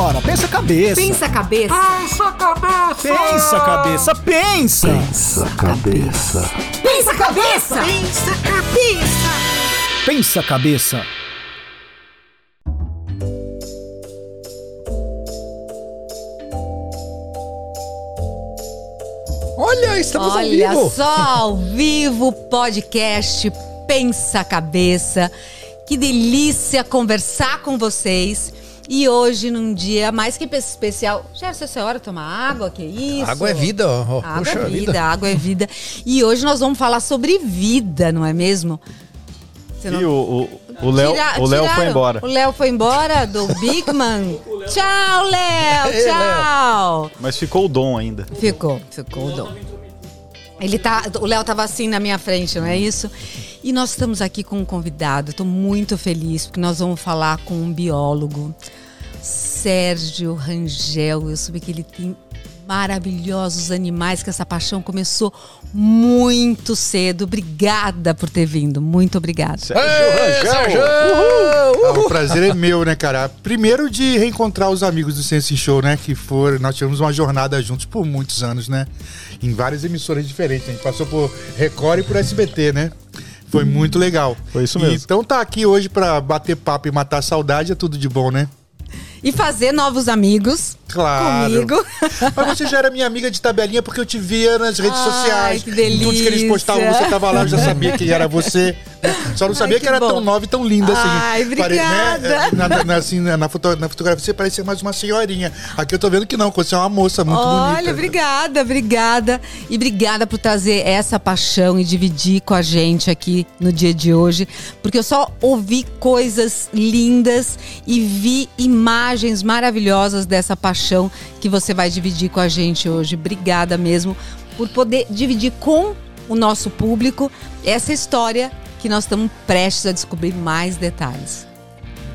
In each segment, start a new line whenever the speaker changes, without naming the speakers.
Pensa a cabeça.
Pensa a cabeça.
Pensa cabeça!
Pensa a cabeça, pensa.
Pensa cabeça.
Pensa a cabeça.
Pensa cabeça!
Pensa a cabeça.
Olha, estamos
Olha
ao vivo.
só, ao vivo, podcast Pensa a Cabeça. Que delícia conversar com vocês. E hoje, num dia mais que especial. Já essa hora tomar água, que isso?
Água é vida, ó.
Água
Puxa
é vida,
vida.
água é vida. E hoje nós vamos falar sobre vida, não é mesmo? Não-
E o, o, o Léo
Tira-
o Léo foi embora.
O Léo foi embora do Big Man. tchau, Léo. Tchau.
Mas ficou o dom ainda.
Ficou, ficou o dom. Ele tá, o Léo tava assim na minha frente, não é isso? E nós estamos aqui com um convidado. Estou muito feliz porque nós vamos falar com um biólogo, Sérgio Rangel. Eu soube que ele tem maravilhosos animais, que essa paixão começou muito cedo. Obrigada por ter vindo, muito obrigada.
Sérgio Rangel.
Sérgio!
Ah, o prazer é meu, né, cara? Primeiro de reencontrar os amigos do Sense Show, né? Que foram. Nós tivemos uma jornada juntos por muitos anos, né? Em várias emissoras diferentes. A gente passou por Record e por SBT, né? Foi muito legal.
Foi isso mesmo.
Então tá aqui hoje pra bater papo e matar a saudade é tudo de bom, né?
E fazer novos amigos
Claro.
comigo.
Mas você já era minha amiga de tabelinha porque eu te via nas redes
Ai,
sociais.
que
Em Tudo que eles postavam,
delícia.
você tava lá, eu já sabia quem era você. né? Só não sabia
Ai,
que,
que
era
bom.
tão nova e tão linda assim.
Ai,
Pare-
obrigada.
Na, na- na- assim, na, foto- na fotografia você parecia mais uma senhorinha. Aqui eu tô vendo que não, você é uma moça muito
Olha,
bonita.
obrigada, obrigada. E obrigada por trazer essa paixão e dividir com a gente aqui no dia de hoje. Porque eu só ouvi coisas lindas e vi imagens maravilhosas dessa paixão que você vai dividir com a gente hoje. Obrigada mesmo por poder dividir com o nosso público essa história que nós estamos prestes a descobrir mais detalhes.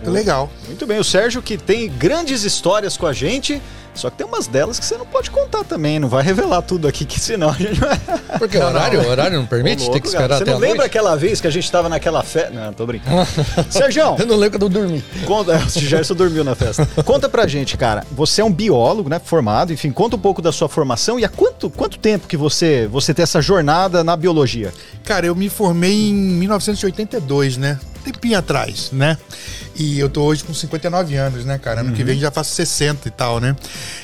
Legal.
Muito bem, o Sérgio que tem grandes histórias com a gente, só que tem umas delas que você não pode contar também, não vai revelar tudo aqui, que senão a gente vai.
Porque o horário, o horário não permite, tem que
louco, cara.
esperar
Você
até
não
a
lembra
noite.
aquela vez que a gente tava naquela festa? Não, tô brincando. Sérgio,
Eu não lembro quando eu dormi.
Conta, é, o Gerson dormiu na festa. Conta pra gente, cara. Você é um biólogo, né? Formado, enfim, conta um pouco da sua formação e há quanto, quanto tempo que você, você tem essa jornada na biologia?
Cara, eu me formei em 1982, né? Tempinho atrás, né? E eu tô hoje com 59 anos, né, cara? Ano que vem já faço 60 e tal, né?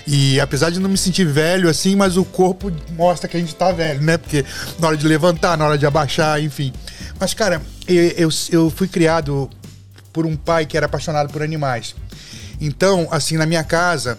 E apesar de não me sentir velho assim, mas o corpo mostra que a gente tá velho, né? Porque na hora de levantar, na hora de abaixar, enfim. Mas, cara, eu, eu, eu fui criado por um pai que era apaixonado por animais. Então, assim, na minha casa,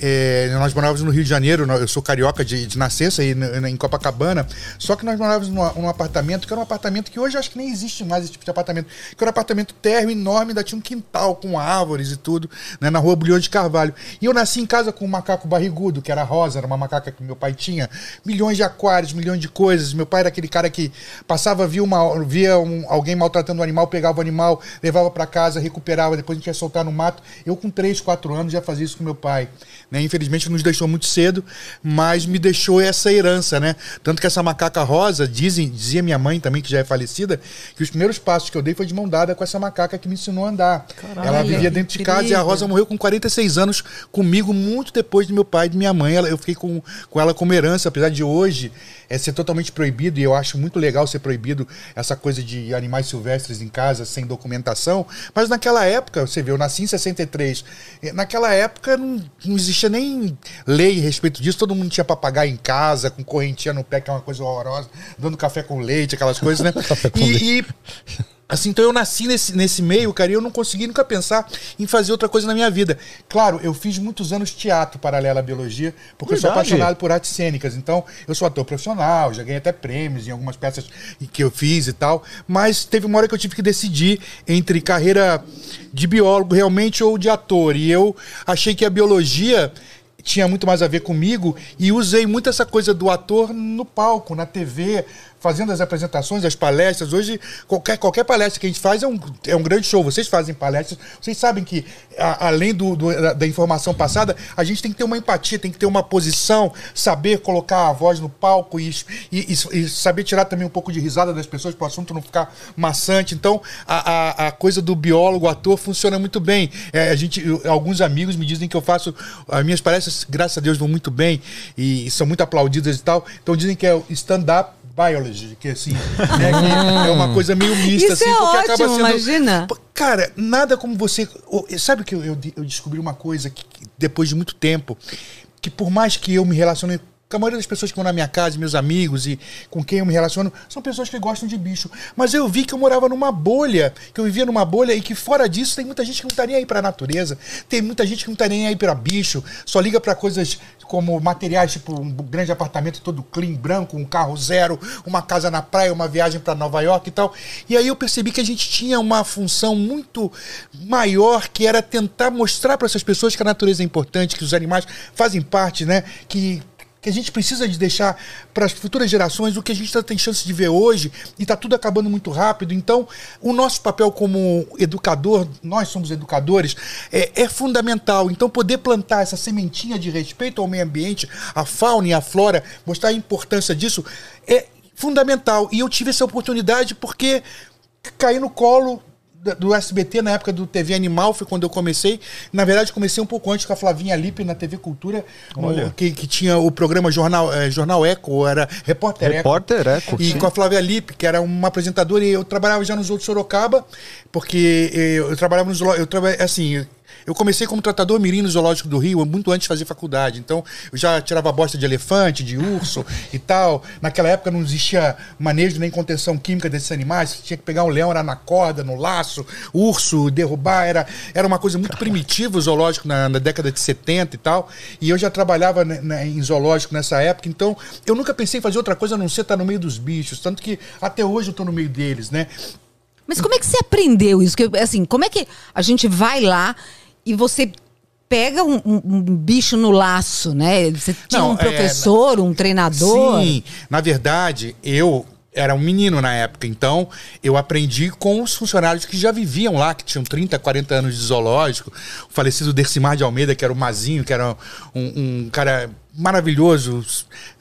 é, nós morávamos no Rio de Janeiro, eu sou carioca de, de nascença, aí em Copacabana, só que nós morávamos num, apartamento, que era um apartamento que hoje acho que nem existe mais esse tipo de apartamento, que era um apartamento térreo enorme, ainda tinha um quintal com árvores e tudo, né, na rua Bulhão de Carvalho. E eu nasci em casa com um macaco barrigudo, que era rosa, era uma macaca que meu pai tinha, milhões de aquários, milhões de coisas. Meu pai era aquele cara que passava, via, uma, via um- alguém maltratando o animal, pegava o animal, levava para casa, recuperava, depois a gente ia soltar no mato. Eu com 3, 4 anos já fazia isso com meu pai. Né? Infelizmente nos deixou muito cedo, mas me deixou essa herança, né? Tanto que essa macaca rosa, dizem, dizia minha mãe também, que já é falecida, que os primeiros passos que eu dei foi de mão dada com essa macaca que me ensinou a andar. Ela vivia dentro de casa e a. Rosa morreu com 46 anos comigo, muito depois de meu pai e de minha mãe. Eu fiquei com, com ela como herança, apesar de hoje é ser totalmente proibido, e eu acho muito legal ser proibido essa coisa de animais silvestres em casa, sem documentação. Mas naquela época, você vê, eu nasci em 63, eh, naquela época não, não existia nem lei a respeito disso, todo mundo tinha papagaio em casa, com correntinha no pé, que é uma coisa horrorosa, dando café com leite, aquelas coisas, né? e, e Assim, então eu nasci nesse, nesse meio, cara, e eu não consegui nunca pensar em fazer outra coisa na minha vida. Claro, eu fiz muitos anos teatro paralelo à biologia, porque eu sou
Verdade.
apaixonado por artes cênicas. Então, eu sou ator profissional, já ganhei até prêmios em algumas peças que eu fiz e tal. Mas teve uma hora que eu tive que decidir entre carreira de biólogo realmente ou de ator. E eu achei que a biologia tinha muito mais a ver comigo e usei muito essa coisa do ator no palco, na TV, fazendo as apresentações, as palestras. Hoje, qualquer, qualquer palestra que a gente faz é um, é um grande show. Vocês fazem palestras, vocês sabem que, a- além do, do- da, da informação passada, a gente tem que ter uma empatia, tem que ter uma posição, saber colocar a voz no palco e, e- e- e saber tirar também um pouco de risada das pessoas para o assunto não ficar maçante. Então, a, a- a coisa do biólogo, ator, funciona muito bem. É, a gente, eu- alguns amigos me dizem que eu faço. As minhas palestras, graças a Deus, vão muito bem e, são muito aplaudidas e tal. Então dizem que é stand-up biology, que assim, né, que é uma coisa meio mista,
Isso
assim,
é
porque
ótimo,
acaba sendo.
imagina.
Cara, nada como você. o- Sabe que eu, eu, descobri uma coisa que, depois de muito tempo, que por mais que eu me relacione com a maioria das pessoas que vão na minha casa, meus amigos e com quem eu me relaciono, são pessoas que gostam de bicho. Mas eu vi que eu morava numa bolha, que eu vivia numa bolha e que fora disso tem muita gente que não tá nem aí pra natureza, tem muita gente que não tá nem aí pra bicho, só liga pra coisas como materiais, tipo um grande apartamento todo clean, branco, um carro zero, uma casa na praia, uma viagem pra Nova York e tal. E aí eu percebi que a gente tinha uma função muito maior que era tentar mostrar para essas pessoas que a natureza é importante, que os animais fazem parte, né? Que que a gente precisa de deixar para as futuras gerações o que a gente tá, tem chance de ver hoje e está tudo acabando muito rápido. Então, o nosso papel como educador, nós somos educadores, é, é fundamental. Então, poder plantar essa sementinha de respeito ao meio ambiente, à fauna e à flora, mostrar a importância disso, é fundamental. E eu tive essa oportunidade porque caí no colo do SBT na época do TV Animal, foi quando eu comecei. Na verdade, comecei um pouco antes com a Flavinha Lippe na TV Cultura, no- que, que tinha o programa Jornal, eh, Jornal Eco, era Repórter Eco.
Repórter Eco,
E
sim.
com a Flávia Lippe, que era uma apresentadora, e eu trabalhava já nos outros Sorocaba, porque eh, eu trabalhava no zoológico, eu trabalhei, assim, eu comecei como tratador mirim no Zoológico do Rio, muito antes de fazer faculdade. Então, eu já tirava bosta de elefante, de urso e tal. Naquela época não existia manejo nem contenção química desses animais. Você tinha que pegar um leão, era na corda, no laço, urso, derrubar. Era, era uma coisa muito primitiva o zoológico na, na década de 70 e tal. E eu já trabalhava em zoológico nessa época. Então, eu nunca pensei em fazer outra coisa a não ser estar no meio dos bichos. Tanto que até hoje eu estou no meio deles, né?
Mas como é que você aprendeu isso? Que, assim, como é que a gente vai lá e você pega um, um- um bicho no laço, né? Você tinha
Não,
um
é,
professor, um treinador?
Sim, na verdade, eu era um menino na época, então eu aprendi com os funcionários que já viviam lá, que tinham 30, 40 anos de zoológico. O falecido Dercimar de Almeida, que era o Mazinho, que era um, um cara maravilhoso.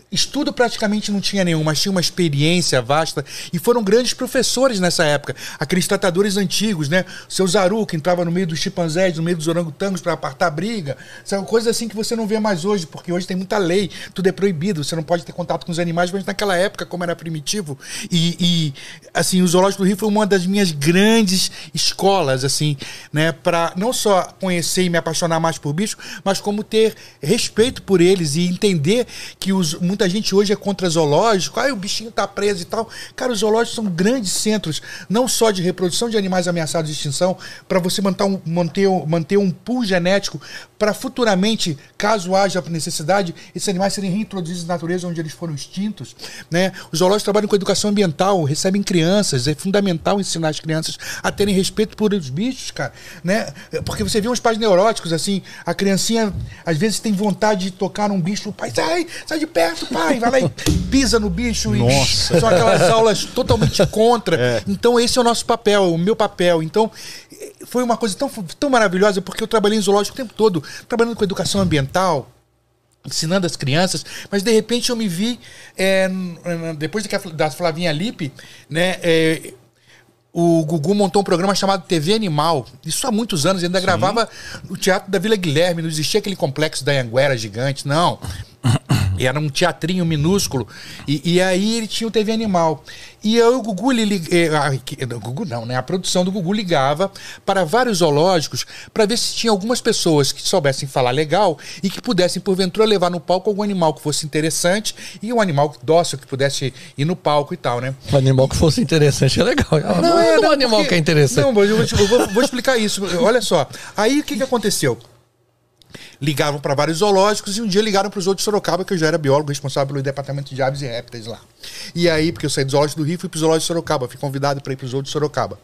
Estudo praticamente não tinha nenhum, mas tinha uma experiência vasta e foram grandes professores nessa época. Aqueles tratadores antigos, né? O seu Zaru, que entrava no meio dos chimpanzés, no meio dos orangotangos para apartar briga. São coisas assim que você não vê mais hoje, porque hoje tem muita lei, tudo é proibido, você não pode ter contato com os animais, mas naquela época, como era primitivo, e, e, assim, o Zoológico do Rio foi uma das minhas grandes escolas, assim, né? Para não só conhecer e me apaixonar mais por bicho, mas como ter respeito por eles e entender que os, muita gente hoje é contra zoológico, ah, o bichinho tá preso e tal. Cara, os zoológicos são grandes centros, não só de reprodução de animais ameaçados de extinção, para você manter um, manter, manter um pool genético para futuramente, caso haja necessidade, esses animais serem reintroduzidos na natureza onde eles foram extintos. Né? Os zoológicos trabalham com educação ambiental, recebem crianças, é fundamental ensinar as crianças a terem respeito por os bichos, cara. Né? Porque você vê uns pais neuróticos, assim, a criancinha às vezes tem vontade de tocar num bicho, o pai sai, sai de perto, pai, vai lá e pisa no bicho. E
Nossa.
são aquelas aulas totalmente contra. Então esse é o nosso papel, o meu papel. Então foi uma coisa tão, tão maravilhosa, porque eu trabalhei em zoológico o tempo todo, trabalhando com educação ambiental, ensinando as crianças, mas de repente eu me vi, é, depois da Flavinha Lippe, né, é, o Gugu montou um programa chamado TV Animal. Isso há muitos anos, ele ainda gravava no Teatro da Vila Guilherme, não existia aquele complexo da Anguera gigante, não. Era um teatrinho minúsculo. E, e aí ele tinha o TV Animal. E aí o Gugu, ele, lig- o Gugu não, né? A produção do Gugu ligava para vários zoológicos para ver se tinha algumas pessoas que soubessem falar legal e que pudessem, porventura, levar no palco algum animal que fosse interessante e um animal dócil que pudesse ir no palco e tal, né?
Um animal que fosse interessante é legal. Não,
é,
é um
não,
animal
porque-
que é interessante.
Não, eu, vou, eu vou- vou explicar isso. Olha só. Aí o que, que aconteceu? Ligavam para vários zoológicos e um dia ligaram para os outros de Sorocaba, que eu já era biólogo responsável pelo departamento de aves e répteis lá. E aí, porque eu saí do zoológico do Rio, fui para o zoológico de Sorocaba, fui convidado para ir para os outros de Sorocaba.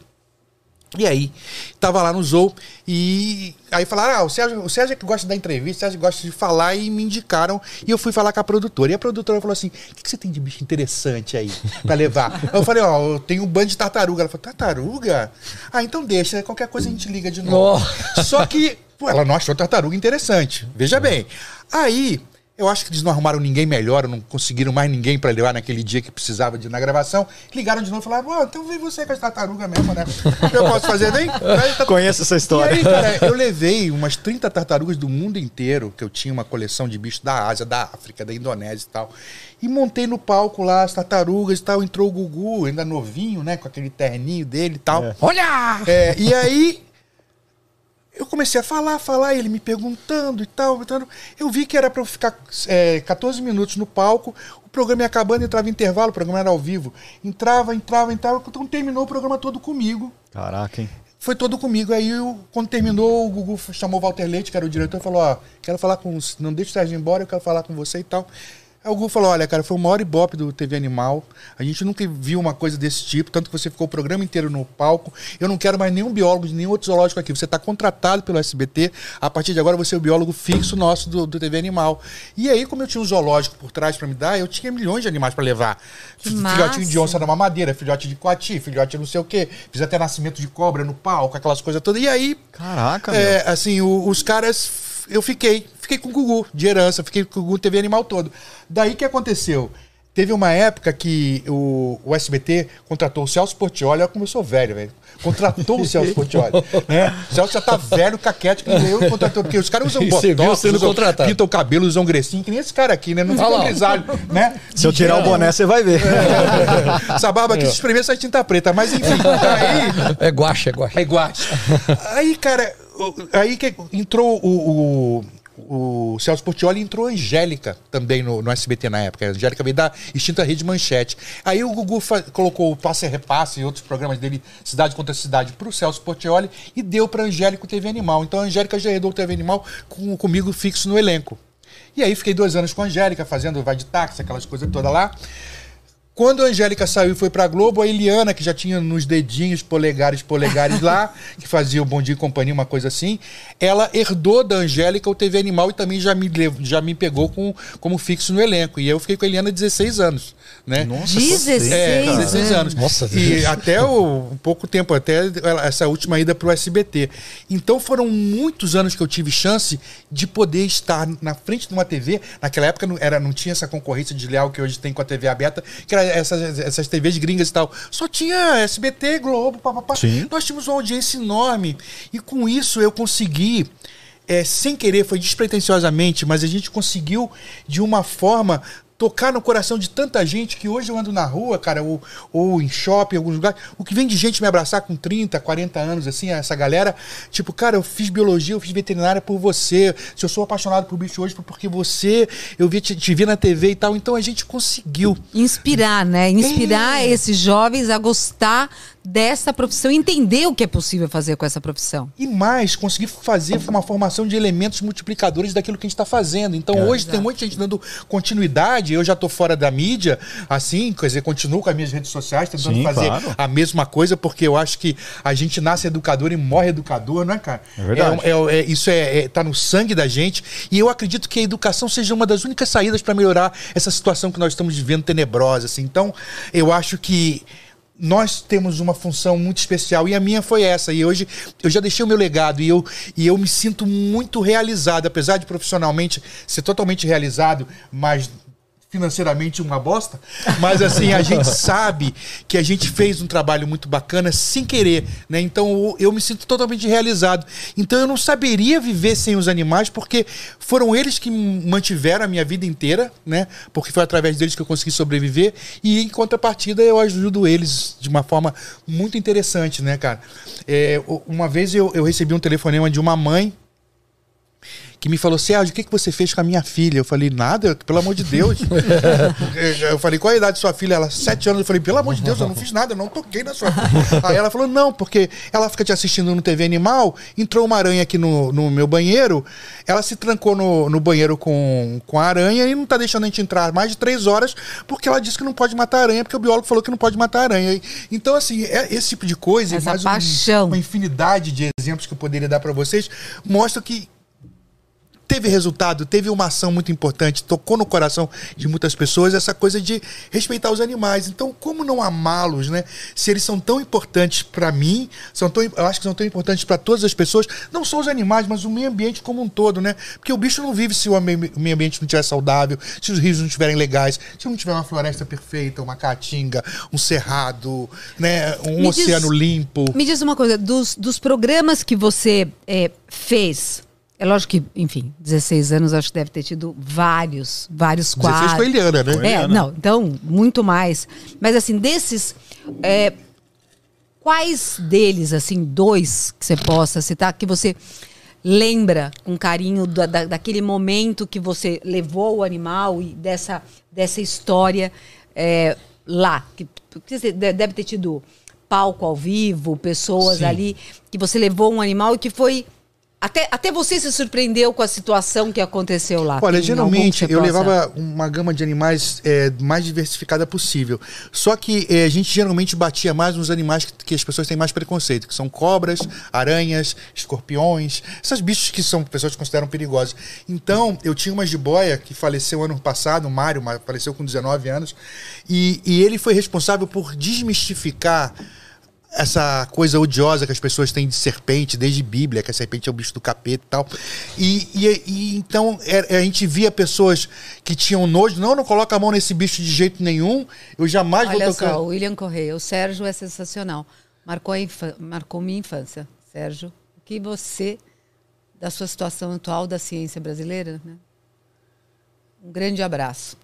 E aí, tava lá no Zou e aí falaram: ah, o Sérgio, o Sérgio é que gosta da entrevista, o Sérgio gosta de falar e me indicaram. E eu fui falar com a produtora. E a produtora falou assim: o que, que você tem de bicho interessante aí pra levar? eu falei: ó, eu tenho um bando de tartaruga. Ela falou: tartaruga? Ah, então deixa, qualquer coisa a gente liga de novo. Só que, pô, ela não achou tartaruga interessante. Veja bem. Aí. Eu acho que eles não arrumaram ninguém melhor, não conseguiram mais ninguém pra levar naquele dia que precisava de ir na gravação. Ligaram de novo e falaram: Ó, então vem você com as tartarugas mesmo, né? Eu posso fazer tá-
Conheço essa
e
história.
aí, cara, eu levei umas 30 tartarugas do mundo inteiro, que eu tinha uma coleção de bichos da Ásia, da África, da Indonésia e tal. E montei no palco lá as tartarugas e tal. Entrou o Gugu, ainda novinho, né? Com aquele terninho dele e tal.
Olha!
É, e aí eu comecei a falar, falar, ele me perguntando e tal. perguntando. Eu vi que era pra eu ficar é, 14 minutos no palco, o programa ia acabando, entrava em intervalo, o programa era ao vivo. Entrava, entrava, entrava, então terminou o programa todo comigo.
Caraca, hein?
Foi todo comigo. Aí, eu, quando terminou, o Gugu chamou o Walter Leite, que era o diretor, e falou: Ó, quero falar com. Não deixa o Sérgio embora, eu quero falar com você e tal. Aí o Gugu falou: Olha, cara, foi o maior ibope do TV Animal. A gente nunca viu uma coisa desse tipo, tanto que você ficou o programa inteiro no palco. Eu não quero mais nenhum biólogo de nenhum outro zoológico aqui. Você está contratado pelo SBT. A partir de agora, você é o biólogo fixo nosso do, do TV Animal. E aí, como eu tinha um zoológico por trás para me dar, eu tinha milhões de animais para levar.
Que
Filhotinho de onça na mamadeira, filhote de coati, filhote não sei o quê. Fiz até nascimento de cobra no palco, aquelas coisas todas. E aí,
Caraca, meu.
é, assim, o- os caras. Eu fiquei, fiquei com o Gugu de herança, fiquei com o Gugu TV Animal todo. Daí que aconteceu? Teve uma época que o, o SBT contratou o Celso Portioli, olha como eu sou velho, velho. Contratou o Celso Portioli. Né? O Celso já tá velho, caquete, que nem eu contratou, porque os caras usam
você viu
botox,
sendo
usam,
contratado.
pintam o cabelo, usam grecinho, que nem esse cara aqui, né? Não fica grisalho, né?
Se eu tirar o boné, você vai ver.
Essa barba aqui se espremer essa tinta preta, mas enfim, aí
É guache, é guache.
é guache. Aí, cara, aí que entrou o, o, o Celso Portioli entrou a Angélica também no, no SBT na época. A Angélica veio da extinta Rede Manchete. Aí o Gugu colocou o Passe e Repasse e outros programas dele, Cidade contra Cidade, pro Celso Portioli e deu pra Angélica o TV Animal. Então a Angélica já herdou o TV Animal com, comigo fixo no elenco. E aí fiquei dois anos com a Angélica, fazendo vai de táxi, aquelas coisas todas lá. Quando a Angélica saiu e foi pra Globo, a Eliana, que já tinha nos dedinhos, polegares, polegares lá, que fazia o Bom Dia e Companhia, uma coisa assim, ela herdou da Angélica o TV Animal e também já me, já me pegou com, como fixo no elenco. E eu fiquei com a Eliana 16 anos, né?
Nossa,
16
É, 16 anos.
Nossa,
E até o, um pouco tempo, até essa última ida pro SBT. Então foram muitos anos que eu tive chance de poder estar na frente de uma TV. Naquela época não, era, não tinha essa concorrência desleal que hoje tem com a TV aberta, que era essas, essas TVs gringas e tal. Só tinha SBT, Globo, papapá.
Sim.
Nós tínhamos uma audiência enorme. E com isso eu consegui é, sem querer, foi despretensiosamente, mas a gente conseguiu, de uma forma, tocar no coração de tanta gente que hoje eu ando na rua, cara, ou, ou em shopping, em alguns lugares, o que vem de gente me abraçar com 30, 40 anos, assim, essa galera, tipo, cara, eu fiz biologia, eu fiz veterinária por você, se eu sou apaixonado por bicho hoje, foi porque você, eu vi, te, te vi na TV e tal, então a gente conseguiu.
Inspirar, né? Inspirar
É.
esses jovens a gostar dessa profissão, entender o que é possível fazer com essa profissão.
E mais, conseguir fazer uma formação de elementos multiplicadores daquilo que a gente está fazendo. Então, hoje tem muita gente dando continuidade. Eu já estou fora da mídia, assim, quer dizer, continuo com as minhas redes sociais, tentando
Sim,
fazer
claro.
a mesma coisa, porque eu acho que a gente nasce educador e morre educador, né, cara?
É verdade.
É, é- é- isso é, é- tá no sangue da gente. E eu acredito que a educação seja uma das únicas saídas para melhorar essa situação que nós estamos vivendo tenebrosa. Assim. Então, eu acho que nós temos uma função muito especial e a minha foi essa. E hoje eu já deixei o meu legado e eu, e eu me sinto muito realizado, apesar de profissionalmente ser totalmente realizado, mas financeiramente uma bosta, mas assim, a gente sabe que a gente fez um trabalho muito bacana sem querer, né? Então eu, me sinto totalmente realizado. Então eu não saberia viver sem os animais porque foram eles que mantiveram a minha vida inteira, né? Porque foi através deles que eu consegui sobreviver e em contrapartida eu ajudo eles de uma forma muito interessante, né, cara? É, uma vez eu, eu recebi um telefonema de uma mãe que me falou: Sérgio, o que, que você fez com a minha filha? Eu falei: Nada, pelo amor de Deus. eu falei: Qual a idade de sua filha? Ela, sete anos. Eu falei: Pelo amor de Deus, eu não fiz nada, eu não toquei na sua filha. Aí ela falou: Não, porque ela fica te assistindo no TV Animal, entrou uma aranha aqui no, no meu banheiro, ela se trancou no, no banheiro com, com a aranha e não tá deixando a gente entrar mais de três horas porque ela disse que não pode matar a aranha, porque o biólogo falou que não pode matar a aranha. Então, assim, é esse tipo de coisa,
Essa
mais um-
paixão.
uma infinidade de exemplos que eu poderia dar para vocês, mostra que teve resultado, teve uma ação muito importante, tocou no coração de muitas pessoas essa coisa de respeitar os animais. Então, como não amá-los, né? Se eles são tão importantes para mim, são tão, eu acho que são tão importantes para todas as pessoas, não só os animais, mas o meio ambiente como um todo, né? Porque o bicho não vive se o meio ambiente não estiver saudável, se os rios não estiverem legais, se não tiver uma floresta perfeita, uma caatinga, um cerrado, né? Um
Me diz-
oceano limpo.
Me diz uma coisa, dos, dos programas que você é, fez, é lógico que, enfim, 16 anos, acho que deve ter tido vários, vários
16
quadros.
com a Eliana, né?
É,
Eliana.
não, então, muito mais. Mas assim, desses, é, quais deles, assim, dois que você possa citar, que você lembra com carinho da, da- daquele momento que você levou o animal e dessa, dessa história é, lá? Que, porque você de- deve ter tido palco ao vivo, pessoas
Sim.
ali, que você levou um animal e que foi... Até, até você se surpreendeu com a situação que aconteceu lá.
Olha,
Tem
geralmente eu levava uma gama de animais é, mais diversificada possível. Só que é, a gente geralmente batia mais nos animais que, que as pessoas têm mais preconceito, que são cobras, aranhas, escorpiões, esses bichos que são pessoas que consideram perigosos. Então, eu tinha uma jiboia que faleceu ano passado, o Mário, faleceu com 19 anos, e, e ele foi responsável por desmistificar essa coisa odiosa que as pessoas têm de serpente, desde Bíblia, que a serpente é o bicho do capeta e tal. E, e- e então é- a gente via pessoas que tinham nojo, não, não coloca a mão nesse bicho de jeito nenhum, eu jamais
Olha
vou tocar.
só, o William Correia, o Sérgio é sensacional. Marcou, marcou minha infância. Sérgio, o que você, da sua situação atual da ciência brasileira, né? Um grande abraço.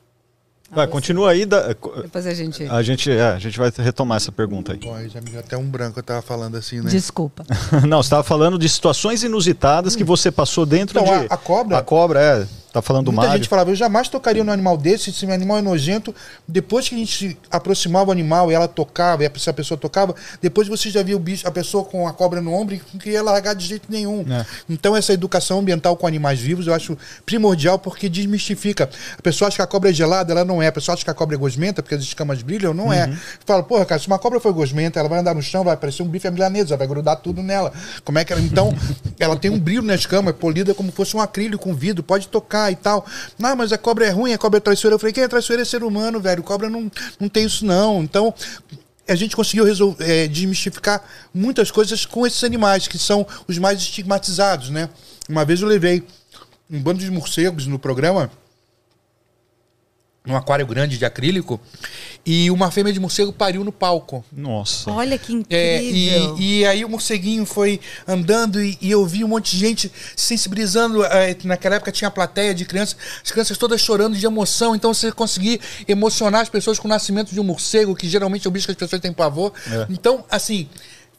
Vai, continua aí. da-
Depois a gente.
a, gente, é, a gente vai retomar essa pergunta aí.
Já me deu até um branco, eu tava falando assim, né?
Desculpa.
Não, você estava falando de situações inusitadas que você passou dentro
Então,
de.
a- a cobra-
A cobra, é. Tá falando do
Muita
Mário.
gente falava, eu jamais tocaria no animal desse, se o animal é nojento. Depois que a gente se aproximava do animal e ela tocava, e a- se a pessoa tocava, depois você já via o bicho, a pessoa com a cobra no ombro e não queria largar de jeito nenhum.
É.
Então essa educação ambiental com animais vivos eu acho primordial porque desmistifica. A pessoa acha que a cobra é gelada, ela não é. A pessoa acha que a cobra é gosmenta porque as escamas brilham, não
Uhum.
é. Fala, porra, cara, se uma cobra for gosmenta, ela vai andar no chão, vai parecer um bife milanesa, vai grudar tudo nela. Como é que ela... Então, ela tem um brilho na escama, é polida como fosse um acrílico, um vidro, pode tocar e tal. Não, mas a cobra é ruim, a cobra é traiçoeira. Eu falei, quem é traiçoeira é ser humano, velho. Cobra não, não tem isso, não. Então, a gente conseguiu resol- é, desmistificar muitas coisas com esses animais, que são os mais estigmatizados, né? Uma vez eu levei um bando de morcegos no programa, num aquário grande de acrílico, e uma fêmea de morcego pariu no palco.
Nossa.
Olha que incrível.
É, e, e aí o morceguinho foi andando e, e eu vi um monte de gente se sensibilizando. é, naquela época tinha plateia de crianças, as crianças todas chorando de emoção. Então você conseguir emocionar as pessoas com o nascimento de um morcego, que geralmente é o bicho que as pessoas têm pavor.
É.
Então, assim.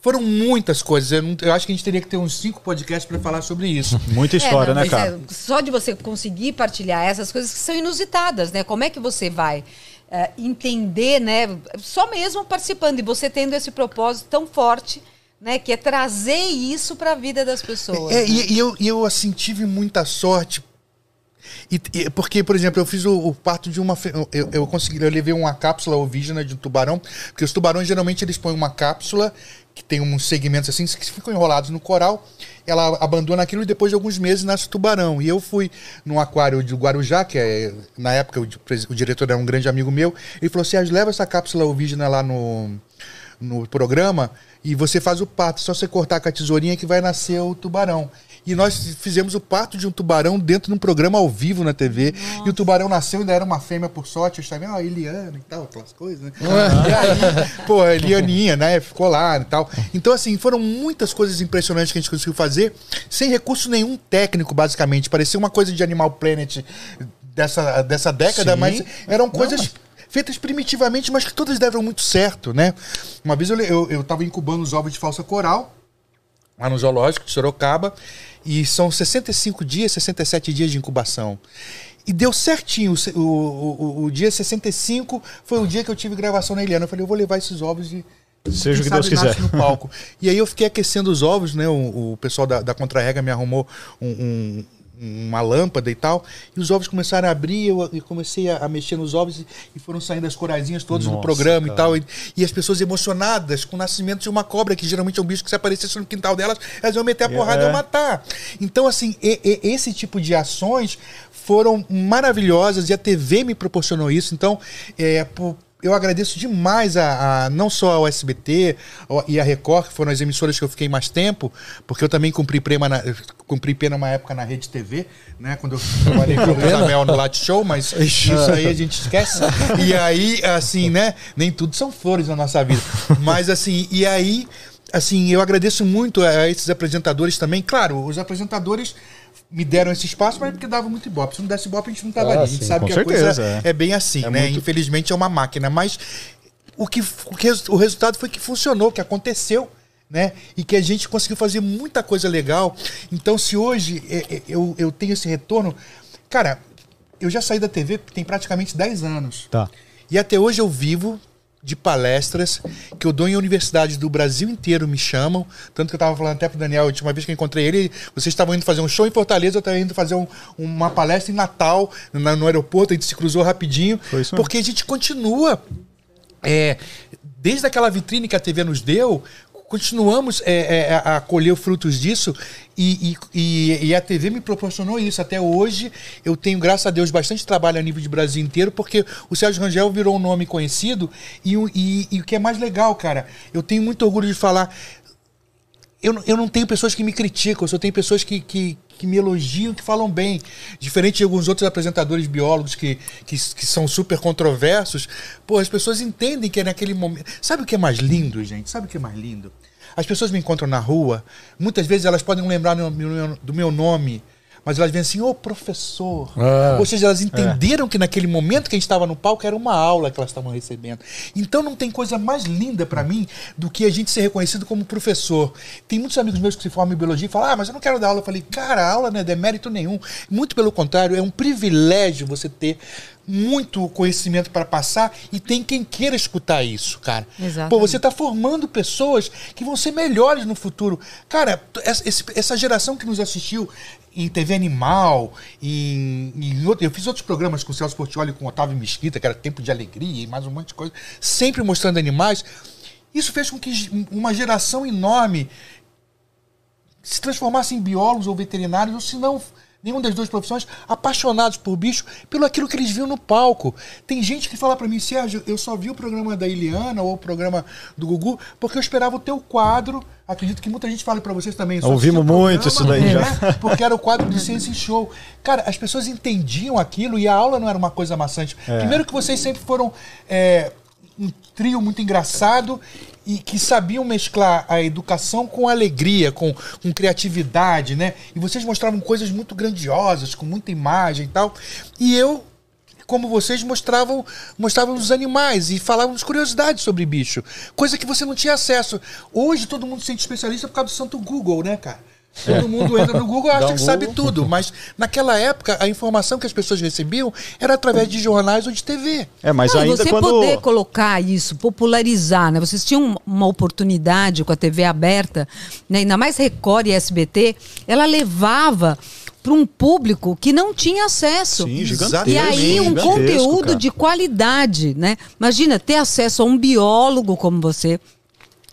Foram muitas coisas. Eu, não- eu acho que a gente teria que ter uns cinco podcasts para falar sobre isso.
Muita história,
É, não,
né, cara?
é, só de você conseguir partilhar essas coisas que são inusitadas, né? Como é que você vai é, entender, né? Só mesmo participando e você tendo esse propósito tão forte, né? Que é trazer isso para a vida das pessoas.
É,
né?
e, e eu, eu, assim, tive muita sorte. E- e- porque, por exemplo, eu fiz o, o parto de uma. Eu, eu consegui, eu levei uma cápsula ovígena de um tubarão, porque os tubarões geralmente eles põem uma cápsula que tem uns segmentos assim que ficam enrolados no coral. Ela abandona aquilo e depois de alguns meses nasce o tubarão. E eu fui num aquário de Guarujá, que é, na época o, o diretor era um grande amigo meu. Ele falou: Sérgio, leva essa cápsula ovígena lá no, no programa e você faz o parto. Só você cortar com a tesourinha que vai nascer o tubarão. E nós fizemos o parto de um tubarão dentro de um programa ao vivo na TV. E o tubarão nasceu, ainda era uma fêmea por sorte. Eu estava, ó, Eliana e tal, aquelas coisas, né? E aí, pô, a Elianinha, né? Ficou lá e tal. Então, assim, foram muitas coisas impressionantes que a gente conseguiu fazer, sem recurso nenhum técnico, basicamente. Parecia uma coisa de Animal Planet dessa, dessa década,
Sim.
mas eram
Não,
coisas
mas-
feitas primitivamente, mas que todas deram muito certo, né? Uma vez eu, eu, eu tava incubando os ovos de falsa coral. Lá no zoológico de Sorocaba. E são 65 dias, 67 dias de incubação. E deu certinho. O, o, o, o dia 65 foi o dia que eu tive gravação na Eliana. Eu falei, eu vou levar esses ovos e.
Seja o que Deus quiser.
no palco. e aí eu fiquei aquecendo os ovos, né? O, o pessoal da, da Contra-Rega me arrumou um- um- uma lâmpada e tal. E os ovos começaram a abrir, eu, eu comecei a, a mexer nos ovos e, e foram saindo as coraizinhas todas no
Nossa,
programa e
cara.
tal. E, e as pessoas emocionadas com o nascimento de uma cobra, que geralmente é um bicho que se aparecesse no quintal delas, elas iam meter a porrada e
É.
iam matar. Então, assim, e- e- esse tipo de ações foram maravilhosas e a TV me proporcionou isso. Então, é, por- eu agradeço demais a, a- não só ao SBT e a Record, que foram as emissoras que eu fiquei mais tempo, porque eu também cumpri, prema na, cumpri pena uma época na Rede TV, né? Quando eu trabalhei com o Isabel no Latte Show, mas isso aí a gente esquece. E aí, assim, né? Nem tudo são flores na nossa vida. Mas assim, e aí, assim, eu agradeço muito a esses apresentadores também. Claro, os apresentadores me deram esse espaço, mas porque dava muito ibope. Se não desse ibope, a gente não tava
Ah,
ali. A gente
sim,
sabe que a coisa
certeza,
é.
é.
bem assim,
É
né?
muito-
Infelizmente é uma máquina, mas o que, o que o resultado foi que funcionou, que aconteceu. Né? E que a gente conseguiu fazer muita coisa legal. Então, se hoje é, é, eu, eu tenho esse retorno. Cara, eu já saí da TV tem praticamente 10 anos.
Tá.
E até hoje eu vivo de palestras que eu dou em universidades do Brasil inteiro, me chamam. Tanto que eu estava falando até pro Daniel, a última vez que eu encontrei ele, vocês estavam indo fazer um show em Fortaleza, eu estava indo fazer um- uma palestra em Natal, na- no aeroporto, a gente se cruzou rapidinho. Porque a gente continua é, desde aquela vitrine que a TV nos deu, continuamos é, é, a colher frutos disso e, e- e- a TV me proporcionou isso. Até hoje eu tenho, graças a Deus, bastante trabalho a nível de Brasil inteiro, porque o Sérgio Rangel virou um nome conhecido e, e- e o que é mais legal, cara, eu tenho muito orgulho de falar. Eu, não- eu não tenho pessoas que me criticam, eu só tenho pessoas que, que, que me elogiam, que falam bem. Diferente de alguns outros apresentadores biólogos que, que, que são super controversos, pô, as pessoas entendem que é naquele momento. Sabe o que é mais lindo, gente? Sabe o que é mais lindo? As pessoas me encontram na rua, muitas vezes elas podem lembrar meu, do meu nome, mas elas vêm assim, ô professor.
Ah.
Ou seja, elas entenderam que naquele momento que a gente estava no palco era uma aula que elas estavam recebendo. Então não tem coisa mais linda para mim do que a gente ser reconhecido como professor. Tem muitos amigos meus que se formam em biologia e falam, ah, mas eu não quero dar aula. Eu falei, cara, a aula não é demérito nenhum. Muito pelo contrário, é um privilégio você ter muito conhecimento para passar e tem quem queira escutar isso, cara.
Exatamente.
Pô, você está formando pessoas que vão ser melhores no futuro. Cara, essa, geração que nos assistiu em TV Animal, em, em outro- eu fiz outros programas com o Celso Portioli e com o Otávio Mesquita, que era Tempo de Alegria e mais um monte de coisa, sempre mostrando animais. Isso fez com que uma geração enorme se transformasse em biólogos ou veterinários, ou se não, nenhuma das duas profissões, apaixonados por bicho, pelo aquilo que eles viam no palco. Tem gente que fala pra mim, Sérgio, eu só vi o programa da Eliana ou o programa do Gugu porque eu esperava o teu quadro. Acredito que muita gente fala pra vocês também.
Ouvimos muito isso daí já.
né? Porque era o quadro de Ciência em Show. Cara, as pessoas entendiam aquilo e a aula não era uma coisa maçante.
É.
Primeiro que vocês sempre foram é, um trio muito engraçado e que sabiam mesclar a educação com alegria, com, com criatividade, né? E vocês mostravam coisas muito grandiosas, com muita imagem e tal. E eu como vocês mostravam, mostravam os animais e falávamos curiosidades sobre bicho. Coisa que você não tinha acesso. Hoje todo mundo se sente especialista por causa do santo Google, né, cara? Todo mundo entra no Google e acha
um
que sabe tudo. Mas naquela época, a informação que as pessoas recebiam era através de jornais ou de TV.
É, mas
Não, e
ainda
você
quando.
poder colocar isso, popularizar, né? Vocês tinham uma oportunidade com a TV aberta, né? ainda mais Record e SBT, ela levava para um público que não tinha acesso.
Sim, gigantesco.
E aí um conteúdo
cara.
de qualidade, né? Imagina ter acesso a um biólogo como você,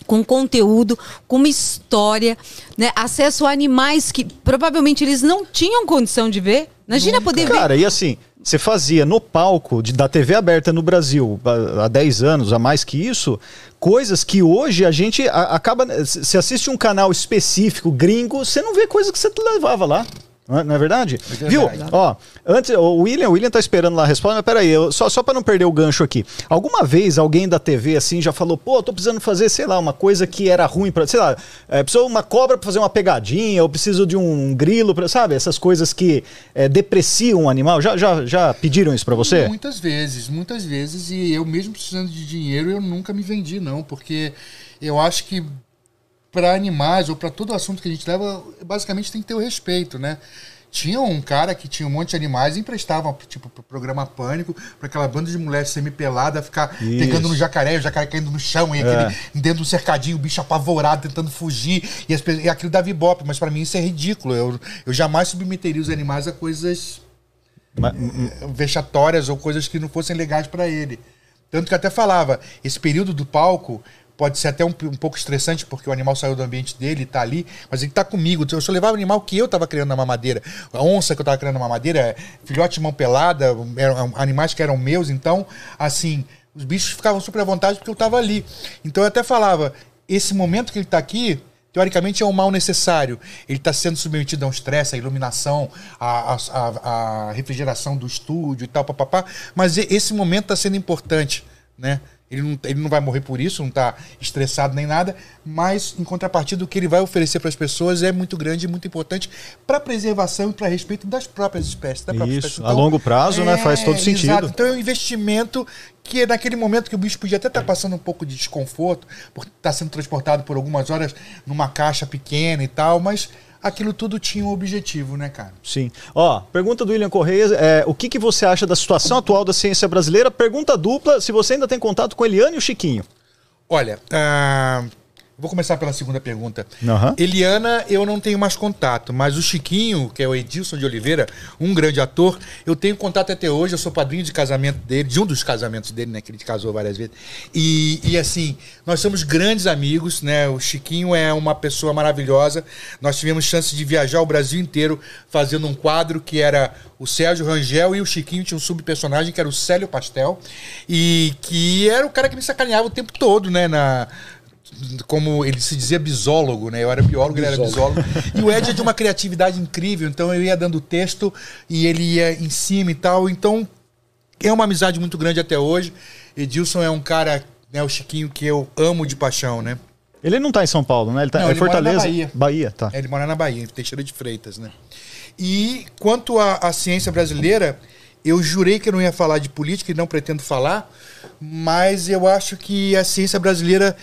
com conteúdo, com uma história, né? Acesso a animais que provavelmente eles não tinham condição de ver. Imagina poder ver
Cara, e assim, você fazia no palco de- da TV aberta no Brasil há há 10 anos, a mais que isso, coisas que hoje a gente a- acaba. Você assiste um canal específico, gringo, você não vê coisa que você levava lá. Não é, não é verdade? Viu? Ó, antes, o William, o William tá esperando lá a resposta, mas peraí, eu, só, só para não perder o gancho aqui. Alguma vez alguém da TV assim já falou, pô, tô precisando fazer, sei lá, uma coisa que era ruim para, sei lá, é, preciso uma cobra para fazer uma pegadinha, eu preciso de um grilo, pra, sabe? Essas coisas que é, depreciam o animal. Já, já, já pediram isso para você?
Muitas vezes, muitas vezes. E eu mesmo precisando de dinheiro, eu nunca me vendi, não. Porque eu acho que para animais ou para todo assunto que a gente leva, basicamente tem que ter o respeito, né? Tinha um cara que tinha um monte de animais e emprestava, tipo, pro programa Pânico, para aquela banda de mulheres semi-pelada ficar
Isso.
pegando no jacaré, o jacaré caindo no chão, e
É.
aquele, dentro do cercadinho, o bicho apavorado, tentando fugir, e, as, e aquilo dava ibope, mas para mim isso é ridículo. Eu, eu jamais submeteria os animais a coisas
Ma-
vexatórias ou coisas que não fossem legais para ele. Tanto que eu até falava, esse período do palco pode ser até um, um pouco estressante, porque o animal saiu do ambiente dele, tá ali, mas ele tá comigo. Eu só levava o animal que eu tava criando na mamadeira. A onça que eu tava criando na mamadeira, filhote de mão pelada, eram animais que eram meus, então, assim, os bichos ficavam super à vontade porque eu tava ali. Então eu até falava, esse momento que ele tá aqui, teoricamente é um mal necessário. Ele está sendo submetido a um estresse, a iluminação, a, a- a- refrigeração do estúdio e tal, papapá. Mas esse momento está sendo importante, né? Ele não, ele não vai morrer por isso, não está estressado nem nada, mas em contrapartida, o que ele vai oferecer para as pessoas é muito grande e muito importante para a preservação e para respeito das próprias espécies. Da própria
Isso,
espécie. Então,
a longo prazo, né, faz todo sentido.
Exato. Então é um investimento que naquele momento que o bicho podia até estar passando um pouco de desconforto, por estar sendo transportado por algumas horas numa caixa pequena e tal, mas aquilo tudo tinha um objetivo, né, cara?
Sim. Ó, pergunta do William Correia, é, o que, que você acha da situação atual da ciência brasileira? Pergunta dupla, se você ainda tem contato com Eliane e o Chiquinho.
Olha, ah, vou começar pela segunda pergunta.
Aham.
Eliana, eu não tenho mais contato, mas o Chiquinho, que é o Edilson de Oliveira, um grande ator, eu tenho contato até hoje, eu sou padrinho de casamento dele, de um dos casamentos dele, né, que ele casou várias vezes. E, e assim, nós somos grandes amigos, né? O Chiquinho é uma pessoa maravilhosa. Nós tivemos chance de viajar o Brasil inteiro fazendo um quadro que era o Sérgio Rangel e o Chiquinho tinha um subpersonagem que era o Célio Pastel e que era o cara que me sacaneava o tempo todo, né, na como ele se dizia bisólogo, né? Eu era biólogo, ele era bisólogo. E o Ed é de uma criatividade incrível, então eu ia dando texto e ele ia em cima e tal. Então é uma amizade muito grande até hoje. Edilson é um cara, né, o Chiquinho, que eu amo de paixão, né?
Ele não tá em São Paulo, né? Ele tá
Não,
em
ele mora na
Fortaleza.
Bahia.
Bahia, tá.
Ele mora na Bahia, em Teixeira de Freitas, né? E quanto à, à ciência brasileira, eu jurei que eu não ia falar de política e não pretendo falar, mas eu acho que a ciência brasileira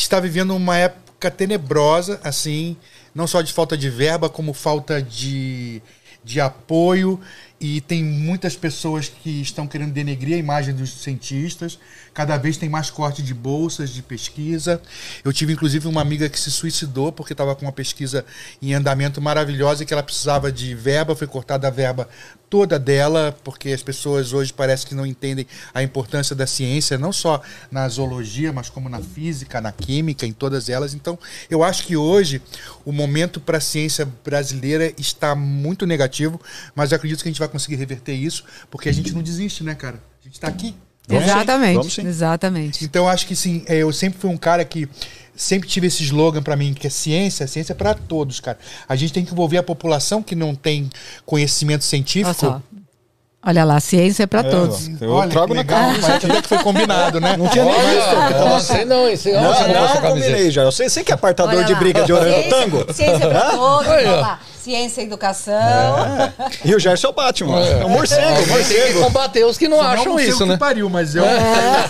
está vivendo uma época tenebrosa, assim, não só de falta de verba, como falta de, de apoio. E tem muitas pessoas que estão querendo denegrir a imagem dos cientistas. Cada vez tem mais corte de bolsas de pesquisa. Eu tive, inclusive, uma amiga que se suicidou porque estava com uma pesquisa em andamento maravilhosa e que ela precisava de verba. Foi cortada a verba toda dela, porque as pessoas hoje parece que não entendem a importância da ciência, não só na zoologia, mas como na física, na química, em todas elas. Então, eu acho que hoje o momento para a ciência brasileira está muito negativo, mas eu acredito que a gente vai conseguir reverter isso, porque a gente não desiste, né, cara? A gente está aqui.
Vamos sim,
exatamente.
vamos sim.
Exatamente.
Então, eu acho que sim, é, eu sempre fui um cara que sempre tive esse slogan pra mim, que é ciência, ciência é pra todos, cara. A gente tem que envolver a população que não tem conhecimento científico.
Olha lá, ciência é para todos.
Eu
Olha,
trago
que
na
legal,
camisa.
mas até que foi combinado, né?
Não tinha nem visto.
Não, sei não? Sei,
Não,
você comprou essa
não
camiseta?
combinei já. Eu sei, sei que é apartador
Olha
de
lá.
briga de orangotango.
Ciência para todos.
Aí, ó.
Olha lá. Ciência e educação.
E o Gerson é o Batman. É, um morcego,
Alguém tem que
morcego.
combater os que não acham
não sei
isso,
o que
né?
pariu, mas eu.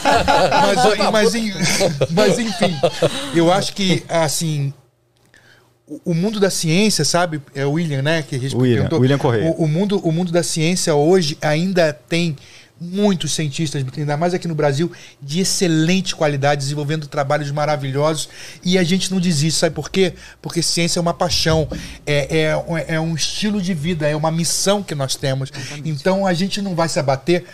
mas, mas, en- mas enfim, eu acho que, assim. o- O mundo da ciência, sabe? É o William, né? Que a gente
William,
perguntou.
William Correia.
O, o mundo, o mundo da ciência hoje ainda tem muitos cientistas, ainda mais aqui no Brasil, de excelente qualidade, desenvolvendo trabalhos maravilhosos. E a gente não desiste, sabe por quê? Porque ciência é uma paixão, é, é, é um estilo de vida, é uma missão que nós temos. Então a gente não vai se abater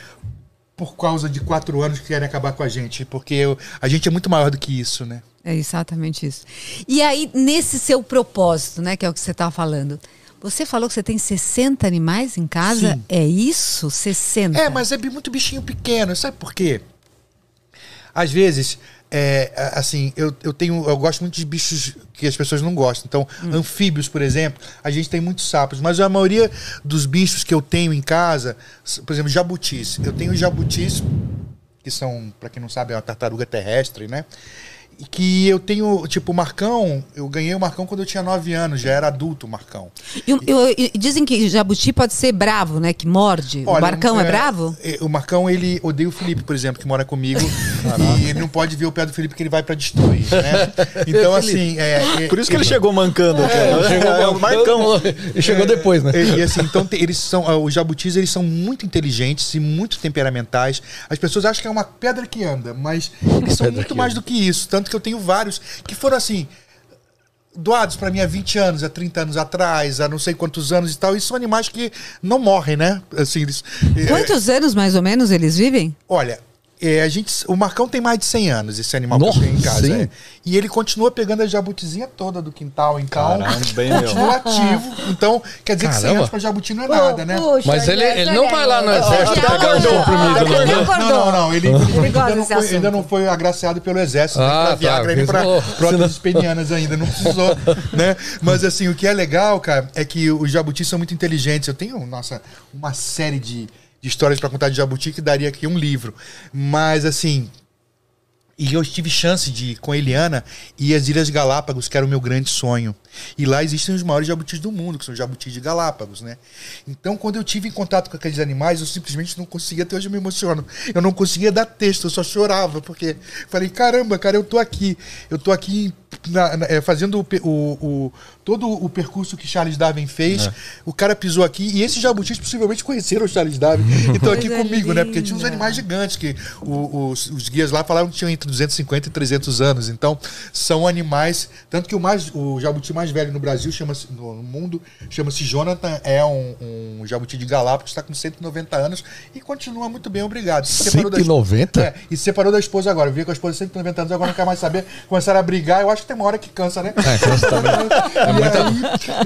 por causa de quatro anos que querem acabar com a gente, porque eu- a gente é muito maior do que isso, né?
É exatamente isso. E aí, nesse seu propósito, né, que é o que você estava falando, você falou que você tem 60 animais em casa?
Sim.
É isso? 60?
É, mas é muito bichinho pequeno, sabe por quê? Às vezes, é, assim, eu, eu tenho. Eu gosto muito de bichos que as pessoas não gostam. Então, anfíbios, por exemplo, a gente tem muitos sapos, mas a maioria dos bichos que eu tenho em casa, por exemplo, jabutis. Eu tenho jabutis, que são, para quem não sabe, é uma tartaruga terrestre, né? Que eu tenho, tipo, o Marcão, eu ganhei o Marcão quando eu tinha 9 anos, já era adulto o Marcão.
E, o- e- e dizem que jabuti pode ser bravo, né? Que morde. o
Olha,
Marcão é, bravo?
é, O Marcão, ele odeia o Felipe, por exemplo, que mora comigo. e ele não pode ver o pé do Felipe que ele vai pra destruir, né? Então, assim... É, é-
Por isso que ele chegou mancando aqui.
Chegou
É, o Marcão.
E chegou depois, né?
E, e assim, então te- eles são, ah, os jabutis eles são muito inteligentes e muito temperamentais. As pessoas acham que é uma pedra que anda, mas eles são muito mais do que isso. Tanto que eu tenho vários que foram assim doados para mim há 20 anos, há 30 anos atrás, há não sei quantos anos e tal. E são animais que não morrem, né? Assim, eles, é,
Quantos anos mais ou menos eles vivem?
Olha, é, a gente, o Marcão tem mais de 100 anos, esse animal
Nossa,
que eu tenho em casa.
sim.
é. E ele continua pegando a jabutizinha toda do quintal, então
Caramba,
continua ativo. Então, quer dizer que 100
Caramba.
anos pra jabuti não é nada, né?
Mas ele, ele não vai lá no exército pegar os
acordou.
comprimidos,
Já
não.
Não, não, não. Ele,
gosta
ainda, não foi, ainda não foi agraciado pelo exército, nem
Ah,
pra
tá,
Viagra, nem pra
porque senão-
próteses penianas ainda. Não precisou, né? Mas assim, o que é legal, cara, é que os jabutis são muito inteligentes. Eu tenho, nossa, uma série de, de histórias pra contar de jabuti que daria aqui um livro. Mas assim, e eu tive chance de ir com a Eliana e as Ilhas Galápagos, que era o meu grande sonho. E lá existem os maiores jabutis do mundo, que são jabutis de Galápagos, né? Então, quando eu tive em contato com aqueles animais, eu simplesmente não conseguia, até hoje eu me emociono, eu não conseguia dar texto, eu só chorava, porque falei, caramba, cara, eu tô aqui, eu tô aqui na- na- é, fazendo o, o- o- todo o percurso que Charles Darwin fez, o cara pisou aqui, e esses jabutis possivelmente conheceram o Charles Darwin, e estão aqui
Coisa
comigo, né? Porque tinha uns
linda.
animais gigantes que os, os guias lá falaram que tinham entre 250 e 300 anos. Então, são animais. Tanto que o, mais, o jabuti mais velho no Brasil, chama-se no mundo, chama-se Jonathan, é um, um jabuti de Galápagos, está com 190 anos e continua muito bem, obrigado. Se separou da-
190?
É, e se separou da esposa agora. Veio com a esposa de 190 anos, agora não quer mais saber. Começaram a brigar. Eu acho que tem uma hora que cansa, né?
É, cansa também.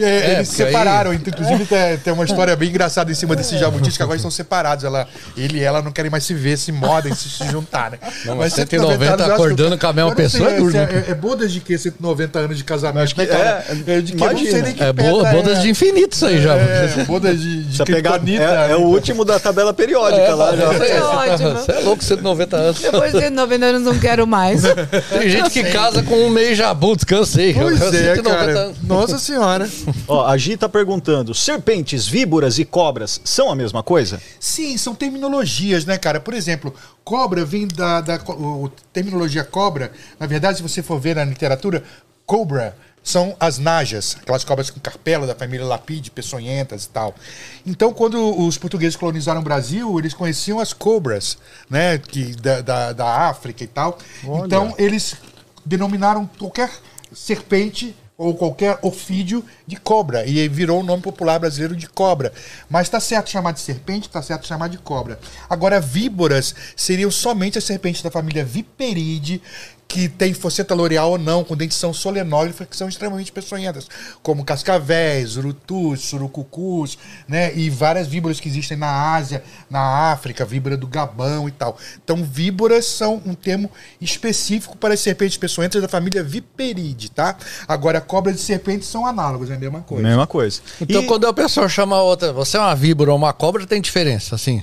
E aí, é, eles se
porque aí-
separaram. Inclusive, tem, tem uma história bem engraçada em cima desses jabutis que agora estão separados. Ela, ele e ela não querem mais se ver, se modem, se, se juntar, né?
Não, mas 190
anos, acho que-
acordando com a mesma
não sei,
pessoa é duro, né?
É, é bodas de que 190 anos de casamento?
Acho que
né, cara?
é,
de que
imagina.
nem que
É bodas de infinito isso aí já.
É, bodas de, de
pegar, é, é
né?
o último da tabela periódica lá. Já.
Você,
ótimo.
você é louco, 190 anos.
Depois de 90 anos não quero mais.
Tem gente que casa com um meio jabu, descansei.
Pois é,
190
cara.
anos.
Nossa senhora.
Ó, a Gi tá perguntando: serpentes, víboras e cobras são a mesma coisa?
Sim, são terminologias, né, cara? Por exemplo, cobra vem da, da o, o- terminologia cobra. Na verdade, se você for ver na literatura, cobra são as najas, aquelas cobras com carpela da família Lapide, peçonhentas e tal. Então, quando os portugueses colonizaram o Brasil, eles conheciam as cobras, né, que da, da, da África e tal. Então, eles denominaram qualquer serpente ou qualquer ofídio de cobra. E virou o nome popular brasileiro de cobra. Mas está certo chamar de serpente, está certo chamar de cobra. Agora, víboras seriam somente as serpentes da família Viperide, que tem foceta l'oreal ou não, com dentição solenógrafa, que são extremamente peçonhentas, como cascavéis, urutus, surucucus, né? E várias víboras que existem na Ásia, na África, víbora do Gabão e tal. Então, víboras são um termo específico para as serpentes peçonhentas da família Viperide, tá? Agora, cobras e serpentes são análogos, é a mesma coisa.
Mesma coisa.
Então,
E-
quando a pessoa chama a outra, você é uma víbora ou uma cobra, tem diferença, assim.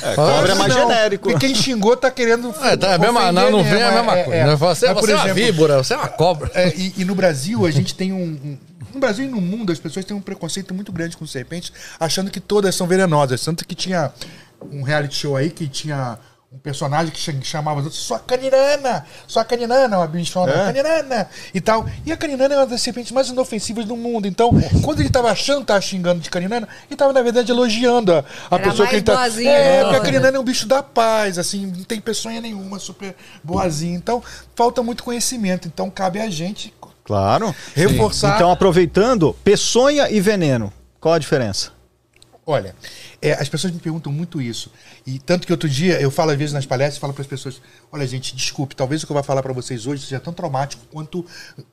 É, cobra é mais
Não,
genérico.
Porque quem xingou tá querendo.
É, tá, a mesma, não, não vem
mesmo,
a mesma
é,
coisa.
é.
né? Você,
Mas, por
você é uma
exemplo,
víbora, você é uma cobra.
É, e, e no Brasil, a gente tem um, um- No Brasil e no mundo, as pessoas têm um preconceito muito grande com serpentes, achando que todas são venenosas. Tanto que tinha um reality show aí que tinha um personagem que cha- chamava os outros, sua caninana, sua caninana, uma bichona,
É.
caninana, e tal. E a caninana é uma das serpentes mais inofensivas do mundo. Então, quando ele tava achando, tava xingando de caninana, ele tava, na verdade, elogiando a, a
Era
pessoa que ele tá.
boazinha,
É,
né?
porque a caninana é um bicho da paz, assim, não tem peçonha nenhuma, super boazinha. Então, falta muito conhecimento. Então, cabe a gente
Claro.
reforçar.
Então, aproveitando, peçonha e veneno. Qual a diferença?
Olha, é, as pessoas me perguntam muito isso. E tanto que outro dia eu falo às vezes nas palestras, falo para as pessoas: olha, gente, desculpe, talvez o que eu vou falar para vocês hoje seja tão traumático quanto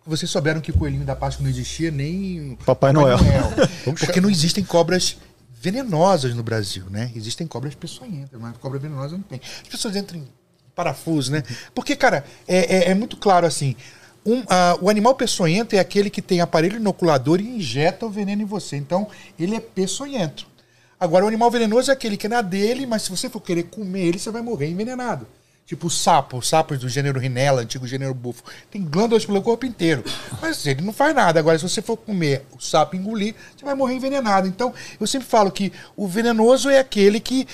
vocês souberam que o coelhinho da Páscoa não existia, nem
Papai Noel.
Porque não existem cobras venenosas no Brasil, né? Existem cobras peçonhentas, mas cobra venenosa não tem. As pessoas entram em parafuso, né? Porque, cara, é, é- é muito claro assim. um, ah, o animal peçonhento é aquele que tem aparelho inoculador e injeta o veneno em você. Então, ele é peçonhento. Agora, o animal venenoso é aquele que é na dele, mas se você for querer comer ele, você vai morrer envenenado. Tipo o sapo, os sapos do gênero Rinella, antigo gênero bufo. Tem glândulas pelo corpo inteiro. Mas ele não faz nada. Agora, se você for comer o sapo engolir, você vai morrer envenenado. Então, eu sempre falo que o venenoso é aquele que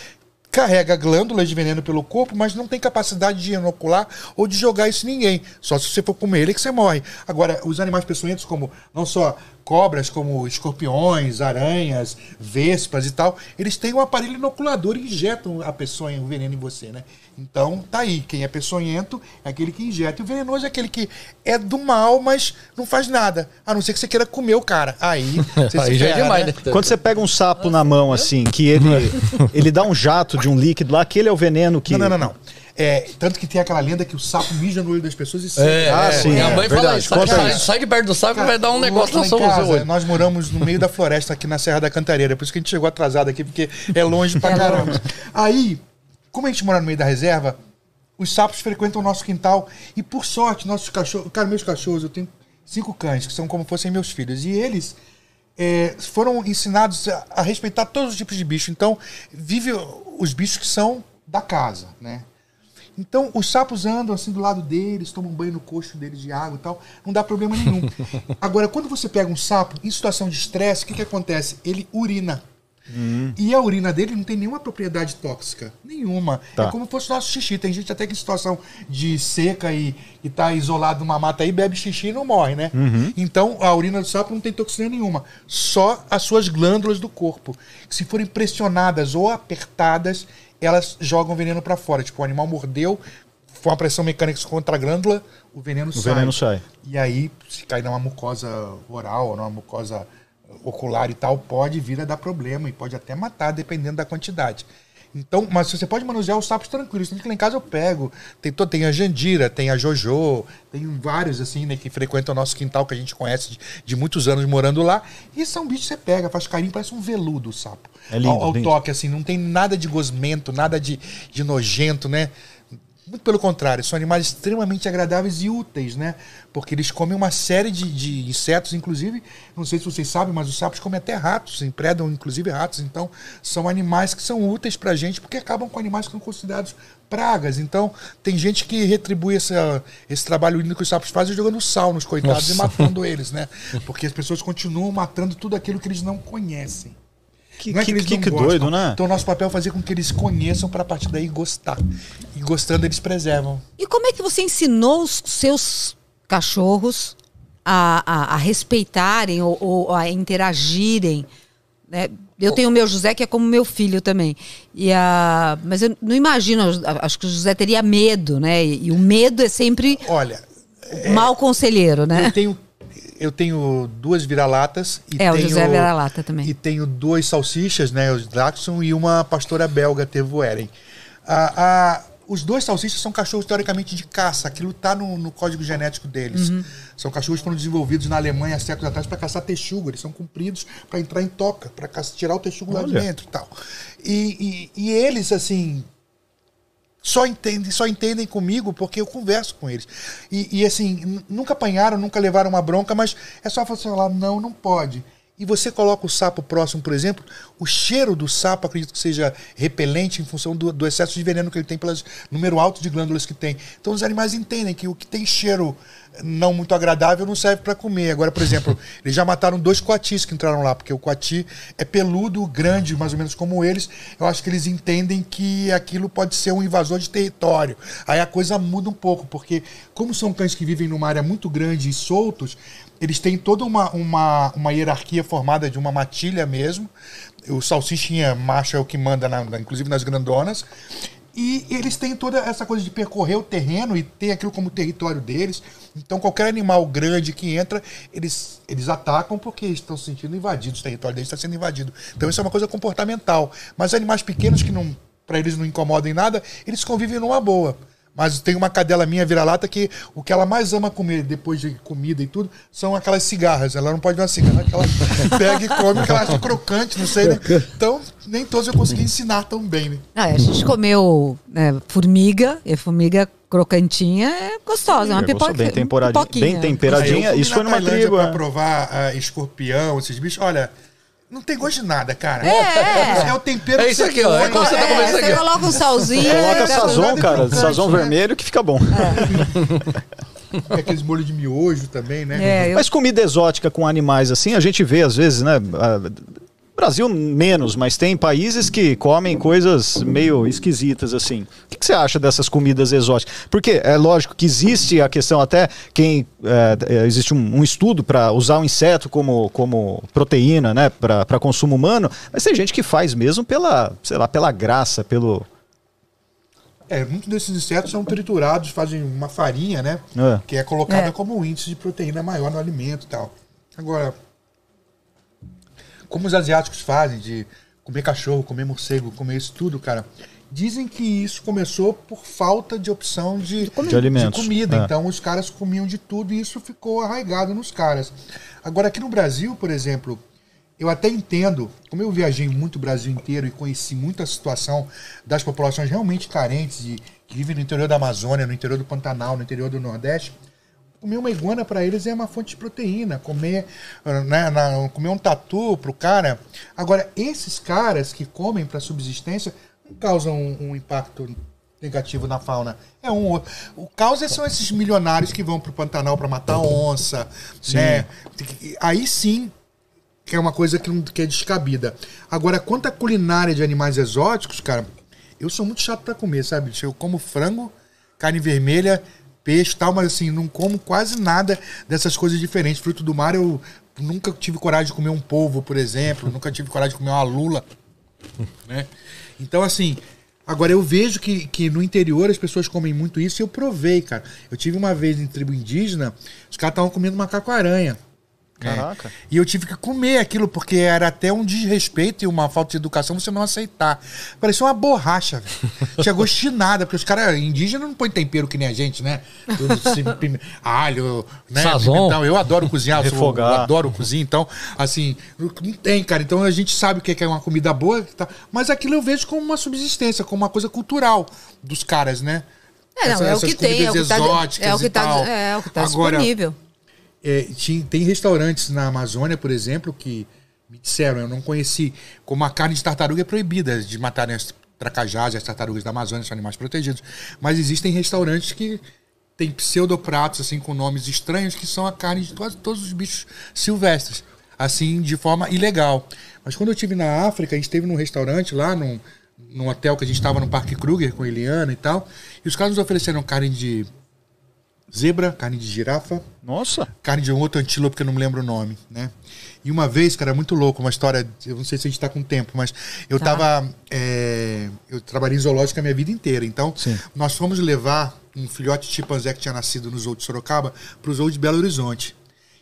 carrega glândulas de veneno pelo corpo, mas não tem capacidade de inocular ou de jogar isso em ninguém. Só se você for comer ele que você morre. Agora, os animais peçonhentos, como não só cobras, como escorpiões, aranhas, vespas e tal, eles têm um aparelho inoculador e injetam a peçonha, o veneno em você, né? Então, tá aí. Quem é peçonhento é aquele que injeta. E o venenoso é aquele que é do mal, mas não faz nada. A não ser que você queira comer o cara. Aí, você
Aí
se
já é
ferra,
demais,
né?
né?
Quando você pega um sapo na mão, assim, que ele, ele dá um jato de um líquido lá, aquele é o veneno que.
Não, não, não, não. É, tanto que tem aquela lenda que o sapo mija no olho das pessoas e
É,
Ah,
é,
sim,
Minha
é,
mãe fala
verdade.
isso. Sai, sai,
isso.
sai de perto do saco e vai dar um negócio na sua
casa. Nós moramos no meio da floresta aqui na Serra da Cantareira, por isso que a gente chegou atrasado aqui, porque é longe pra caramba. Aí, como a gente mora no meio da reserva, os sapos frequentam o nosso quintal e, por sorte, nossos cachorros. Cara, meus cachorros, eu tenho cinco cães, que são como fossem meus filhos, e eles. é, foram ensinados a, a respeitar todos os tipos de bicho. Então, vive os bichos que são da casa, né? Então, os sapos andam assim do lado deles, tomam banho no coxo deles de água e tal, não dá problema nenhum. Agora, quando você pega um sapo em situação de estresse, o que, que acontece? Ele urina. E a urina dele não tem nenhuma propriedade tóxica. Nenhuma.
Tá.
É como se fosse nosso xixi. Tem gente até que em situação de seca e, e tá isolado numa mata aí, bebe xixi e não morre, né? Então, a urina do sapo não tem toxina nenhuma. Só as suas glândulas do corpo. Que se forem pressionadas ou apertadas, elas jogam veneno para fora. Tipo, o animal mordeu, foi uma pressão mecânica contra a glândula, o veneno
O
sai.
veneno sai.
E aí, se cair numa mucosa oral numa mucosa ocular e tal, pode vir a dar problema e pode até matar, dependendo da quantidade. Então, mas você pode manusear os sapos tranquilos. Tanto que lá em casa eu pego. Tem, tem a Jandira, tem a Jojo, tem vários assim, né, que frequentam o nosso quintal, que a gente conhece de, de muitos anos morando lá. E são bichos que você pega, faz carinho, parece um veludo o sapo.
É lindo,
Ao, ao
lindo.
toque, assim, não tem nada de gosmento, nada de, de nojento, né? Muito pelo contrário, são animais extremamente agradáveis e úteis, né? Porque eles comem uma série de, de insetos, inclusive, não sei se vocês sabem, mas os sapos comem até ratos, empredam inclusive ratos. Então, são animais que são úteis pra gente porque acabam com animais que são considerados pragas. Então, tem gente que retribui essa, esse trabalho lindo que os sapos fazem jogando sal nos coitados e matando eles, né? Porque as pessoas continuam matando tudo aquilo que eles não conhecem.
Que,
Não é
que,
eles
que,
não
que
gostam.
doido, né?
Então, nosso papel é fazer com que eles conheçam para a partir daí gostar. E gostando, eles preservam.
E como é que você ensinou os seus cachorros a, a, a respeitarem ou, ou a interagirem? né? Eu tenho o meu José, que é como meu filho também. E a, mas eu não imagino, acho que o José teria medo, né? E, e o medo é sempre
Olha,
o mau conselheiro, né?
eu tenho, eu tenho duas vira-latas. e
É, o
tenho,
José é vira-lata também.
E tenho dois salsichas, né? Os Dachshund e uma pastora belga, Tevoeren. A, a, os dois salsichas são cachorros teoricamente de caça. Aquilo está no, no código genético deles.
Uhum.
São cachorros que foram desenvolvidos na Alemanha há séculos atrás para caçar texugo. Eles são compridos para entrar em toca, para tirar o texugo lá de dentro e tal. E, e, e eles, assim, só entendem, só entendem comigo porque eu converso com eles. E, e, assim, nunca apanharam, nunca levaram uma bronca, mas é só você falar, não, não pode. E você coloca o sapo próximo, por exemplo, o cheiro do sapo acredito que seja repelente em função do, do excesso de veneno que ele tem pelo número alto de glândulas que tem. Então os animais entendem que o que tem cheiro não muito agradável não serve para comer. Agora, por exemplo, eles já mataram dois coatis que entraram lá, porque o coati é peludo, grande, mais ou menos como eles. Eu acho que eles entendem que aquilo pode ser um invasor de território. Aí a coisa muda um pouco, porque como são cães que vivem numa área muito grande e soltos, eles têm toda uma, uma, uma hierarquia formada de uma matilha mesmo. O salsichinha macho é o que manda, na- inclusive nas grandonas. E eles têm toda essa coisa de percorrer o terreno e ter aquilo como território deles. Então, qualquer animal grande que entra, eles, eles atacam porque estão se sentindo invadidos. O território deles está sendo invadido. Então, isso é uma coisa comportamental. Mas animais pequenos que não, para eles não incomodem nada, eles convivem numa boa. Mas tem uma cadela minha vira-lata que o que ela mais ama comer depois de comida e tudo são aquelas cigarras. Ela não pode ver uma cigarra que ela pega e come, que ela acha crocante, não sei, né? Então, nem todos eu consegui ensinar tão bem, né?
Ah, a gente comeu né, formiga, e formiga crocantinha é gostosa, é uma pipoca,
bem temperadinha-
pipoquinha.
bem temperadinha.
Fui
Isso foi numa
Tailândia
tribo,
Pra
é.
provar ah, escorpião, esses bichos. Olha, Não tem gosto de nada, cara.
É.
É o tempero
É
que
isso
você
aqui, ó. É como você tá
É,
comendo isso aqui.
coloca um salzinho.
Coloca sazon, cara. Sazon vermelho que fica bom.
Tem aqueles molhos de miojo também, né?
É, eu
Mas comida exótica com animais assim, a gente vê às vezes, né? Brasil menos, mas tem países que comem coisas meio esquisitas assim. O que, que você acha dessas comidas exóticas? Porque é lógico que existe a questão até quem é, é, existe um, um estudo para usar o inseto como, como proteína, né, para consumo humano, mas tem gente que faz mesmo pela, sei lá, pela graça, pelo
É, muitos desses insetos são triturados, fazem uma farinha, né?
É.
Que é colocada
É.
como um índice de proteína maior no alimento e tal. Agora, como os asiáticos fazem de comer cachorro, comer morcego, comer isso tudo, cara, dizem que isso começou por falta de opção de,
De alimentos,
comida.
é.
Então os caras comiam de tudo e isso ficou arraigado nos caras. Agora, aqui no Brasil, por exemplo, eu até entendo, como eu viajei muito o Brasil inteiro e conheci muita situação das populações realmente carentes e que vivem no interior da Amazônia, no interior do Pantanal, no interior do Nordeste, comer uma iguana para eles é uma fonte de proteína. Comer, né, na- comer um tatu pro cara. Agora, esses caras que comem para subsistência não causam um, um impacto negativo na fauna. É um outro. O causa são esses milionários que vão pro Pantanal para matar onça, né? Aí sim que é uma coisa que, que é descabida. Agora, quanto à culinária de animais exóticos, cara, eu sou muito chato pra comer, sabe? Eu como frango, carne vermelha, peixe e tal, mas assim, não como quase nada dessas coisas diferentes. Fruto do mar, eu nunca tive coragem de comer um polvo, por exemplo, nunca tive coragem de comer uma lula, né? Então, assim, agora eu vejo que, que no interior as pessoas comem muito isso e eu provei, cara. Eu tive uma vez em tribo indígena, os caras estavam comendo macaco-aranha.
Caraca.
É. E eu tive que comer aquilo, porque era até um desrespeito e uma falta de educação você não aceitar. Parecia uma borracha, velho. Tinha gosto de nada, porque os caras indígenas não põem tempero que nem a gente, né? Tudo assim, alho, né?
Sazon.
pimentão. Eu adoro cozinhar, eu, sou-
Refogar.
eu adoro cozinhar, então, assim, não tem, cara. Então a gente sabe o que é uma comida boa, tá- mas aquilo eu vejo como uma subsistência, como uma coisa cultural dos caras, né?
É, não,
Essa-
é o
essas
que tem, é o que tá, é o que tá,
tal.
é o que tá
Agora,
disponível.
É, tinha- tem restaurantes na Amazônia, por exemplo, que me disseram, eu não conheci, como a carne de tartaruga é proibida de matarem as tracajás e as tartarugas da Amazônia, são animais protegidos. Mas existem restaurantes que têm pseudopratos, assim, com nomes estranhos, que são a carne de quase todos os bichos silvestres, assim, de forma ilegal. Mas quando eu estive na África, a gente esteve num restaurante lá, num, num hotel que a gente estava no Parque Kruger com Eliana e tal, e os caras nos ofereceram carne de zebra, carne de girafa,
Nossa.
carne de um outro antílope que eu não me lembro o nome, né? E uma vez, cara, muito louco, uma história, eu não sei se a gente tá com tempo, mas eu
Tá.
tava. é, eu trabalhei em zoológica a minha vida inteira. Então,
Sim.
nós fomos levar um filhote de chimpanzé que tinha nascido no zoo de Sorocaba pro zoo de Belo Horizonte.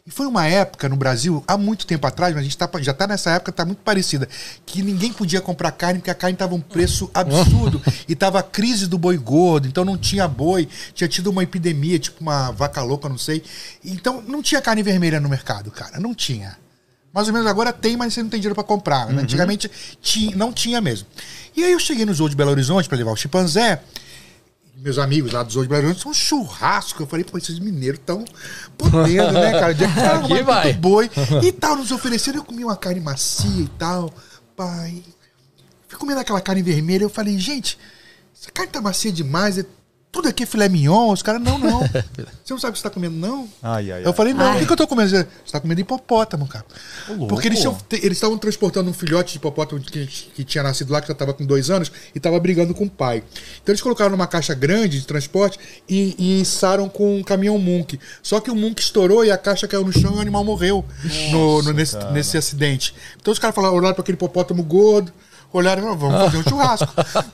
E foi uma época no Brasil, há muito tempo atrás, mas a gente tá, já tá nessa época, tá muito parecida, que ninguém podia comprar carne porque a carne tava um preço absurdo e tava a crise do boi gordo, então não tinha boi, tinha tido uma epidemia, tipo uma vaca louca, não sei. Então não tinha carne vermelha no mercado, cara, não tinha. Mais ou menos agora tem, mas você não tem dinheiro para comprar. né? Antigamente ti- não tinha mesmo. E aí eu cheguei no zoo de Belo Horizonte para levar o chimpanzé. Meus amigos lá do Zoo de Belo Horizonte são um churrasco. Eu falei, pô, esses mineiros estão podendo, né, cara? De
Aqui vai.
boi e tal, nos ofereceram. Eu comi uma carne macia e tal. Pai, fui comendo aquela carne vermelha. Eu falei, gente, essa carne tá macia demais. Tudo aqui é filé mignon. Os caras, não, não. Você não sabe o que você tá comendo, não?
Ai, ai, ai.
Eu falei, não, o que, que eu tô comendo? Você tá comendo hipopótamo, cara. Porque eles estavam transportando um filhote de hipopótamo que, que tinha nascido lá, que já tava com dois anos, e tava brigando com o pai. Então eles colocaram numa caixa grande de transporte e, e içaram com um caminhão Munk. Só que o Munk estourou e a caixa caiu no chão e o animal morreu no, no- nesse, nesse acidente. Então os caras falaram, olharam para aquele hipopótamo gordo, olharam e falaram, vamos fazer um churrasco.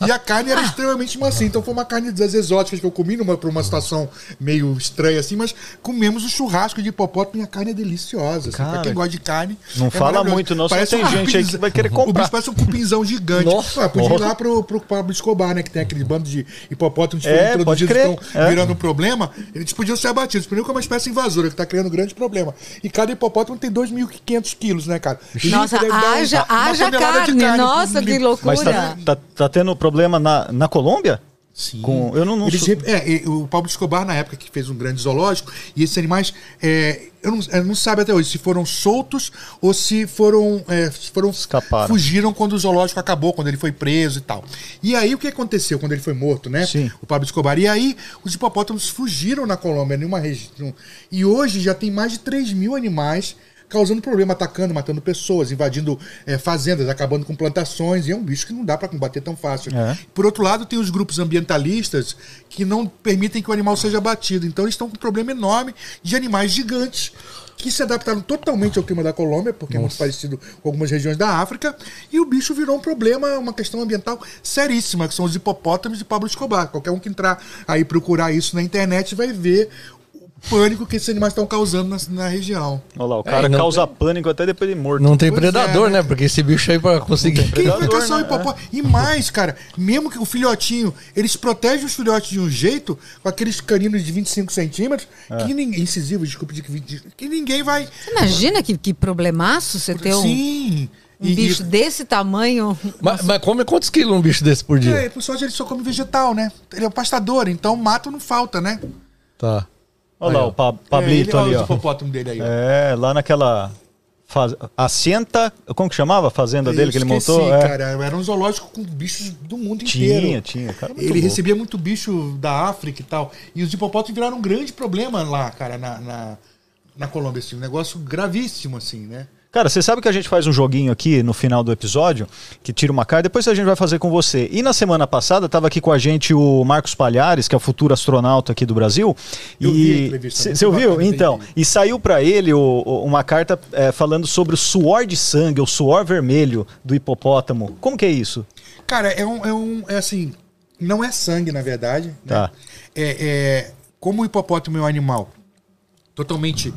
e a carne era extremamente macia. Então foi uma carne das exóticas que eu comi numa, pra uma situação meio estranha assim, mas comemos o churrasco de hipopótamo e a carne é deliciosa. Assim, pra quem gosta de carne.
não
é
fala muito não,
Parece
tem
um
gente aí que vai querer
O
comprar.
bicho parece um cupinzão gigante.
Nossa.
Ah, podia ir lá pro, pro Pablo Escobar, né? Que tem aquele bando de hipopótamos que
É,
foram introduzidos estão
É.
virando um problema. Eles podiam ser abatidos. Primeiro que é uma espécie invasora que tá criando grande problema. E cada hipopótamo tem 2.500 quilos, né, cara?
Nossa,
um-
haja,
uma
haja carne.
carne
Nossa, que loucura.
Mas tá, tá, tá tendo problema na, na Colômbia?
Sim.
Com, eu não, não
Eles
sou-
é, o Pablo Escobar, na época que fez um grande zoológico, e esses animais, é, eu, não, eu não sabe até hoje se foram soltos ou se foram, é, se foram
Escaparam.
fugiram quando o zoológico acabou, quando ele foi preso e tal. E aí o que aconteceu quando ele foi morto, né?
Sim.
O Pablo Escobar. E aí os hipopótamos fugiram na Colômbia, numa região. E hoje já tem mais de 3 mil animais causando problema, atacando, matando pessoas, invadindo é, fazendas, acabando com plantações, e é um bicho que não dá para combater tão fácil.
É.
Por outro lado, tem os grupos ambientalistas que não permitem que o animal seja abatido. Então eles estão com um problema enorme de animais gigantes que se adaptaram totalmente ao clima da Colômbia, porque é muito parecido com algumas regiões da África, e o bicho virou um problema, uma questão ambiental seríssima, que são os hipopótamos de Pablo Escobar. Qualquer um que entrar aí procurar isso na internet vai ver pânico que esses animais estão causando na, na região.
Olha lá, o cara
É,
causa pânico até depois de morto.
Não tem
Pois
predador,
é,
né? Porque esse bicho aí pra conseguir.
Quem vai
Predador,
caçar
né?
hipopótamo? E mais, cara, mesmo que o filhotinho, eles protegem os filhotes de um jeito, com aqueles caninos de 25 centímetros,
É.
que ninguém. Incisivo, desculpa, de que 20 que ninguém vai.
Você imagina que, que problemaço você ter um,
Sim.
um
E-
bicho
e-
desse tamanho.
Mas, mas come quantos quilos um bicho desse por dia?
É, por sorte ele só come vegetal, né? Ele é um pastador, então mato não falta, né?
Tá.
Olha lá, o Pa-
é,
Pablito
ele,
ali, ó.
o hipopótamo dele aí, ó.
É, lá naquela. Faz... Assenta. Como que chamava a fazenda dele que ele
Esqueci,
montou? É.
cara. Era um zoológico com bichos do mundo
Tinha,
inteiro.
tinha. Cara, muito
Ele
louco.
recebia muito bicho da África e tal. E os hipopótamos viraram um grande problema lá, cara, na, na, na Colômbia. Assim, um negócio gravíssimo, assim, né?
Cara, você sabe que a gente faz um joguinho aqui no final do episódio, que tira uma carta, depois a gente vai fazer com você. E na semana passada estava aqui com a gente o Marcos Palhares, que é o futuro astronauta aqui do Brasil.
Eu
e você ouviu? Então, e saiu para ele o- o- uma carta é, falando sobre o suor de sangue, o suor vermelho do hipopótamo. Como que é isso?
Cara, é um. É, um, é assim. Não é sangue, na verdade. né?
Tá.
É, é- como o hipopótamo é um animal totalmente.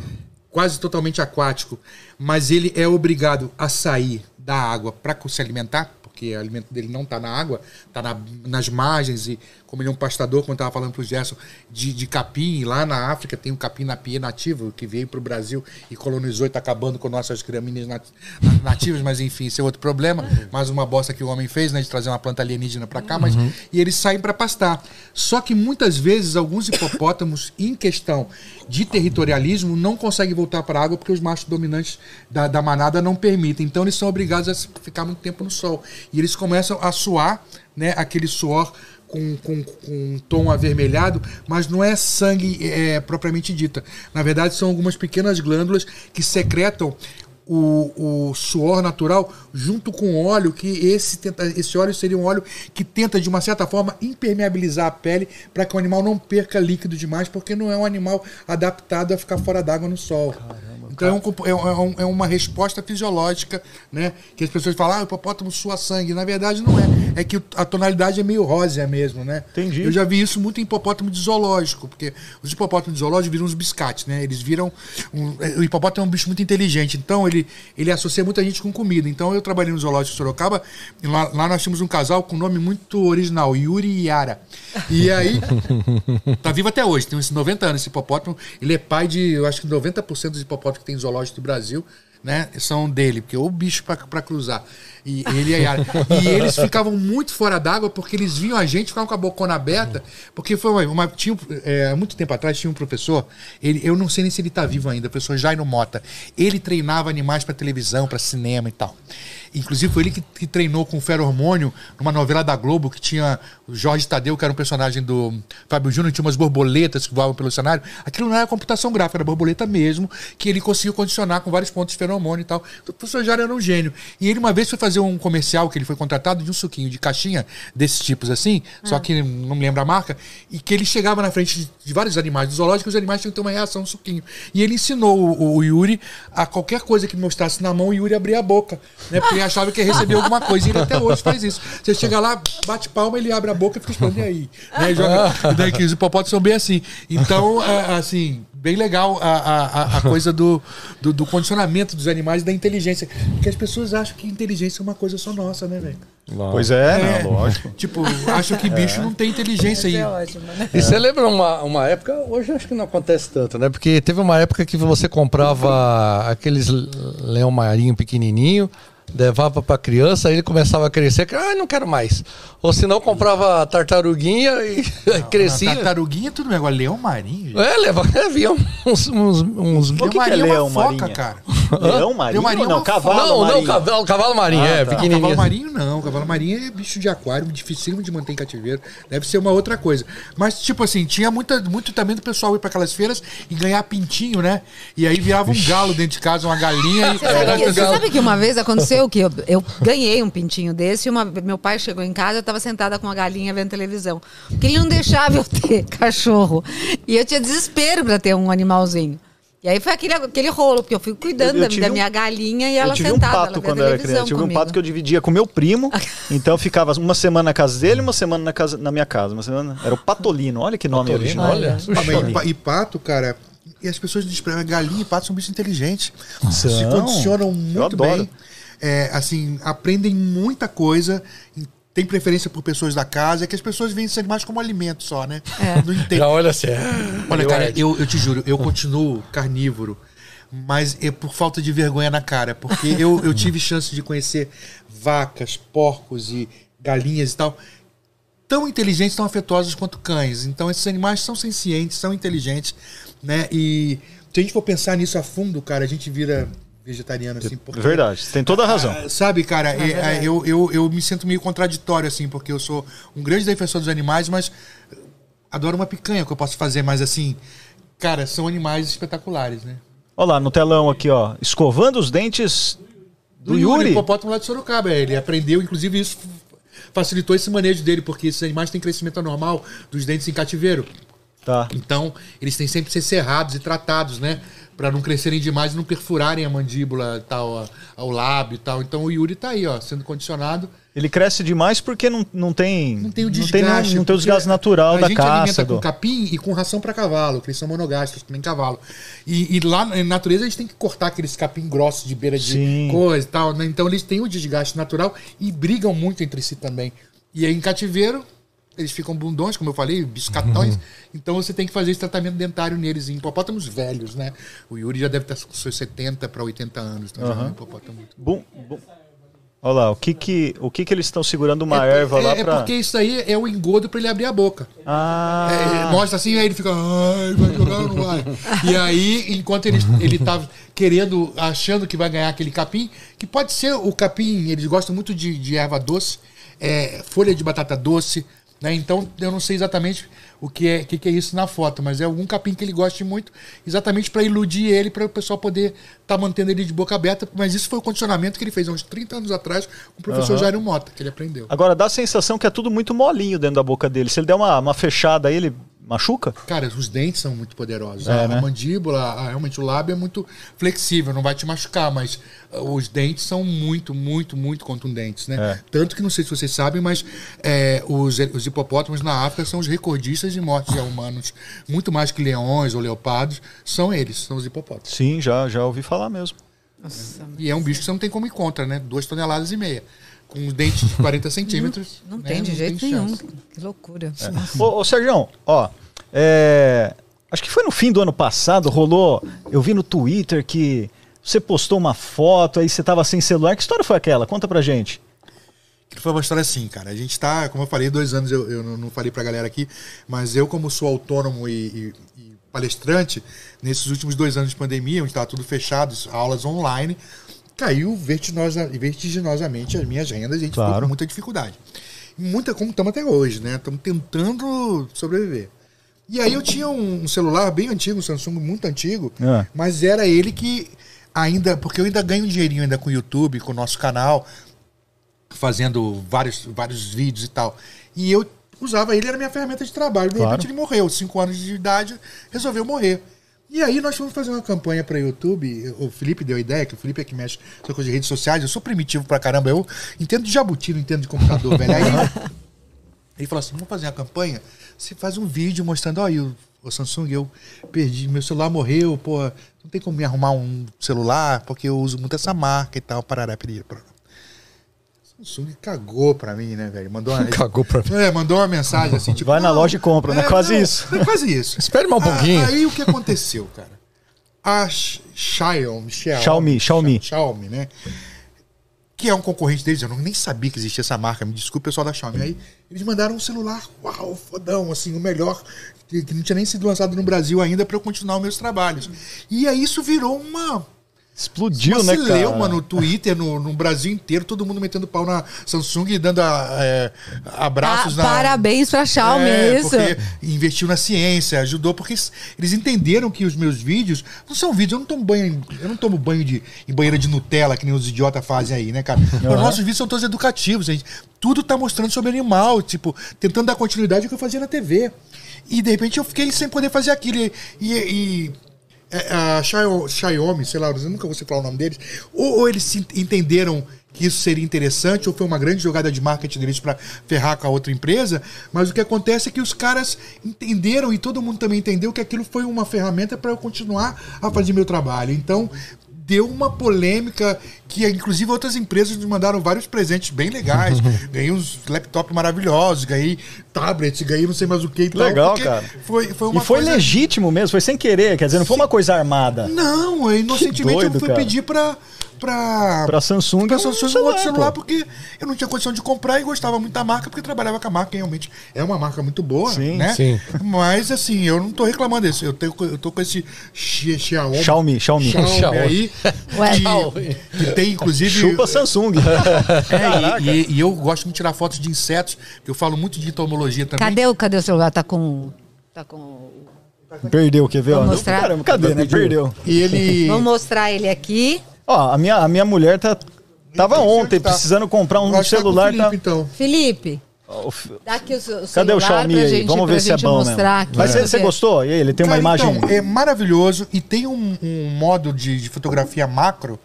Quase totalmente aquático, mas ele é obrigado a sair da água para se alimentar, porque o alimento dele não está na água, está nas margens e como ele é um pastador, eu estava falando para o Gerson, de, de capim, lá na África tem um capim na pia nativo que veio para o Brasil e colonizou e está acabando com nossas gramíneas nat- nativas, mas enfim, isso é outro problema, mais uma bosta que o homem fez, né, de trazer uma planta alienígena para cá, mas e eles saem para pastar. Só que muitas vezes alguns hipopótamos, em questão de territorialismo, não conseguem voltar para a água porque os machos dominantes da, da manada não permitem. Então eles são obrigados a ficar muito tempo no sol. E eles começam a suar, né, aquele suor com, com, com um tom avermelhado, mas não é sangue é, propriamente dita. Na verdade, são algumas pequenas glândulas que secretam o, o suor natural junto com óleo, que esse, tenta, esse óleo seria um óleo que tenta, de uma certa forma, impermeabilizar a pele para que o animal não perca líquido demais, porque não é um animal adaptado a ficar fora d'água no sol. Então é, um compo- é um- é uma resposta fisiológica, né? Que as pessoas falam, ah, o hipopótamo sua sangue. Na verdade, não é. É que a tonalidade é meio rósea mesmo, né?
Entendi.
Eu já vi isso muito em hipopótamo de zoológico, porque os hipopótamos de zoológico viram uns biscates, né? Eles viram. um- o hipopótamo é um bicho muito inteligente, então ele, ele associa muita gente com comida. Então eu trabalhei no zoológico de Sorocaba, e lá, lá nós tínhamos um casal com um nome muito original, Yuri e Yara. E aí. tá vivo até hoje, tem uns 90 anos esse hipopótamo. Ele é pai de, eu acho que 90% dos hipopótamos que tem em zoológico do Brasil. Né, são dele, porque é o bicho pra cruzar. E ele e a Yara. E eles ficavam muito fora d'água porque eles viam a gente, ficavam com a bocona aberta. Porque foi uma. uma- tinha, é, muito tempo atrás tinha um professor, ele, eu não sei nem se ele está vivo ainda, o professor Jairo Mota. Ele treinava animais para televisão, para cinema e tal. Inclusive foi ele que, que treinou com o feromônio numa novela da Globo que tinha o Jorge Tadeu, que era um personagem do Fábio Júnior, tinha umas borboletas que voavam pelo cenário. Aquilo não era computação gráfica, era borboleta mesmo, que ele conseguiu condicionar com vários pontos de feromônio e tal. Então, o professor Jairo era um gênio. E ele uma vez foi fazer um comercial que ele foi contratado de um suquinho de caixinha desses tipos assim, só que não me lembro a marca, e que ele chegava na frente de, de vários animais do zoológico e os animais tinham que ter uma reação no suquinho. E ele ensinou o, o Yuri a qualquer coisa que mostrasse na mão, o Yuri abria a boca, né? Porque achava que ia receber alguma coisa. E ele até hoje faz isso. Você chega lá, bate palma, ele abre a boca e fica esperando e aí. Né? E Joga, e daí que os hipopótamos são bem assim. Então, é, assim, bem legal a, a, a- coisa do, do, do condicionamento dos animais e da inteligência. Porque as pessoas acham que inteligência é uma coisa só nossa, né, velho?
Pois é,
É.
não, lógico.
Tipo, acham que bicho não tem inteligência aí.
É ótimo, né?
E você lembra uma, uma época, hoje acho que não acontece tanto, né? Porque teve uma época que você comprava aqueles leão marinho pequenininho, levava pra criança, aí ele começava a crescer, que, ah, não quero mais. Ou senão comprava tartaruguinha e crescia.
Tartaruguinha tudo bem. Agora, leão marinho, gente.
É, levava, havia uns, uns, uns-
O que, que é
marinho é uma
leão
foca,
marinha?
cara.
Leão marinho?
Leão marinho é
não, cavalo
Não, não,
marinho.
cavalo, cavalo marinho,
Ah,
é,
tá.
Não,
pequenininho.
cavalo marinho não. Cavalo marinho é bicho de aquário, dificílimo de manter em cativeiro. Deve ser uma outra coisa. Mas, tipo assim, tinha muita, muito também do pessoal ir pra aquelas feiras e ganhar pintinho, né? E aí virava um galo dentro de casa, uma galinha. E,
Você sabe, que, você sabe que uma vez aconteceu que eu, eu ganhei um pintinho desse e uma- meu pai chegou em casa, eu estava sentada com a galinha vendo televisão. Porque ele não deixava eu ter cachorro. E eu tinha desespero para ter um animalzinho. E aí foi aquele, aquele rolo, porque eu fui cuidando
Eu- eu
da,
tive
da
um-
minha galinha e
Eu
ela
tive um
sentada.
pato
ela via
quando eu era criança. Tive um
comigo.
pato que eu dividia com meu primo. então eu ficava uma semana na casa dele, uma semana na, casa, na minha casa. Uma semana... Era o Patolino. Olha que nome
Patolino,
original.
olha.
Ah, mas e pa- pato, cara, e as pessoas desprezam. Galinha e pato são bichos inteligentes. Se
São.
condicionam
Eu
muito bem. É, assim, aprendem muita coisa. Tem preferência por pessoas da casa. É que as pessoas veem esses animais como alimento só, né? Não entendem.
Já olha assim. ah,
Olha,
eu
cara, eu, eu te juro, eu continuo carnívoro, mas é por falta de vergonha na cara, porque eu, eu tive chance de conhecer vacas, porcos e galinhas e tal, tão inteligentes, tão afetuosos quanto cães. Então esses animais são sencientes, são inteligentes, né? E se a gente for pensar nisso a fundo, cara, a gente vira vegetariano assim, porque
Verdade, você tem toda a razão.
ah, Sabe, cara, é, é, eu, eu, eu me sinto meio contraditório, assim, porque eu sou um grande defensor dos animais, mas adoro uma picanha que eu posso fazer, mas assim, cara, são animais espetaculares, né?
Olha lá no telão aqui, ó. Escovando os dentes do, Yuri.
hipopótamo lá de Sorocaba. é, Ele aprendeu, inclusive, isso facilitou esse manejo dele, porque esses animais têm crescimento anormal dos dentes em cativeiro.
Tá.
Então, eles têm sempre que ser serrados e tratados, né? Pra não crescerem demais e não perfurarem a mandíbula tal, ao lábio e tal. Então o Yuri tá aí, ó, sendo condicionado.
Ele cresce demais porque não, não tem.
Não tem o
Não
desgaste.
tem, não, não tem o desgaste natural
a
da
gente
caça.
alimenta
do-
com capim e com ração para cavalo, que eles são monogástricos, que nem cavalo. E, e lá na natureza a gente tem que cortar aqueles capim grossos de beira de
Sim.
coisa e tal. né? Então eles têm o desgaste natural e brigam muito entre si também. E aí em cativeiro, eles ficam bundões, como eu falei, biscatões. Então você tem que fazer esse tratamento dentário neles, em hipopótamos velhos, né? O Yuri já deve estar com seus 70 para 80 anos. Então já é um hipopótamo muito
Bum, bum. Olha lá, o que que, o que que eles estão segurando uma
é,
erva
é-
lá
é
pra.
porque isso aí é o engodo para ele abrir a boca.
Ah,
É, mostra assim, aí ele fica, ai, vai jogar não vai? e aí, enquanto ele, ele tá querendo, achando que vai ganhar aquele capim, que pode ser o capim, eles gostam muito de, de erva doce, é, folha de batata doce, né? Então eu não sei exatamente o que é, que que é isso na foto, mas é algum capim que ele goste muito, exatamente para iludir ele, para o pessoal poder estar mantendo ele de boca aberta. Mas isso foi o condicionamento que ele fez há uns 30 anos atrás com o professor Jairo Mota, que ele aprendeu.
agora dá a sensação que é tudo muito molinho dentro da boca dele. Se ele der uma, uma fechada aí, ele machuca?
Cara, os dentes são muito poderosos.
É,
a,
né?
a mandíbula, a- realmente o lábio é muito flexível, não vai te machucar, mas uh, os dentes são muito, muito, muito contundentes, né?
É.
Tanto que não sei se vocês sabem, mas é, os, os hipopótamos na África são os recordistas de mortes de humanos, muito mais que leões ou leopardos, são eles, são os hipopótamos.
Sim, já, já ouvi falar mesmo.
E é um bicho que você não tem como ir contra, né? Duas toneladas e meia. Com um dente de 40 centímetros.
Não
né?
tem de jeito nenhum.
chance.
Que loucura.
Ô, ô Sérgio, ó, é, acho que foi no fim do ano passado, rolou, eu vi no Twitter que você postou uma foto, aí você tava sem celular. Que história foi aquela? Conta pra gente.
Que foi uma história assim, cara. A gente tá, como eu falei, dois anos eu, eu não- falei pra galera aqui, mas eu, como sou autônomo e, e- e palestrante, nesses últimos dois anos de pandemia, onde estava tudo fechado, aulas online, caiu vertiginosa, vertiginosamente as minhas rendas e a gente ficou
Claro.
com muita dificuldade. Muita, como estamos até hoje, né? Estamos tentando sobreviver. E aí eu tinha um, celular bem antigo, um Samsung muito antigo,
É.
mas era ele que ainda, porque eu ainda ganho um dinheirinho ainda com o YouTube, com o nosso canal, fazendo vários, vários vídeos e tal. E eu usava ele, era minha ferramenta de trabalho. De
Claro.
repente ele morreu, cinco anos de idade, resolveu morrer. E aí nós fomos fazer uma campanha para YouTube. O Felipe deu a ideia, que o Felipe é que mexe com coisa de redes sociais. Eu sou primitivo pra caramba. Eu entendo de jabuti, não entendo de computador, velho. Aí ele falou assim: vamos fazer uma campanha. Você faz um vídeo mostrando, ó, aí o, Samsung, eu perdi, meu celular morreu, pô, não tem como me arrumar um celular, porque eu uso muito essa marca e tal, parará, piriri, parará. Samsung cagou pra mim, né, velho? Mandou uma,
Cagou pra mim.
é, mandou uma mensagem assim, tipo.
Vai na
"Não,
loja e compra, né? Quase
não,
isso."
É quase isso.
Espere mais um pouquinho.
Ah, Aí o que aconteceu, cara? A Xiaomi, Xiaomi,
Xiaomi. Xiaomi,
né? Que é um concorrente deles, eu não, nem sabia que existia essa marca, me desculpe, pessoal da Xiaomi. Aí eles mandaram um celular, uau, fodão, assim, o melhor, que, não tinha nem sido lançado no Brasil ainda para eu continuar os meus trabalhos. E aí isso virou uma
Explodiu,
uma
né, cara?
celeuma no Twitter, no, no Brasil inteiro, todo mundo metendo pau na Samsung e dando a- é, abraços
Ah,
na.
Parabéns pra Xiaomi,
É,
isso.
porque investiu na ciência, ajudou, porque eles entenderam que os meus vídeos não são vídeos, eu não tomo banho, eu não tomo banho de, em banheira de Nutella, que nem os idiotas fazem aí, né, cara? Os nossos vídeos são todos educativos, gente. Tudo tá mostrando sobre animal, tipo, tentando dar continuidade ao que eu fazia na TV. E de repente eu fiquei sem poder fazer aquilo. E, e- e a Xiao- Xiaomi, sei lá, eu nunca vou falar o nome deles, ou, ou eles entenderam que isso seria interessante, ou foi uma grande jogada de marketing deles para ferrar com a outra empresa, mas o que acontece é que os caras entenderam e todo mundo também entendeu que aquilo foi uma ferramenta para eu continuar a fazer meu trabalho. Então, deu uma polêmica que, inclusive, outras empresas me mandaram vários presentes bem legais. ganhei uns laptops maravilhosos, ganhei tablets, ganhei não sei mais o que e tal.
Legal, cara.
Foi, foi
E
uma
foi
coisa...
legítimo mesmo, foi sem querer, quer dizer, não foi uma coisa armada.
Não, inocentemente
doido,
eu fui
cara.
pedir pra. Pra,
Pra Samsung
pra Samsung um
celular,
outro celular,
pô.
porque eu não tinha condição de comprar e gostava muito da marca, porque trabalhava com a marca, que realmente é uma marca muito boa,
Sim,
né?
sim.
Mas assim, eu não tô reclamando desse. Eu, tenho, eu tô com esse Xi- Xiaomi,
Xiaomi, Xiaomi.
Xiaomi
Xiaomi.
aí,
Ué.
que, que tem inclusive.
Chupa Samsung.
É, e, e- e eu gosto de tirar fotos de insetos, que eu falo muito de entomologia também.
Cadê o, cadê o celular? Tá com. Tá com.
Perdeu, quer ver?
Vou
ó?
mostrar.
Caramba, cadê, né? Perdeu.
E ele.
Vamos mostrar ele aqui.
Ó, a minha, a minha mulher tá, tava ontem
tá.
precisando comprar um
tá
celular.
Felipe,
tá...
então.
Felipe,
Ó, o f-
dá aqui o, o
Cadê o Xiaomi aí?
gente,
Vamos ver se é bom
mostrar
mesmo.
aqui.
Mas você gostou? E aí, ele tem uma
Cara,
imagem.
Então, é maravilhoso e tem um, um modo de, de fotografia macro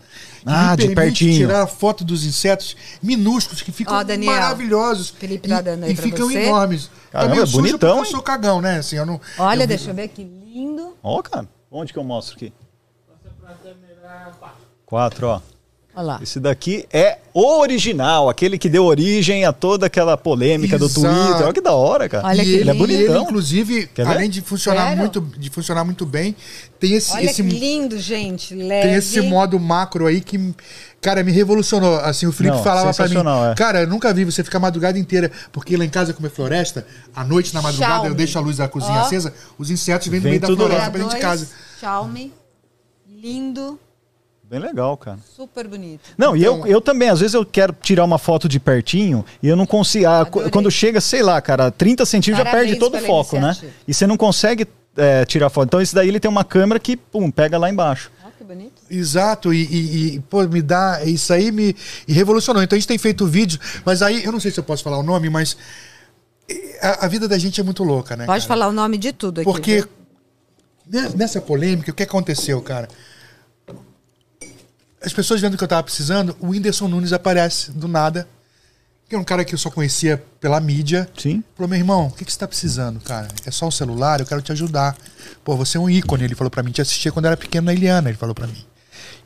Ah, de pertinho.
tirar foto dos insetos minúsculos que ficam
Ó, Daniel,
maravilhosos.
Felipe tá
e,
dando aí
e
pra
ficam
você.
enormes.
Caramba,
Também
é bonitão,
eu sou cagão, né? Assim, eu não,
Olha,
eu-
deixa eu ver que lindo.
Ó, cara. Onde que eu mostro aqui? Quatro, ó.
Olha lá.
Esse daqui é o original, aquele que deu origem a toda aquela polêmica do
Exato.
Twitter. Olha que da hora, cara.
Olha
e
que
ele,
ele é
e ele,
bonitão.
inclusive, além de funcionar, muito, de funcionar muito bem, tem esse,
Olha
esse,
que lindo, gente. Leve.
tem esse modo macro aí que, cara, me revolucionou. Assim, o Felipe
Não,
falava pra mim,
é.
cara, eu nunca vi você ficar a madrugada inteira, porque lá em casa, como é floresta, à noite, na madrugada,
Xiaomi.
eu deixo a luz da cozinha
Ó.
acesa, os insetos vêm no
Vem
meio da floresta pra dentro de casa.
Xiaomi. Lindo.
Bem legal, cara.
Super bonito.
Não, e
Então-
eu, eu também, às vezes eu quero tirar uma foto de pertinho e eu não consigo. ah, quando chega, sei lá, cara, 30 centímetros já
Parabéns
perde todo o foco, né? E você não consegue é, tirar foto. Então esse daí ele tem uma câmera que, pum, pega lá embaixo.
Olha que bonito.
Exato, e, e- e, pô, me dá. Isso aí me e revolucionou. Então a gente tem feito vídeo, mas aí, eu não sei se eu posso falar o nome, mas a, a vida da gente é muito louca, né?
Pode
cara?
falar o nome de tudo aqui.
Porque
viu?
ne- nessa polêmica, o que aconteceu, cara? As pessoas vendo que eu tava precisando, o Whindersson Nunes aparece do nada. Que é um cara que eu só conhecia pela mídia.
Sim.
Falou, meu irmão, o que, que você tá precisando, cara? É só um celular, eu quero te ajudar. Pô, você é um ícone, ele falou pra mim. Te assistia quando era pequeno na Eliana, ele falou pra mim.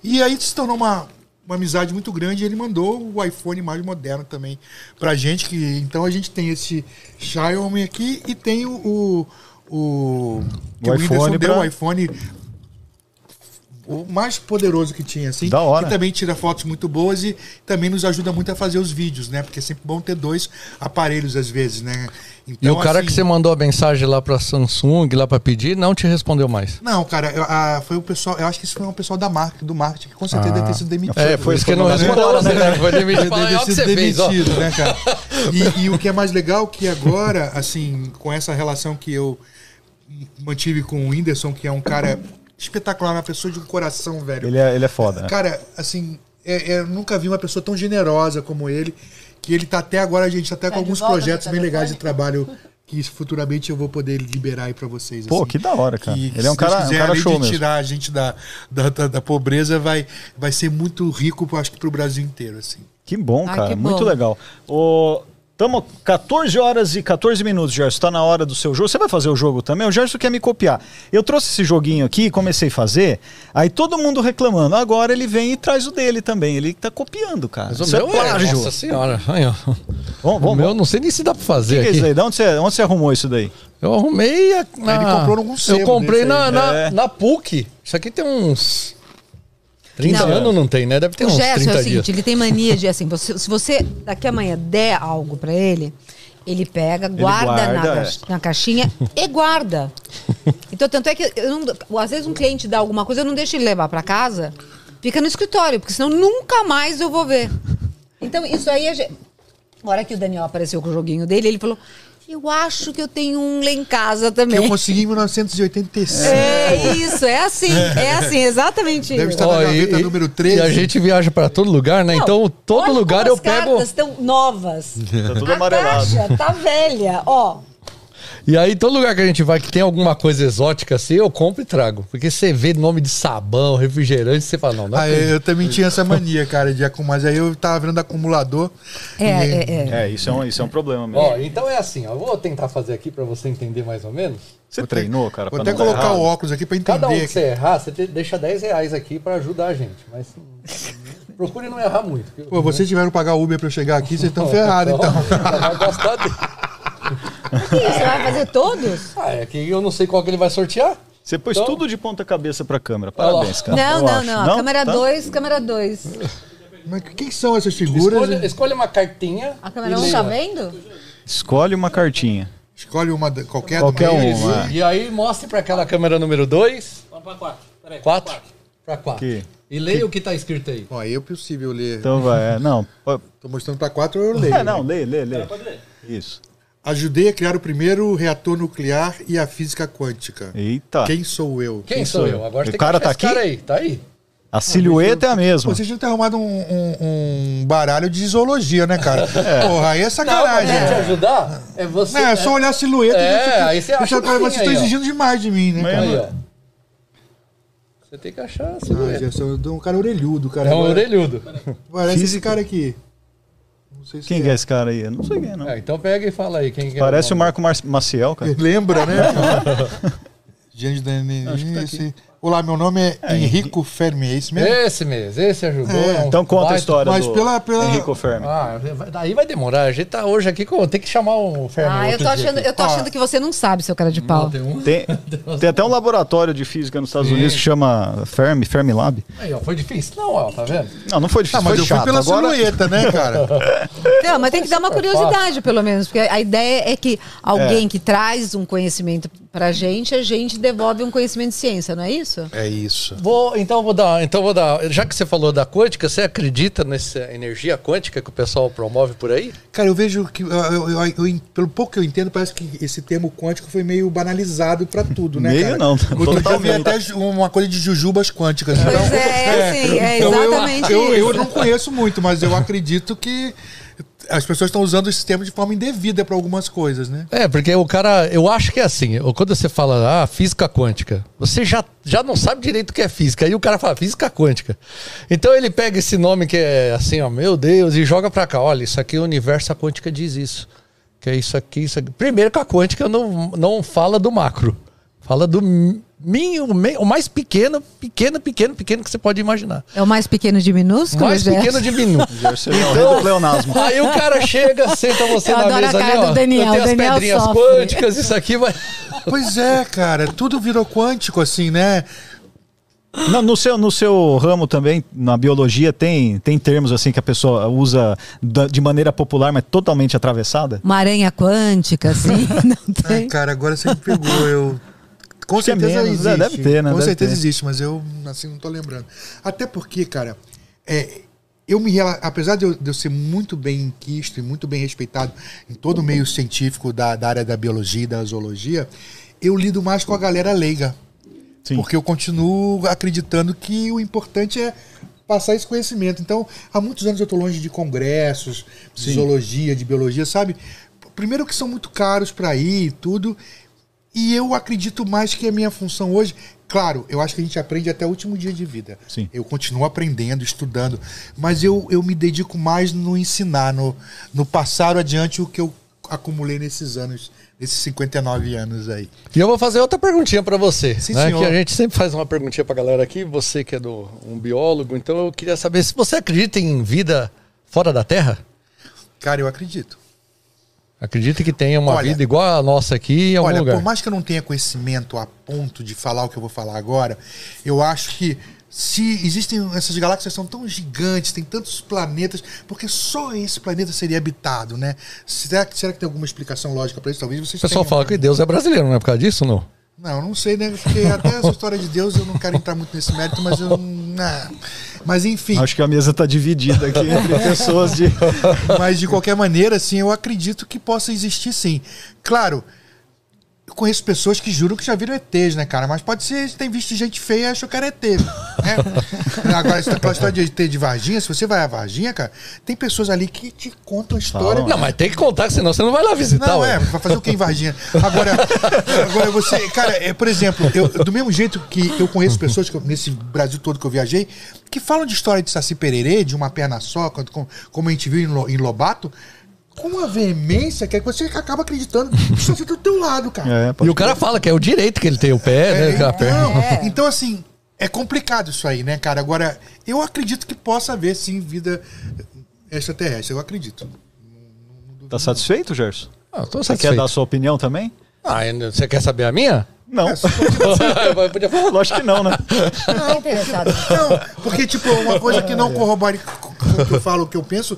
E aí se tornou uma, uma amizade muito grande ele mandou o iPhone mais moderno também pra gente. Que, então a gente tem esse Xiaomi aqui e tem o. O, o, que
O iPhone
deu, o iPhone o mais poderoso que tinha, assim.
Da hora.
Que também tira fotos muito boas e também nos ajuda muito a fazer os vídeos, né? Porque é sempre bom ter dois aparelhos às vezes, né?
E
Então,
o cara
assim,
que você mandou a mensagem lá pra Samsung, lá pra pedir, não te respondeu mais.
Não, cara, eu- a- foi o pessoal. Eu acho que isso foi um pessoal da marca, do marketing, que com certeza deve ter sido demitido.
É, por isso que ele não
foi
respondeu
embora,
né? Foi demitido.
Deve ter
"Olha o que
sido
você fez, ó."
demitido, né, cara? E, e o que é mais legal que agora, assim, com essa relação que eu mantive com o Whindersson, que é um cara espetacular, uma pessoa de um coração, velho.
Ele é, ele é foda, né?
Cara, assim, é- é, eu nunca vi uma pessoa tão generosa como ele, que ele tá até agora, a gente tá até com
Tá de
alguns
volta
projetos bem legais de trabalho que futuramente eu vou poder liberar aí pra vocês.
Pô,
assim.
que da hora, cara.
Que,
Ele é um cara, um
quiser,
cara
além
show
de
mesmo.
tirar a gente da, da, da, da pobreza, vai, vai ser muito rico, acho que pro Brasil inteiro, assim.
Que bom,
Ah,
cara.
que
Muito
bom.
legal. O... Tamo 14 horas e 14 minutos, Gerson. Tá na hora do seu jogo. Você vai fazer o jogo também? O Gerson quer me copiar. Eu trouxe esse joguinho aqui, comecei a fazer. Aí todo mundo reclamando. Agora ele vem e traz o dele também. Ele tá copiando, cara.
Mas o
Isso é
meu é,
plágio.
nossa senhora. Aí, ó.
Vamos,
O meu,
vamos.
não sei nem se dá pra
O
fazer
que, que é isso aí? De onde você, onde você arrumou isso daí?
Eu arrumei a, na...
Ele comprou num
Eu comprei na, na,
É.
na PUC. Isso aqui tem uns... 30
Não.
anos não tem, né? Deve ter
O
uns
Gerson
30
é o seguinte,
dias.
ele tem mania de assim, você- se você daqui amanhã der algo pra ele, ele pega, guarda, na,
guarda,
caixa- na caixinha e guarda. Então, tanto é que eu não- às vezes um cliente dá alguma coisa, eu não deixo ele levar pra casa, fica no escritório, porque senão nunca mais eu vou ver. Então, isso aí a gente... Na hora que o Daniel apareceu com o joguinho dele, ele falou: Eu acho que eu tenho um lá em casa
Que
também.
eu consegui em 1986.
É isso, é assim, é assim, exatamente
Deve estar na gaveta número 13.
E a gente viaja pra todo lugar, né?
Não,
então, todo
olha
lugar
como
eu
as
pego.
cartas estão novas.
Tá tudo
a
amarelado.
caixa tá velha, ó.
E aí, todo lugar que a gente vai que tem alguma coisa exótica assim, eu compro e trago. Porque você vê nome de sabão, refrigerante, você fala, não, não é
Ah, eu, eu também tinha essa mania, cara, de acumular. Mas aí eu tava vendo acumulador.
É,
e-
é, é.
É, isso é um, isso é um problema mesmo.
Ó, então é assim, ó, eu vou tentar fazer aqui pra você entender mais ou menos.
Você treinou, cara?
Vou
pra
até colocar
errado?
o óculos aqui pra entender.
Cada um que você errar, você te- deixa 10 reais aqui pra ajudar a gente. Mas procure não errar muito.
Pô, vocês tiveram que pagar o Uber pra eu chegar aqui, vocês estão ferrados, então.
Vai gastar dele.
Que isso, Você vai fazer todos?
Ah, é que eu não sei qual que ele vai sortear.
Você pôs
Então-
tudo de ponta cabeça pra câmera. Parabéns, cara.
Não, não,
acho.
não. Câmera
Tá?
2, câmera 2.
Mas quem são essas figuras?
Escolha, escolha uma cartinha.
A câmera
e
1
leia.
tá vendo?
Escolhe uma cartinha.
Escolhe uma, qualquer,
Qualquer uma.
E aí mostre pra aquela câmera número 2.
Vamos pra quatro. Peraí.
4. Pra 4.
Que?
E leia o que tá escrito aí.
Ó, aí é possível ler.
Então vai. É, não.
Tô mostrando pra quatro, eu leio.
É, não, lê, lê, lê.
Pode ler.
Isso.
Ajudei a criar o primeiro reator nuclear e a física quântica.
Eita.
Quem sou eu?
Quem, sou eu? Agora
O
tem
cara
que achar
tá
esse cara
aqui?
aí. Tá aí.
A silhueta é a mesma.
Vocês que ter arrumado um, um- um baralho de zoologia, né, cara? Porra, aí é
Não,
sacanagem.
gente ajudar, é você.
Não, é só olhar a silhueta.
É,
e
aí você acha
Vocês estão exigindo demais de mim, né, cara?
Aí, ó. Você tem que achar a
Ah,
silhueta.
Gerson, eu dou um cara orelhudo, cara.
É um orelhudo.
Parece esse cara aqui. Não sei se
Quem que é esse cara aí? Eu não sei quem é, não.
É, então pega e fala aí. Quem que é
Parece o
nome.
Marco Mar Maciel, cara.
Lembra, né? Gente da
Acho que tá
esse... Olá, meu nome é, Henrico Fermi, é isso mesmo?
Esse mesmo, esse ajudou.
É.
é um
Então conta a história
mas
do
pela- pela-
Henrico Fermi.
Ah, vai- aí vai demorar. A gente tá hoje aqui com. Tem que chamar o Fermi.
Ah, eu tô achando, eu tô achando que você não sabe, seu cara de
Não,
pau.
tem um.
Tem, tem até um laboratório de física nos Estados
Sim.
Unidos que chama Fermi, Fermi Lab.
Aí, ó, foi difícil? Não, ó, tá vendo?
Não, não foi
Ah,
difícil,
mas
foi
eu fui
chato.
pela
Agora,
silhueta, né, cara?
Não, mas tem que dar uma curiosidade, pelo menos. Porque a ideia é que alguém que traz um conhecimento pra gente, a gente devolve um conhecimento de ciência, não é isso?
É isso.
Vou, então vou dar, então vou dar. Já que você falou da quântica, você acredita nessa energia quântica que o pessoal promove por aí?
Cara, eu vejo que, eu- eu- eu- eu- pelo pouco que eu entendo, parece que esse termo quântico foi meio banalizado pra tudo, né,
Meio
cara?
não,
Outro dia eu vi até uma coisa de jujubas quânticas.
Pois
Então,
é, é assim, é
então eu-
exatamente
eu, eu não conheço muito, mas eu acredito que as pessoas estão usando esse termo de forma indevida pra algumas coisas, né?
É, porque o cara, eu acho que é assim, quando você fala, ah, física quântica, você já, já não sabe direito o que é física, aí o cara fala física quântica. Então ele pega esse nome que é assim, ó, meu Deus, e joga pra cá, olha, isso aqui o universo, a quântica diz isso. Que é isso aqui, isso aqui. Primeiro que a quântica não, não fala do macro, fala do o mais pequeno, pequeno, pequeno, pequeno que você pode imaginar.
É o mais pequeno de minúsculo,
Mais
Gerson?
pequeno de.
Você é o rei do pleonasmo.
Aí o cara chega, senta você
Eu
na
adoro a
mesa ali,
cara
ó.
do Daniel,
Eu tenho
o
as
Daniel
pedrinhas
sofre.
quânticas, isso aqui vai.
Pois é, cara, tudo virou quântico, assim, né?
Não, no, seu, no seu ramo também, na biologia, tem, tem termos assim que a pessoa usa da- de maneira popular, mas totalmente atravessada?
Uma aranha quântica, assim, não
Ai,
tem?
cara, agora você me pegou. Eu... Com
é
certeza
menos, né?
existe.
Deve ter, né?
Com
Deve
certeza
ter.
existe, mas eu assim não tô lembrando. Até porque, cara, é, eu me apesar de eu, de eu ser muito bem quisto e muito bem respeitado em todo o meio científico da, da área da biologia e da zoologia, eu lido mais com a galera leiga.
Sim.
Porque eu continuo acreditando que o importante é passar esse conhecimento. Então, há muitos anos eu estou longe de congressos, de
Sim.
zoologia, de biologia, sabe? Primeiro que são muito caros para ir e tudo. E eu acredito mais que a minha função hoje, claro, eu acho que a gente aprende até o último dia de vida.
Sim.
Eu continuo aprendendo, estudando, mas eu, eu me dedico mais no ensinar, no, no passar adiante o que eu acumulei nesses anos, nesses 59 anos aí.
E eu vou fazer outra perguntinha pra você.
Sim,
né?
senhor.
Que a gente sempre faz uma perguntinha pra galera aqui. Você que é do, um biólogo, então eu queria saber se você acredita em vida fora da Terra?
Cara, eu acredito.
Acredita que tenha uma
Olha-
vida igual a nossa aqui em algum
Olha,
lugar?
por mais que eu não tenha conhecimento a ponto de falar o que eu vou falar agora, eu acho que se existem essas galáxias são tão gigantes, tem tantos planetas, porque só esse planeta seria habitado, né? Será que, será que tem alguma explicação lógica para isso? Talvez vocês
O pessoal
tenham.
fala que Deus é brasileiro, não é por causa disso, não?
Não, não sei, né? Porque até essa história de Deus eu não quero entrar muito nesse mérito, mas eu. Ah. Mas enfim.
Acho que a mesa tá dividida aqui entre pessoas de.
Mas de qualquer maneira, assim, eu acredito que possa existir sim. Claro, eu conheço pessoas que juram que já viram ETs, né, cara? Mas pode ser, tem visto gente feia e achou que era ET. Né? Agora, aquela história de ET de Varginha, se você vai a Varginha, cara, tem pessoas ali que te contam a história.
Não, mas tem que contar, senão você não vai lá visitar.
Não,
ué.
é, vai fazer o que em Varginha? Agora, agora você, cara, é, por exemplo, eu, do mesmo jeito que eu conheço pessoas que eu- nesse Brasil todo que eu viajei, que falam de história de Saci Pererê, de uma perna só, quando- com- como a gente viu em, Lo- em Lobato, com uma veemência que é que você acaba acreditando que isso tá do teu lado, cara.
É,
E o cara fala que é o direito que ele tem o pé, né? a perna.
Então, então, assim, é complicado isso aí, né, cara? Agora, eu acredito que possa haver, sim, vida extraterrestre. Eu acredito.
Tá satisfeito, Gerson?
Ah, tô
Você quer
satisfeito.
dar a sua opinião também?
Ah, ainda- você quer saber a minha?
Não.
É,
Eu podia falar.
Lógico que não, né?
Não.
Não, porque, tipo, uma coisa que não corrobore com o que eu falo, o que eu penso,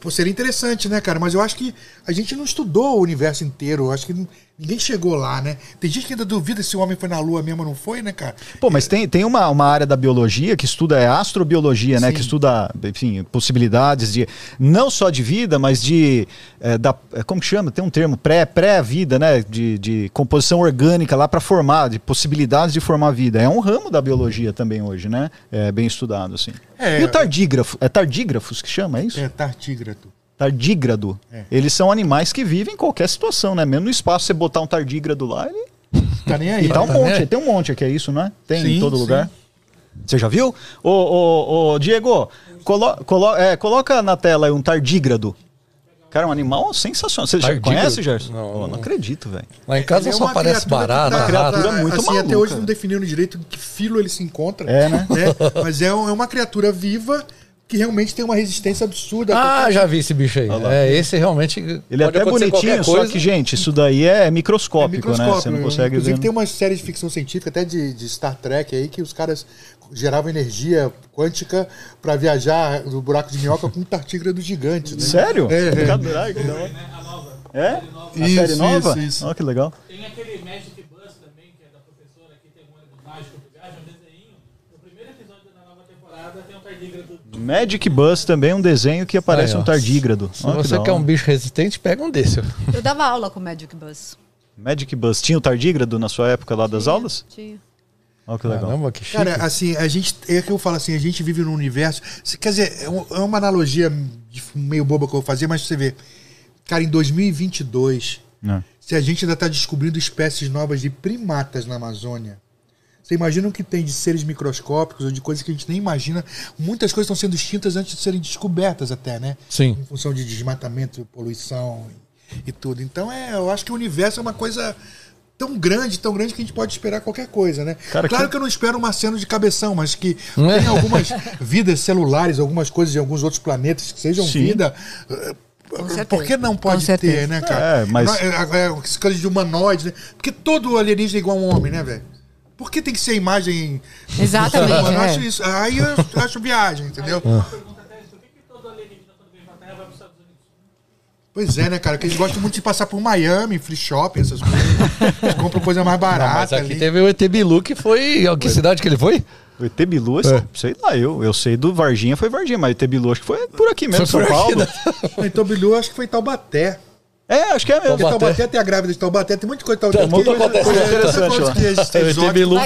pô, seria interessante, né, cara? Mas eu acho que a gente não estudou o universo inteiro. Eu acho que ninguém chegou lá, né? Tem gente que ainda duvida se o homem foi na Lua mesmo ou não foi, né, cara?
Pô, mas tem, tem uma, uma área da biologia que estuda é astrobiologia, né?
Sim.
Que estuda, enfim, possibilidades de não só de vida, mas de é, da, é, como que chama? Tem um termo pré pré né? De, de composição orgânica lá para formar, de possibilidades de formar vida. É um ramo da biologia também hoje, né? É bem estudado assim.
É,
e o tardígrafo? É tardígrafos que chama, é isso?
É tartígrado.
Tardígrado.
É.
Eles são animais que vivem em qualquer situação, né? Mesmo no espaço, você botar um tardígrado lá, ele
Tá nem aí.
e tá um
tá
monte,
né?
tem um monte aqui, é isso, não é? Tem em
Sim,
todo
sim.
lugar. Você já viu? Ô, ô, ô, Diego, colo, colo- é, coloca na tela aí um tardígrado. Cara, é um animal sensacional. Você já conhece, Gerson?
Não,
Ô, não acredito, velho.
Lá em casa
Ele é
só
uma
aparece barata,
tá-
Uma criatura muito
assim,
maluca.
Até hoje não definiram direito em que filo ele se encontra.
É, né?
Mas é, é uma criatura viva que realmente tem uma resistência absurda.
Ah, já vi esse bicho aí. É, esse realmente.
Ele é até bonitinho, só que, gente, isso daí é microscópico, né? Você não consegue
Inclusive
ver.
tem uma série de ficção científica, até de, de Star Trek aí, que os caras geravam energia quântica pra viajar no buraco de minhoca com um tartígrado gigante. Né?
Sério?
É, é.
Caralho, que da hora. É? A
Isso,
série nova?
isso, isso.
Ó, que legal.
Tem aquele Magic Bus também, que é da professora que tem um ônibus mágico do viagem, um desenho. No primeiro episódio da nova temporada tem um tardígrado.
Magic Bus também é um desenho que aparece
ó.
um tardígrado.
Se
que
você
da
quer um bicho resistente, pega um desse.
Eu dava aula com o Magic Bus.
Magic Bus. Tinha o tardígrado na sua época lá das aulas?
Tinha.
Ó, que legal.
Caramba, que chique.
Cara, assim, a gente. É que eu falo assim, a gente vive num universo. se- Quer dizer, é é uma analogia de- meio boba que eu vou fazer, mas você vê. Cara, em 2022,
É.
se a gente ainda está descobrindo espécies novas de primatas na Amazônia. Você imagina o que tem de seres microscópicos ou de coisas que a gente nem imagina? Muitas coisas estão sendo extintas antes de serem descobertas, até, né?
Sim.
Em função de desmatamento, poluição e, e tudo. Então, é, eu acho que o universo é uma coisa tão grande, tão grande que a gente pode esperar qualquer coisa, né?
Cara,
claro
que-
que... eu não espero um marciano de cabeção, mas que
É.
tem algumas vidas celulares, algumas coisas de alguns outros planetas que sejam
Sim.
vida. eh. Por que não pode ter, né, cara?
É, mas-
é, é, esse coisa de humanoides, né? Porque todo alienígena é igual a um homem, né, velho? Por que tem que ser imagem.
Exatamente,
Eu
é.
acho isso. Aí eu acho viagem, entendeu?
Uma pergunta até por que, que todo alienígena quando vem pra Terra vai para os Estados Unidos?
Pois é, né, cara? Que eles gostam muito de passar por Miami, free shopping, essas coisas. Eles compram coisa mais
Não,
barata
mas aqui
ali.
teve o ET Bilu que foi. Que cidade que ele foi?
O ET Bilu,
É.
sei lá, eu, eu sei do Varginha foi Varginha, mas o ET Bilu acho que foi por aqui mesmo,
Foi
São
por aqui,
Paulo.
né?
Então, Bilu, acho que foi Taubaté.
É, acho que é mesmo.
Porque
Taubaté.
Tem a grávida de Taubaté, tem muita coisa de Taubaté.
Tem muita coisa
interessante lá.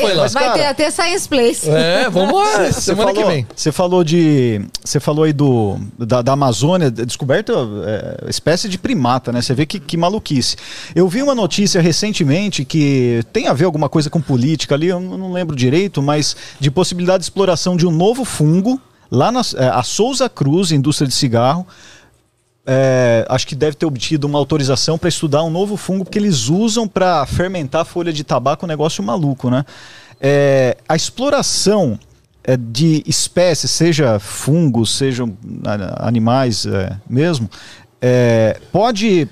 foi lá.
vai ter até Science Place.
É, vamos lá. Semana que vem.
Você falou de. Você falou aí do, da, da Amazônia, descoberta é, espécie de primata, né? Você vê que, que maluquice. Eu vi uma notícia recentemente que tem a ver alguma coisa com política ali, eu não lembro direito, mas de possibilidade de exploração de um novo fungo lá na é, a Souza Cruz, indústria de cigarro. É, acho que deve ter obtido uma autorização para estudar um novo fungo, porque eles usam para fermentar folha de tabaco, um negócio maluco, né? É, a exploração é, de espécies, seja fungos, sejam animais é, mesmo, é, pode,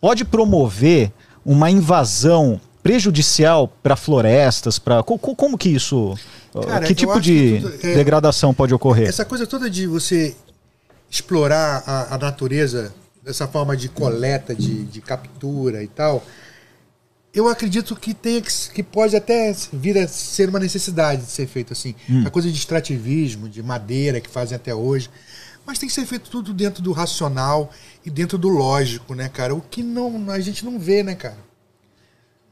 pode promover uma invasão prejudicial para florestas, para como que isso,
Cara,
que tipo de
que tudo- é-
degradação pode ocorrer?
Essa coisa toda de você explorar a, a natureza dessa forma de coleta, de, de captura e tal, eu acredito que tenha que, pode até vir a ser uma necessidade de ser feito assim. A coisa de extrativismo, de madeira que fazem até hoje. Mas tem que ser feito tudo dentro do racional e dentro do lógico, né, cara? O que não, a gente não vê, né, cara?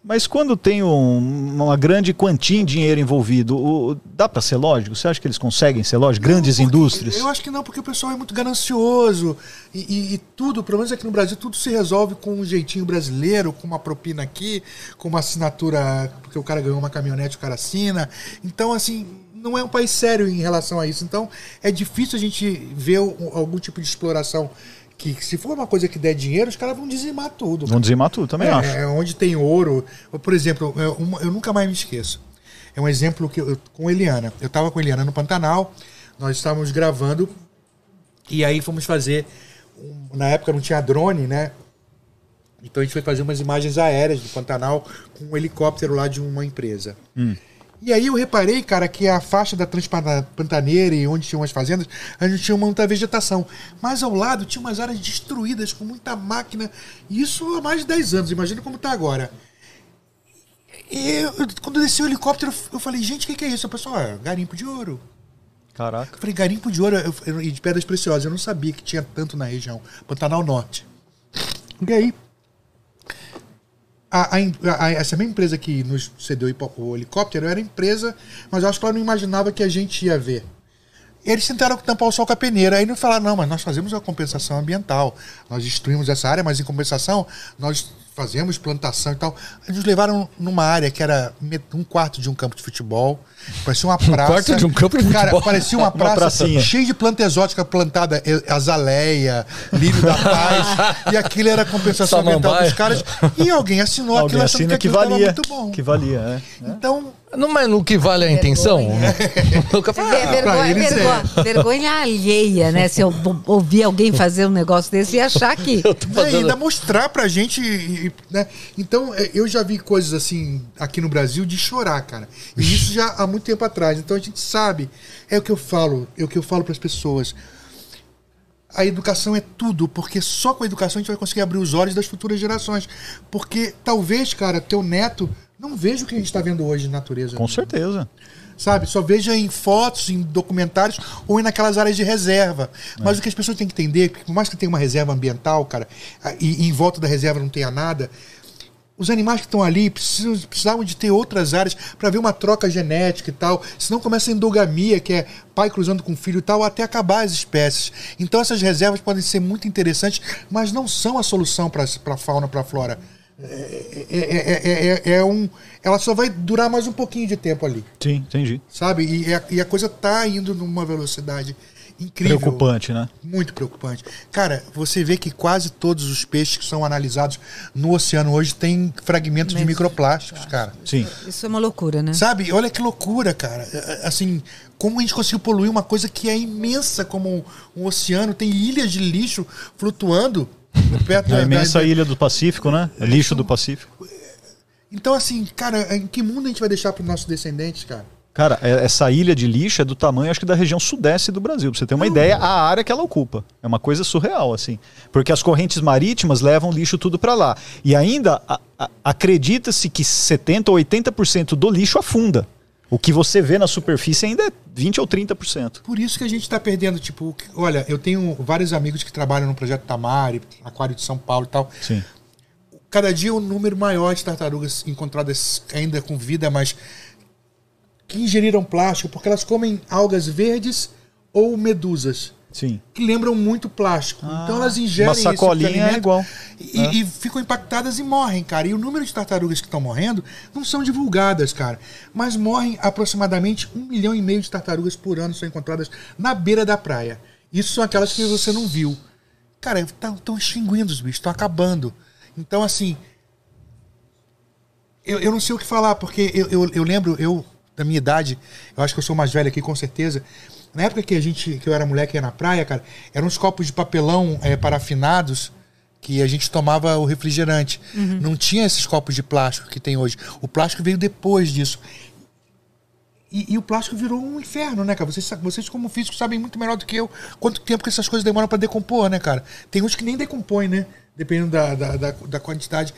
Mas quando tem um- uma grande quantia em dinheiro envolvido, o- dá para ser lógico? Você acha que eles conseguem ser lógicos? Grandes
porque-
indústrias?
Eu acho que não, porque o pessoal é muito ganancioso. E, e- e tudo, pelo menos aqui no Brasil, tudo se resolve com um jeitinho brasileiro, com uma propina aqui, com uma assinatura, porque o cara ganhou uma caminhonete, o cara assina. Então, assim, não é um país sério em relação a isso. Então, é difícil a gente ver algum tipo de exploração. Que se for uma coisa que der dinheiro, os caras vão dizimar tudo.
Vão dizimar tudo, também
É,
acho.
é onde tem ouro. Por exemplo, eu, uma- eu nunca mais me esqueço. É um exemplo que eu, com Eliana. Eu estava com Eliana no Pantanal, nós estávamos gravando e aí fomos fazer. na época não tinha drone, né? Então a gente foi fazer umas imagens aéreas do Pantanal com um helicóptero lá de uma empresa. E aí eu reparei, cara, que a faixa da Transpantaneira e onde tinham as fazendas, a gente tinha muita vegetação. Mas ao lado tinha umas áreas destruídas com muita máquina. Isso há mais de 10 anos, imagina como está agora. E eu, quando desceu o helicóptero, eu falei, gente, o que, que é isso? O pessoal, é garimpo de ouro.
Caraca.
Eu falei, garimpo de ouro e de pedras preciosas. Eu não sabia que tinha tanto na região. Pantanal Norte. E aí, a, a a- essa mesma empresa que nos cedeu o helicóptero era empresa, mas eu acho que ela não imaginava que a gente ia ver. Eles tentaram tampar o sol com a peneira. Aí não falaram, não, mas nós fazemos a compensação ambiental. Nós destruímos essa área, mas em compensação nós fazemos plantação e tal. Eles nos levaram numa área que era um quarto de um campo de futebol. Parecia uma praça.
quarto de um campo de
Cara,
futebol.
parecia uma praça
pracinha.
cheia de planta exótica plantada, azaleia, lírio da paz. e aquilo era a compensação ambiental dos caras. E alguém assinou
Alguém
aquilo achando
assina
que
que
aquilo estava
valia.
muito bom.
Que valia, é.
Então,
Não, mas no que vale a intenção?
É, vergonha,
eles é.
vergonha, vergonha alheia, né? Se eu ou- ouvir alguém fazer um negócio desse e achar que.
tô
É, e
fazendo-
ainda mostrar pra gente, e- e, né? Então, é, eu já vi coisas assim aqui no Brasil de chorar, cara. E isso já há muito tempo atrás. Então a gente sabe, é o que eu falo, é o que eu falo pras pessoas. A educação é tudo, porque só com a educação a gente vai conseguir abrir os olhos das futuras gerações. Porque talvez, cara, teu neto não veja o que a gente está vendo hoje de natureza.
Com certeza.
Sabe? Só veja em fotos, em documentários ou em naquelas áreas de reserva. Mas o que as pessoas têm que entender, é que por mais que tenha uma reserva ambiental, cara, e, e em volta da reserva não tenha nada, os animais que estão ali precisam, precisavam de ter outras áreas para ver uma troca genética e tal. Senão começa a endogamia, que é pai cruzando com filho e tal, até acabar as espécies. Então essas reservas podem ser muito interessantes, mas não são a solução para a fauna, para a flora. É, é- é- é- é um, ela só vai durar mais um pouquinho de tempo ali
Sim, entendi.
sabe? E a, e a coisa tá indo numa velocidade incrível.
Preocupante, né?
Muito preocupante. Cara, você vê que quase todos os peixes que são analisados no oceano hoje têm fragmentos de
Mas-
microplásticos, cara.
Sim.
Isso é uma loucura, né?
Sabe? Olha que loucura, cara. É, é, Assim, como a gente conseguiu poluir uma coisa que é imensa como um, um oceano, tem ilhas de lixo flutuando perto
A imensa
da-
ilha do Pacífico, né? Lixo do Pacífico.
Então, assim, cara, em que mundo a gente vai deixar para os nossos descendentes, cara?
Cara, é- essa ilha de lixo é do tamanho, acho que da região sudeste do Brasil. Pra você ter uma ideia, a área que ela ocupa. É uma coisa surreal, assim. Porque as correntes marítimas levam lixo tudo pra lá. E ainda acredita-se que 70% ou 80% do lixo afunda. O que você vê na superfície ainda é 20% ou 30%.
Por isso que a gente está perdendo, tipo, olha, eu tenho vários amigos que trabalham no projeto Tamari, Aquário de São Paulo e tal.
Sim.
Cada dia um número maior de tartarugas encontradas ainda com vida, mas que ingeriram plástico porque elas comem algas verdes ou medusas
Sim.
que lembram muito plástico. então elas ingerem
uma sacolinha é igual.
E, e ficam impactadas e morrem, cara. E o número de tartarugas que estão morrendo não são divulgadas, cara. Mas morrem aproximadamente um milhão e meio de tartarugas por ano são encontradas na beira da praia. Isso são aquelas que você não viu. Cara, estão extinguindo os bichos, estão acabando. Então, assim. Eu, eu não sei o que falar, porque eu, eu, eu lembro, eu, da minha idade, eu acho que eu sou mais velho aqui, com certeza. Na época que a gente, que eu era moleque ia na praia, cara, eram uns copos de papelão eh, parafinados que a gente tomava o refrigerante.
Uhum.
Não tinha esses copos de plástico que tem hoje. O plástico veio depois disso. E, e o plástico virou um inferno, né, cara? Vocês, vocês, como físicos, sabem muito melhor do que eu quanto tempo que essas coisas demoram para decompor, né, cara? Tem uns que nem decompõem, né? Dependendo da, da, da, da quantidade.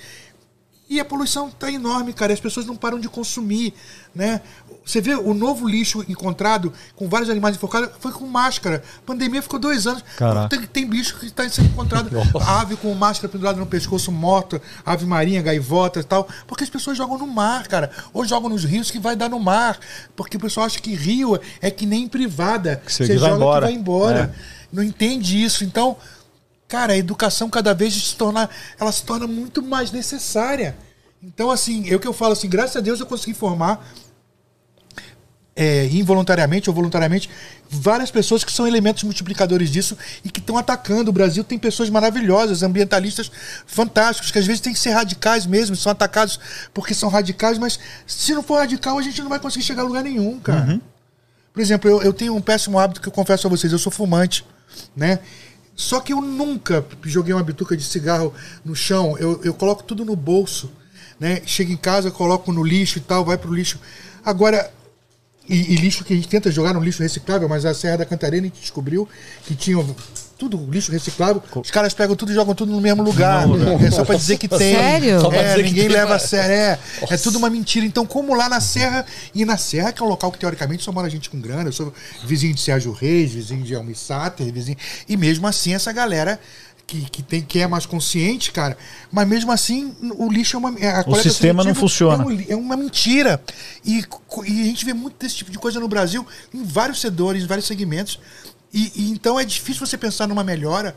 E a poluição tá enorme, cara. As pessoas não param de consumir, né? Você vê o novo lixo encontrado com vários animais enfocados foi com máscara. A pandemia ficou dois anos. Tem, tem bicho que está sendo encontrado. ave com máscara pendurada no pescoço, morta, ave marinha, gaivota e tal. Porque as pessoas jogam no mar, cara. Ou jogam nos rios que vai dar no mar. Porque o pessoal acha que rio é que nem privada.
Que você vai embora.
que vai embora.
É.
Não entende isso. Então, cara, a educação cada vez se torna, ela se torna muito mais necessária. Então, assim, eu que eu falo assim, graças a Deus eu consegui formar é, involuntariamente ou voluntariamente várias pessoas que são elementos multiplicadores disso e que estão atacando. O Brasil tem pessoas maravilhosas, ambientalistas fantásticos, que às vezes têm que ser radicais mesmo, são atacados porque são radicais, mas se não for radical, a gente não vai conseguir chegar a lugar nenhum, cara. Por exemplo, eu, eu tenho um péssimo hábito que eu confesso a vocês, eu sou fumante, né? Só que eu nunca joguei uma bituca de cigarro no chão, eu, eu coloco tudo no bolso, né? Chego em casa, coloco no lixo e tal, vai pro lixo. Agora, e, e lixo que a gente tenta jogar no lixo reciclável, mas a Serra da Cantarina a gente descobriu que tinha tudo lixo reciclável. Os caras pegam tudo e jogam tudo no mesmo lugar. É só pra dizer que tem.
Sério?
Só pra
É,
dizer que
ninguém
tem,
leva a
mas-
sério. É, é tudo uma mentira. Então, como lá na Serra, e na Serra, que é um local que teoricamente só mora gente com grana, eu sou vizinho de Sérgio Reis, vizinho de Almissáter, vizinho. E mesmo assim, essa galera. Que, que, tem, que é mais consciente, cara. Mas mesmo assim, o lixo é uma. é, a coleta
sistema não funciona.
É, um é uma mentira. E, e a gente vê muito desse tipo de coisa no Brasil, em vários setores, em vários segmentos. E, e então é difícil você pensar numa melhora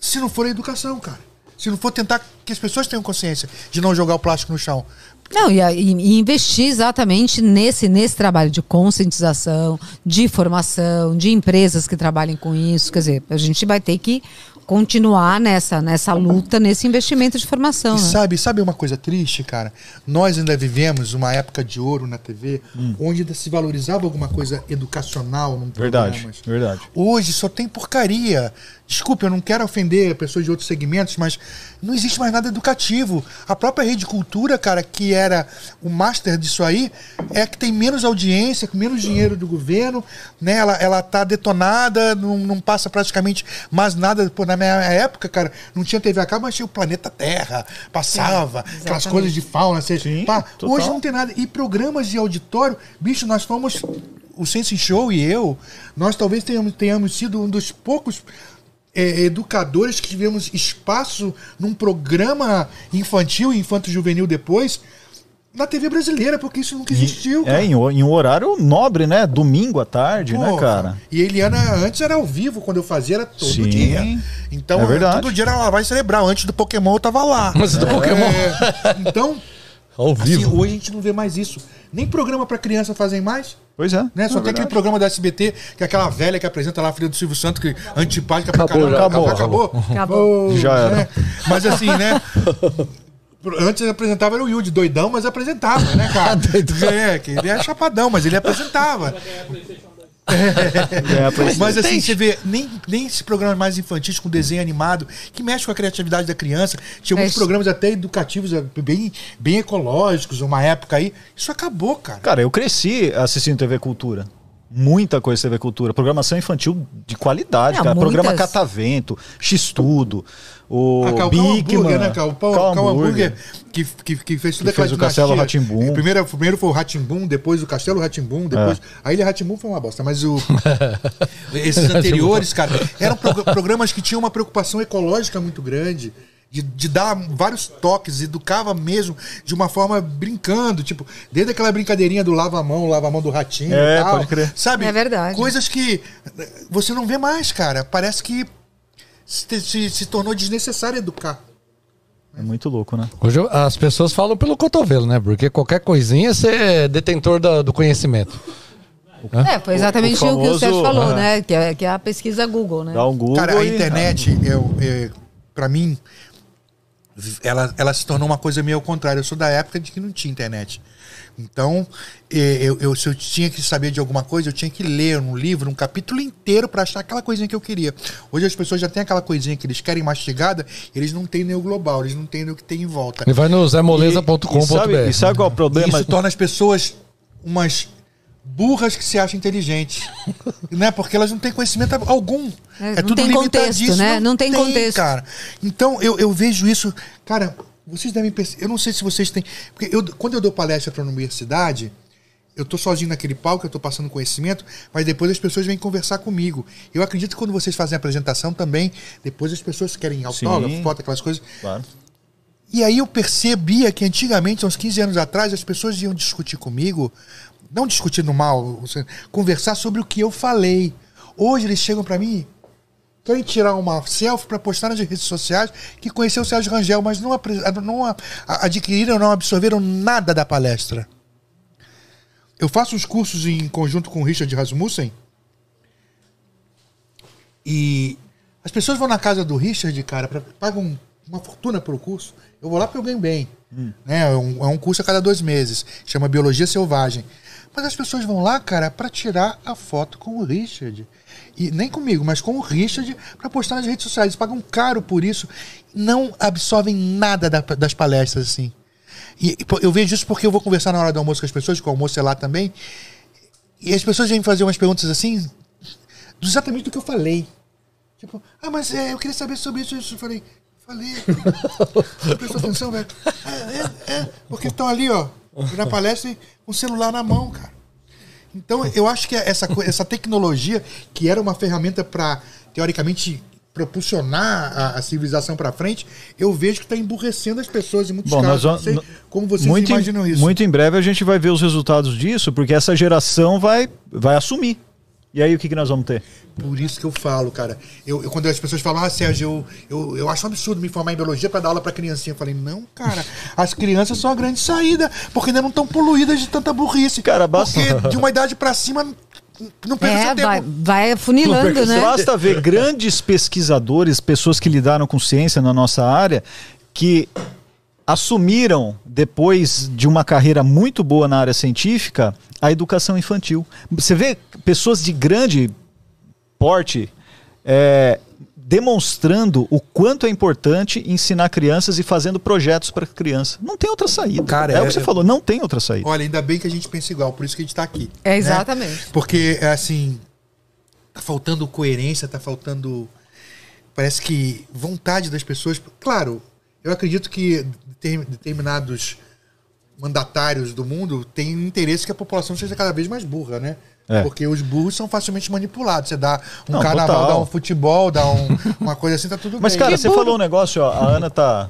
se não for a educação, cara. Se não for tentar que as pessoas tenham consciência de não jogar o plástico no chão.
Não, e, e- e investir exatamente nesse, nesse trabalho de conscientização, de formação, de empresas que trabalhem com isso. Quer dizer, a gente vai ter que continuar nessa, nessa luta, nesse investimento de formação.
E
né?
sabe, sabe uma coisa triste, cara? Nós ainda vivemos uma época de ouro na TV, onde ainda se valorizava alguma coisa educacional num
Verdade, verdade.
Hoje só tem porcaria. Desculpe, eu não quero ofender pessoas de outros segmentos, mas não existe mais nada educativo. A própria Rede Cultura, cara, que era o master disso aí, é que tem menos audiência, com menos dinheiro do governo, né? Ela, ela tá detonada, não, não passa praticamente mais nada. Pô, na minha época, cara, não tinha TV a cabo, mas tinha o Planeta Terra, passava, aquelas
exatamente.
coisas de fauna, você,
Sim,
pá.
total.
Hoje não tem nada. E programas de auditório, bicho, nós fomos. O Sense Show e eu, nós talvez tenhamos, tenhamos sido um dos poucos é, educadores que tivemos espaço num programa infantil e infanto-juvenil depois na TV brasileira, porque isso nunca existiu.
É, em, em um horário nobre, né? Domingo à tarde, né,
Porra.
cara?
E a Eliana antes era ao vivo, quando eu fazia era todo
Sim.
dia. Então,
É verdade.
todo dia era lavar cerebral. Antes do Pokémon eu tava lá.
Antes do Pokémon.
É, então,
Ao
assim,
vivo.
hoje a gente não vê mais isso. Nem programa pra criança fazem mais.
Pois é.
Né? Só
é
tem aquele programa da SBT, que é aquela velha que apresenta lá a filha do Silvio Santos, que antipática pra
Acabou,
caramba.
já
acabou.
acabou.
Acabou.
Oh,
Já era.
né? Mas assim, né? Antes apresentava era o Yudi, doidão, mas apresentava, né, cara? é, que ele é chapadão, mas ele apresentava.
É,
Mas assim, você vê, nem, nem esses programas mais infantis com desenho animado, que mexe com a criatividade da criança. Tinha alguns
Mexe.
programas até educativos, eh, bem, bem ecológicos, uma época aí. Isso acabou, cara.
Cara, eu cresci assistindo TV Cultura. Muita coisa TV Cultura. Programação infantil de qualidade,
Não,
cara. Programa
muitas.
Catavento, X-Tudo, o
Ah, o Cal
Big
Hambúrguer,
Man,
né? O
Cal Hambúrguer.
Que, que, que fez toda
Que fez
aquela
o Castelo. Rá-Tim-Bum.
Primeiro, primeiro foi o Ratimbum, depois o Castelo Ratimbum, depois. A Ilha Ratimbum foi uma bosta, mas o. esses anteriores, cara, eram pro- programas que tinham uma preocupação ecológica muito grande. De, de dar vários toques, educava mesmo de uma forma brincando, tipo, desde aquela brincadeirinha do lava a mão, lava a mão do ratinho
É,
e tal.
pode crer.
Sabe?
É verdade.
Coisas que você não vê mais, cara. Parece que se, se, se tornou desnecessário educar.
É muito louco, né?
Hoje as pessoas falam pelo cotovelo, né? Porque qualquer coisinha você é detentor da- do conhecimento.
É, foi exatamente o, que o
famoso-
Sérgio falou,
Aham.
né? Que é, que é a pesquisa Google, né?
Dá um Google
Cara, a
e-
internet, eu, é, pra mim, ela, ela se tornou uma coisa meio ao contrário. Eu sou da época de que não tinha internet. Então, eu, eu- se eu tinha que saber de alguma coisa, eu tinha que ler um livro, um capítulo inteiro para achar aquela coisinha que eu queria. Hoje as pessoas já têm aquela coisinha que eles querem mastigada, eles não têm nem o global, eles não têm nem o que tem em volta.
E vai no
E sabe,
zemoleza.com.br.
e sabe qual é o problema?
Isso torna as pessoas umas burras que se acham inteligentes. né? Porque elas não têm conhecimento algum.
É,
É,
não
tudo
tem contexto,
limitadíssimo,
né? Não tem contexto.
Cara. Então eu, eu vejo isso. Cara, vocês devem perceber. Eu não sei se vocês têm. Porque eu, quando eu dou palestra para uma universidade. Eu tô sozinho naquele palco, eu tô passando conhecimento, mas depois as pessoas vêm conversar comigo. Eu acredito que quando vocês fazem a apresentação também, depois as pessoas querem autógrafo,
Sim.
foto, aquelas coisas.
Claro.
E aí eu percebia que antigamente, uns 15 anos atrás, as pessoas iam discutir comigo, não discutir no mal, conversar sobre o que eu falei. Hoje eles chegam pra mim, querem tirar uma selfie pra postar nas redes sociais que conheceu o Sérgio Rangel, mas não, não adquiriram, não absorveram nada da palestra. Eu faço os cursos em conjunto com o Richard Rasmussen e as pessoas vão na casa do Richard, cara, pra, pagam uma fortuna pelo curso. Eu vou lá porque eu ganho bem. Né? É, um, é um curso a cada dois meses. Chama Biologia Selvagem. Mas as pessoas vão lá, cara, pra tirar a foto com o Richard. E nem comigo, mas com o Richard pra postar nas redes sociais. Eles pagam caro por isso. Não absorvem nada da- das palestras, assim. E e, eu vejo isso porque eu vou conversar na hora do almoço com as pessoas, que o almoço é lá também. E as pessoas vêm fazer umas perguntas assim, exatamente do que eu falei. Tipo, ah, mas é, eu queria saber sobre isso. isso. Eu falei, falei. Prestou atenção, velho? É, é, é. Porque estão ali, ó, na palestra com o celular na mão, cara. Então, eu acho que essa, co- essa tecnologia, que era uma ferramenta para, teoricamente, propulsionar a, a civilização para frente, eu vejo que está emburrecendo as pessoas em muitos
Bom,
casos.
nós
Não
vamos-
sei como vocês
muito,
imaginam
em,
isso.
muito em breve a gente vai ver os resultados disso, porque essa geração vai, vai assumir. E aí o que, que nós vamos ter?
Por isso que eu falo, cara. Eu, eu- quando as pessoas falam, ah, Sérgio, eu, eu, eu acho um absurdo me formar em biologia para dar aula para criancinha. Eu falei, não, cara, as crianças são a grande saída, porque ainda não estão poluídas de tanta burrice.
Cara, basta-
Porque de uma idade para cima não- perca
É,
seu tempo.
vai, vai afunilando, né?
Basta ver grandes pesquisadores, pessoas que lidaram com ciência na nossa área, que assumiram, depois de uma carreira muito boa na área científica, a educação infantil. Você vê pessoas de grande porte é, demonstrando o quanto é importante ensinar crianças e fazendo projetos para criança. Não tem outra saída.
Cara,
é, o
é-
que você falou, não tem outra saída.
Olha, ainda bem que a gente pensa igual, por isso que a gente tá aqui.
É,
né?
exatamente.
Porque, é assim, tá faltando coerência, tá faltando. Parece que vontade das pessoas. Claro, eu acredito que determin- determinados mandatários do mundo têm interesse que a população seja cada vez mais burra, né?
É.
Porque os burros são facilmente manipulados. Você dá um
Não,
carnaval,
total.
dá um futebol, dá um- uma coisa assim, tá tudo
Mas,
bem.
cara,
E
você falou um negócio, ó, a Ana tá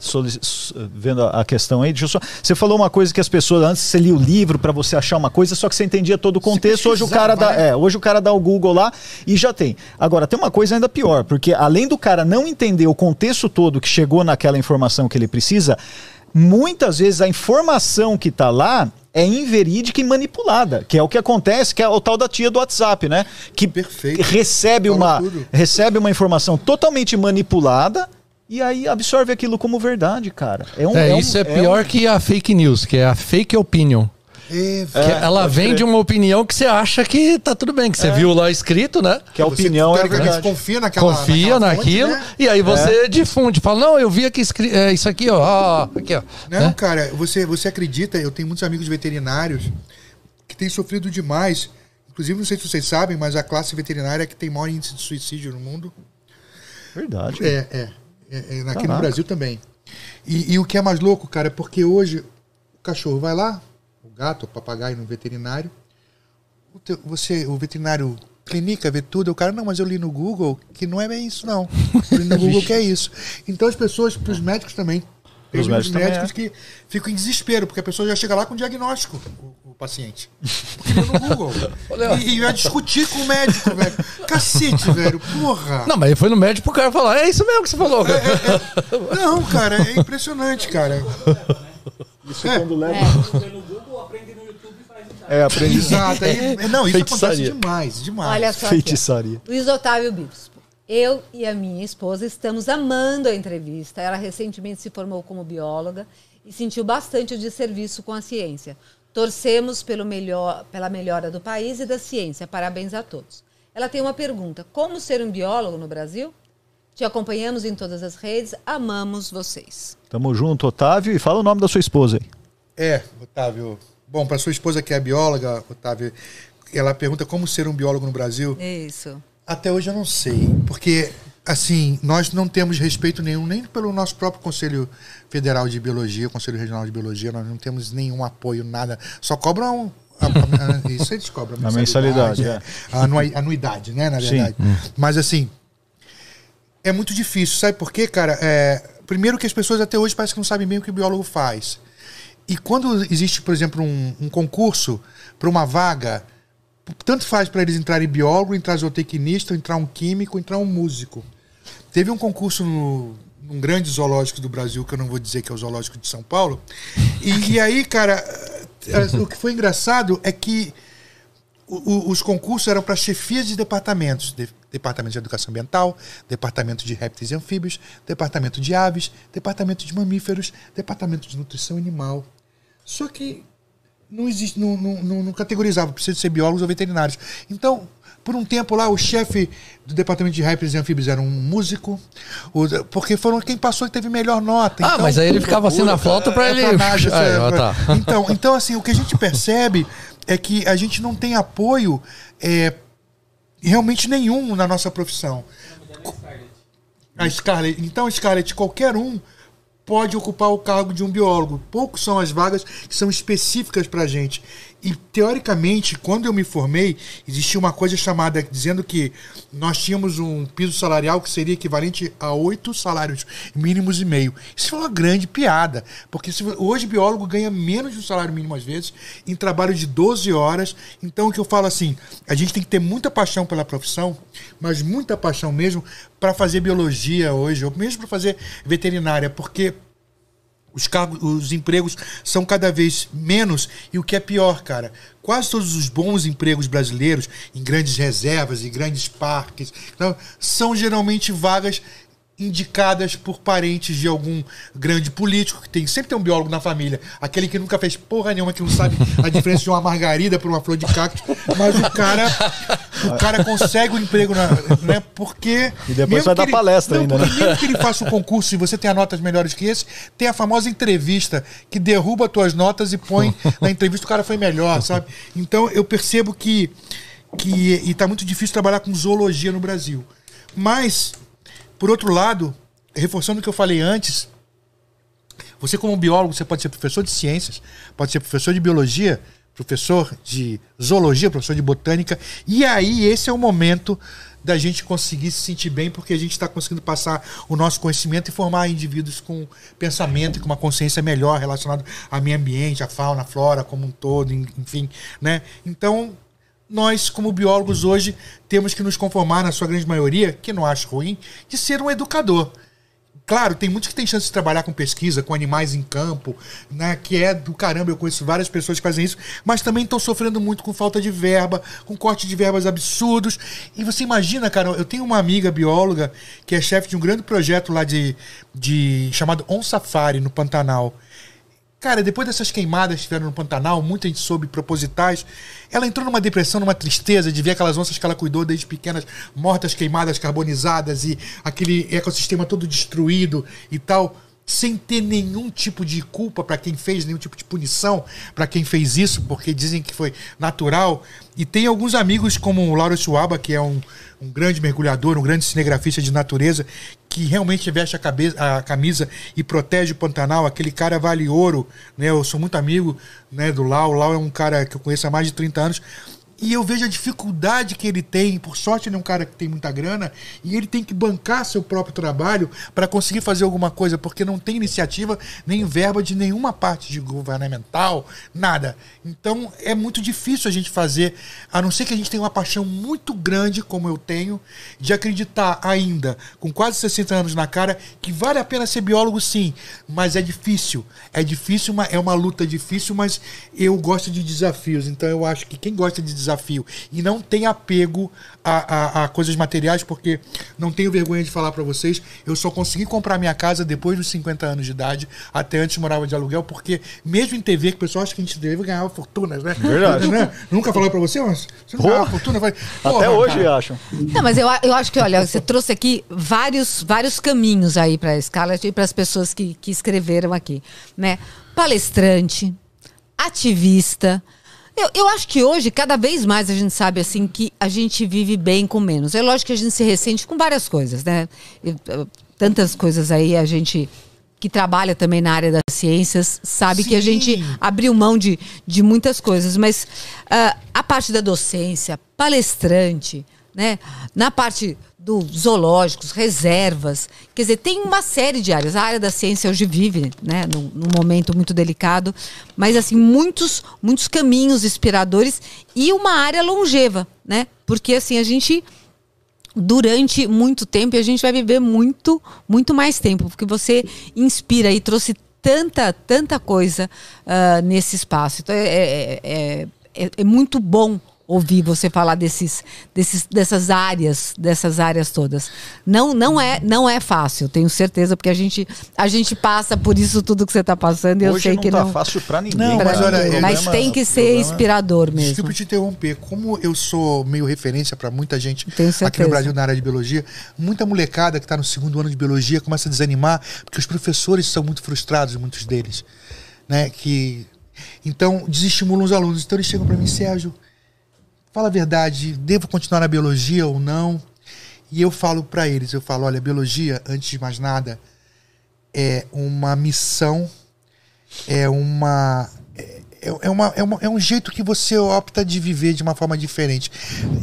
vendo a questão aí. Deixa eu só. Você falou uma coisa que as pessoas, antes você lia o livro pra você achar uma coisa, só que você entendia todo o contexto. Hoje o cara dá. É, hoje o cara dá o Google lá e já tem. Agora, tem uma coisa ainda pior, porque além do cara não entender o contexto todo que chegou naquela informação que ele precisa, muitas vezes a informação que tá lá. É inverídica e manipulada, que é o que acontece, que é o tal da tia do WhatsApp, né? Que
Perfeito.
recebe
Falou
uma,
tudo.
recebe uma informação totalmente manipulada e aí absorve aquilo como verdade, cara. É, um,
É,
um-
isso é
um-
pior que a fake news, que é a fake opinion.
É,
ela vem de uma opinião que você acha que tá tudo bem, que você viu lá escrito, né?
que a
Você,
opinião é verdade.
confia naquela
Confia
naquela fonte,
naquilo
né?
e aí você difunde. Fala, não, eu vi aqui é, isso aqui, ó. ó, aqui, ó.
Não,
né?
cara, você, você acredita, eu tenho muitos amigos veterinários que têm sofrido demais. Inclusive, não sei se vocês sabem, mas a classe veterinária é que tem maior índice de suicídio no mundo.
Verdade.
É, é. é, é aqui no. Brasil também. E, e o que é mais louco, cara, é porque hoje o cachorro vai lá, gato, o papagaio no veterinário, o teu- você, o veterinário clinica, vê tudo, o cara, não, mas eu li no Google que não é bem isso, não. Eu li no Google que é isso. Então as pessoas, para os médicos também. Muitos
médicos
médicos que ficam em desespero, porque a pessoa já chega lá com diagnóstico, o, o paciente. Porque no Google. e, e vai discutir com o médico, velho. Cacete, velho. Porra.
Não, mas ele foi no médico pro cara falar, é isso mesmo que você falou. cara."
Não, cara, é impressionante, cara.
Isso
É.
quando leva.
Vê no Google, aprende no YouTube
É, aprendi
Exato. Aí, não, isso acontece
Feitiçaria.
demais, demais.
Olha só aqui,
feitiçaria.
Luiz Otávio Bispo. Eu e a minha esposa estamos amando a entrevista. Ela recentemente se formou como bióloga e sentiu bastante o desserviço com a ciência. Torcemos pelo melhor, pela melhora do país e da ciência. Parabéns a todos. Ela tem uma pergunta: Como ser um biólogo no Brasil? Te acompanhamos em todas as redes. Amamos vocês.
Tamo junto, Otávio. E fala o nome da sua esposa aí.
É, Otávio. Bom, para sua esposa que é bióloga, Otávio, ela pergunta como ser um biólogo no Brasil.
Isso.
Até hoje eu não sei, porque assim, nós não temos respeito nenhum nem pelo nosso próprio Conselho Federal de Biologia, Conselho Regional de Biologia, nós não temos nenhum apoio, nada. Só cobram a- a- a- isso eles cobram.
A mensalidade, é.
A anuidade, né, na
Sim.
verdade. Mas assim, é muito difícil, sabe por quê, cara? É, primeiro que as pessoas até hoje parecem que não sabem bem o que o biólogo faz. E quando existe, por exemplo, um, um concurso para uma vaga, tanto faz para eles entrarem biólogo, entrar zootecnista, entrar um químico, entrar um músico. Teve um concurso no, num grande zoológico do Brasil, que eu não vou dizer que é o zoológico de São Paulo. E, e aí, cara, eh, o que foi engraçado é que os concursos eram para chefias de departamentos. De- departamento de Educação Ambiental, Departamento de Répteis e Anfíbios, Departamento de Aves, Departamento de Mamíferos, Departamento de Nutrição Animal. Só que não existe, não, não, não, categorizava, precisa ser biólogos ou veterinários. Então, por um tempo lá, o chefe do departamento de répteis e anfíbios era um músico, porque foram quem passou e teve melhor nota.
Ah,
Então,
mas aí ele ficava assim na flauta pra
é
ele.
planagem,
Aí, ó, tá.
Então, então, assim, o que a gente percebe é que a gente não tem apoio é, realmente nenhum na nossa profissão. A Scarlett. Então, Scarlett, qualquer um pode ocupar o cargo de um biólogo. Poucos são as vagas que são específicas para a gente. E, teoricamente, quando eu me formei, existia uma coisa chamada dizendo que nós tínhamos um piso salarial que seria equivalente a oito salários mínimos e meio. Isso é uma grande piada, porque hoje biólogo ganha menos de um salário mínimo às vezes, em trabalho de 12 horas. Então, o que eu falo assim, a gente tem que ter muita paixão pela profissão, mas muita paixão mesmo para fazer biologia hoje, ou mesmo para fazer veterinária, porque os, cargos, os empregos são cada vez menos e o que é pior, cara, quase todos os bons empregos brasileiros em grandes reservas e grandes parques são geralmente vagas indicadas por parentes de algum grande político que tem sempre tem um biólogo na família, aquele que nunca fez porra nenhuma que não sabe a diferença de uma margarida para uma flor de cacto, mas o cara o cara consegue o emprego na, né, porque
E depois vai dar
ele-
palestra
não,
ainda, né?
mesmo que ele faça o concurso e você tenha notas melhores que esse, tem a famosa entrevista que derruba tuas notas e põe na entrevista o cara foi melhor, sabe? Então eu percebo que que e tá muito difícil trabalhar com zoologia no Brasil. Mas por outro lado, reforçando o que eu falei antes, você como biólogo, você pode ser professor de ciências, pode ser professor de biologia, professor de zoologia, professor de botânica, e aí esse é o momento da gente conseguir se sentir bem, porque a gente está conseguindo passar o nosso conhecimento e formar indivíduos com pensamento e com uma consciência melhor relacionado ao meio ambiente, à fauna, à flora como um todo, en- enfim, né? Então, nós, como biólogos hoje, temos que nos conformar, na sua grande maioria, que não acho ruim, de ser um educador. Claro, tem muitos que têm chance de trabalhar com pesquisa, com animais em campo, né? Que é do caramba, eu conheço várias pessoas que fazem isso, mas também estão sofrendo muito com falta de verba, com corte de verbas absurdos. E você imagina, cara, eu tenho uma amiga bióloga que é chefe de um grande projeto lá de, de chamado On Safari, no Pantanal. Cara, depois dessas queimadas que tiveram no Pantanal, muita gente soube propositais, ela entrou numa depressão, numa tristeza de ver aquelas onças que ela cuidou desde pequenas, mortas, queimadas, carbonizadas e aquele ecossistema todo destruído e tal, sem ter nenhum tipo de culpa para quem fez, nenhum tipo de punição para quem fez isso, porque dizem que foi natural. E tem alguns amigos como o Lauro Schwaba, que é um, um grande mergulhador, um grande cinegrafista de natureza, que realmente veste a, cabeça, a camisa e protege o Pantanal. Aquele cara vale ouro, né? Eu sou muito amigo né, do Lau. O Lau é um cara que eu conheço há mais de 30 anos. E eu vejo a dificuldade que ele tem. Por sorte, ele é um cara que tem muita grana e ele tem que bancar seu próprio trabalho para conseguir fazer alguma coisa, porque não tem iniciativa nem verba de nenhuma parte de governamental, nada. Então é muito difícil a gente fazer, a não ser que a gente tenha uma paixão muito grande, como eu tenho, de acreditar ainda, com quase 60 anos na cara, que vale a pena ser biólogo sim, mas é difícil. É difícil, é uma luta difícil, mas eu gosto de desafios. Então eu acho que quem gosta de desafios desafio. E não tem apego a, a- a coisas materiais, porque não tenho vergonha de falar pra vocês. Eu só consegui comprar minha casa depois dos 50 anos de idade. Até antes morava de aluguel, porque mesmo em TV, que o pessoal acha que a gente deve ganhar fortunas, né?
Verdade.
Né? Nunca falou pra você, mas você não ganhava fortuna? Eu falei,
Até
"Porra,
hoje
cara."
acham.
Não, mas eu, eu acho que, olha, você trouxe aqui vários, vários caminhos aí para a Scarlett e para as pessoas que, que escreveram aqui, né? Palestrante, ativista. Eu, eu acho que hoje, cada vez mais, a gente sabe, assim, que a gente vive bem com menos. É lógico que a gente se ressente com várias coisas, né? E, tantas coisas aí, a gente que trabalha também na área das ciências sabe que a
Sim.
gente abriu mão de, de muitas coisas, mas ah, a parte da docência, palestrante, né? Na parte dos zoológicos, reservas, quer dizer, tem uma série de áreas. A área da ciência hoje vive, né, num, num momento muito delicado, mas assim muitos, muitos caminhos inspiradores e uma área longeva, né? Porque assim a gente durante muito tempo e a gente vai viver muito, muito mais tempo, porque você inspira e trouxe tanta, tanta coisa ah, nesse espaço. Então é, é, é, é- é muito bom ouvir você falar desses, desses, dessas áreas, dessas áreas todas. Não, não é, não é fácil, tenho certeza, porque a gente, a gente passa por isso tudo que você está passando e eu sei
não
que
tá
não.
fácil pra ninguém.
Não,
cara.
mas olha,
O
mas
problema-
tem que ser
problema-
inspirador mesmo.
Desculpa te interromper. Como eu sou meio referência para muita gente aqui no Brasil na área de biologia, muita molecada que está no segundo ano de biologia começa a desanimar porque os professores são muito frustrados, muitos deles, né? Que então desestimulam os alunos. Então eles chegam para mim, Sérgio, fala a verdade, devo continuar na biologia ou não? E eu falo para eles, eu falo, olha, biologia, antes de mais nada, é uma missão, é uma é, é, uma, é, uma- é um jeito que você opta de viver de uma forma diferente.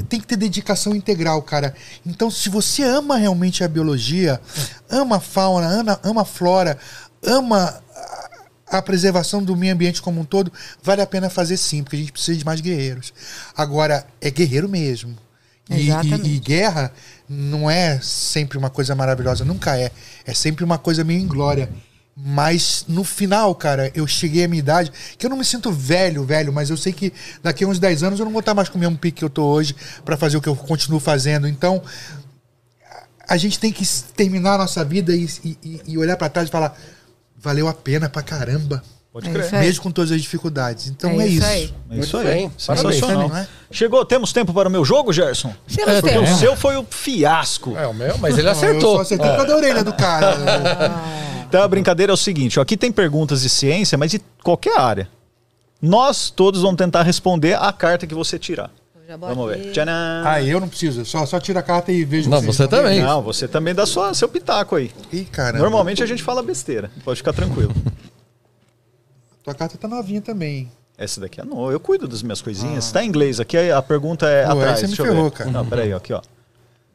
Tem que ter dedicação integral, cara. Então, se você ama realmente a biologia, ama a fauna, ama, ama a flora, ama a- preservação do meio ambiente como um todo, vale a pena fazer sim, porque a gente precisa de mais guerreiros. Agora, é guerreiro mesmo. E, e- e guerra não é sempre uma coisa maravilhosa, nunca é. É sempre uma coisa meio inglória. Mas no final, cara, eu cheguei à minha idade, que eu não me sinto velho, velho, mas eu sei que daqui a uns 10 anos eu não vou estar mais com o mesmo pique que eu tô hoje para fazer o que eu continuo fazendo. Então, a gente tem que terminar a nossa vida e, e- e olhar para trás e falar: valeu a pena pra caramba.
Pode
É
crer.
aí.
Mesmo com todas as dificuldades. Então
É
é,
isso
isso.
aí.
É isso aí.
bem.
Sensacional.
Não é?
Chegou, temos tempo para o meu jogo, Gerson?
Temos
É,
Porque
tempo.
o seu foi o fiasco.
É o meu, mas ele
Não,
acertou.
Eu só acertei por causa da orelha do cara.
Então a brincadeira é o seguinte: ó, aqui tem perguntas de ciência, mas de qualquer área. Nós todos vamos tentar responder a carta que você tirar. Vamos ver. Tcharam!
ah, eu não preciso. Só, só tira a carta e vejo
Não, você também.
Não, você também dá sua, seu pitaco aí.
Ih, cara.
Normalmente a gente fala besteira. Pode ficar tranquilo.
Tua carta tá novinha também.
Essa daqui é não, eu cuido das minhas coisinhas. Tá em inglês aqui, a pergunta é
Pô, aí
atrás.
você me ferrou,
ver.
cara.
Não, peraí, ó, aqui, ó.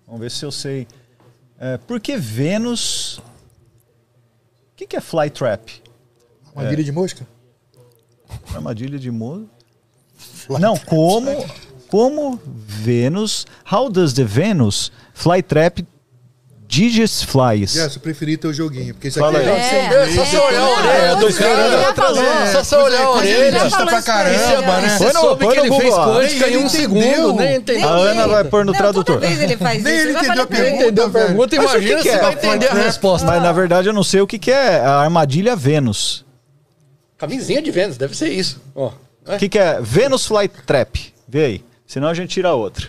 Vamos ver se eu sei. É, por que Vênus. O que, que é flytrap?
Armadilha de mosca?
Armadilha de moço? Não, como. Como Vênus. How does the Venus flytrap digest flies?
Yes, eu preferi teu joguinho. Porque isso
Fala
aqui
aí.
É.
É só você olhar a orelha
falou.
Só você olhar a orelha.
falou
pra caramba, né?
Você
Põe no-
que
no
ele fez
Google, ó.
Nem
em um segundo, nem entendeu.
A Ana vai pôr no tradutor.
Nem ele entendeu a pergunta.
Entendeu a
velho.
pergunta?
Mas o que
Imagina se
é?
vai entender a resposta.
Mas na verdade eu não sei o que, é a armadilha Vênus.
Camisinha de Vênus, deve ser isso.
O que, que é Venus Flytrap? Vê aí. Senão a gente tira outra.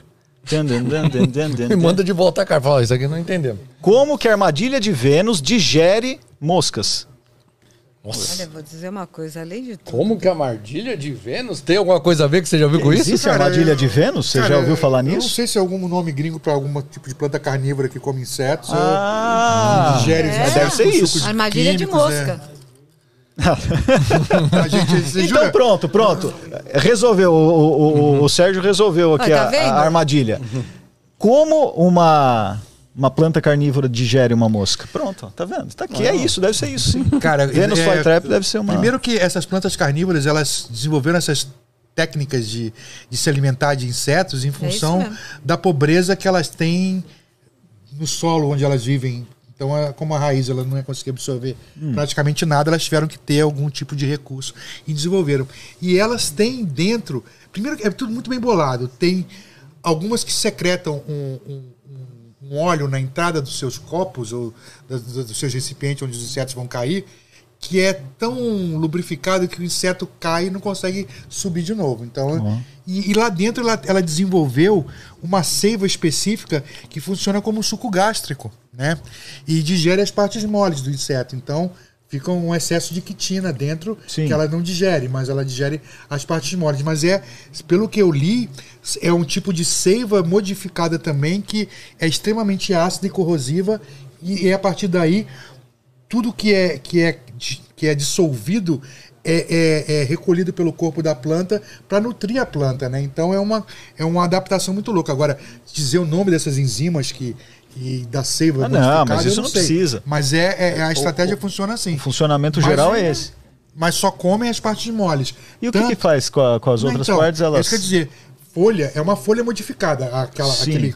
Dun, dun, dun, dun, dun, dun,
Me manda de volta a cara. Fala, isso aqui não entendemos.
Como que a armadilha de Vênus digere moscas?
Olha, vou dizer uma coisa, além de tudo.
Como que a armadilha de Vênus tem alguma coisa a ver que você já viu com isso?
Existe
Cara,
armadilha
eu-
de Vênus? Você já
Cara,
ouviu falar
Eu não
nisso?
sei se é algum nome gringo pra algum tipo de planta carnívora que come insetos.
Ah,
ou digere
É.
Deve ser
com
isso.
Armadilha de
químicos,
mosca.
é. Gente,
Então
jura?
pronto, pronto. Resolveu. O, o- o- o Sérgio resolveu aqui
Ó, tá
a- a, armadilha. Como uma, uma planta carnívora digere uma mosca? Pronto, tá vendo? Tá aqui, é isso, deve ser isso sim.
Cara,
Venus
é,
flytrap deve ser uma...
Primeiro que essas plantas carnívoras, elas desenvolveram essas técnicas de, de se alimentar de insetos em função
mesmo.
da pobreza que elas têm no solo onde elas vivem Então, é, como a raiz ela não ia conseguir absorver
Hum.
praticamente nada, elas tiveram que ter algum tipo de recurso e desenvolveram. E elas têm dentro. Primeiro, é tudo muito bem bolado. Tem algumas que secretam um, um- um- óleo na entrada dos seus copos ou dos seus recipientes onde os insetos vão cair, que é tão lubrificado que o inseto cai e não consegue subir de novo. Então, e, e lá dentro ela, ela desenvolveu uma seiva específica que funciona como um suco gástrico, né? E digere as partes moles do inseto. Então, fica um excesso de quitina dentro
Sim.
que ela não digere, mas ela digere as partes moles. Mas é, pelo que eu li, é um tipo de seiva modificada também que é extremamente ácida e corrosiva e, e a partir daí tudo que é, que é, que é dissolvido é, é- é recolhido pelo corpo da planta para nutrir a planta, né? Então é uma, é uma adaptação muito louca. Agora, dizer o nome dessas enzimas que, que da seiva
Ah, não, mas isso não
sei.
precisa.
Mas é, é- a estratégia funciona assim.
O funcionamento
Mas
geral é
ainda-
esse.
Mas só comem as partes moles.
E o que, que
Tanto-
faz com, a- com as
não,
outras
então,
partes? Elas...
Isso quer dizer, folha é uma folha modificada, aquela,
Sim.
aquele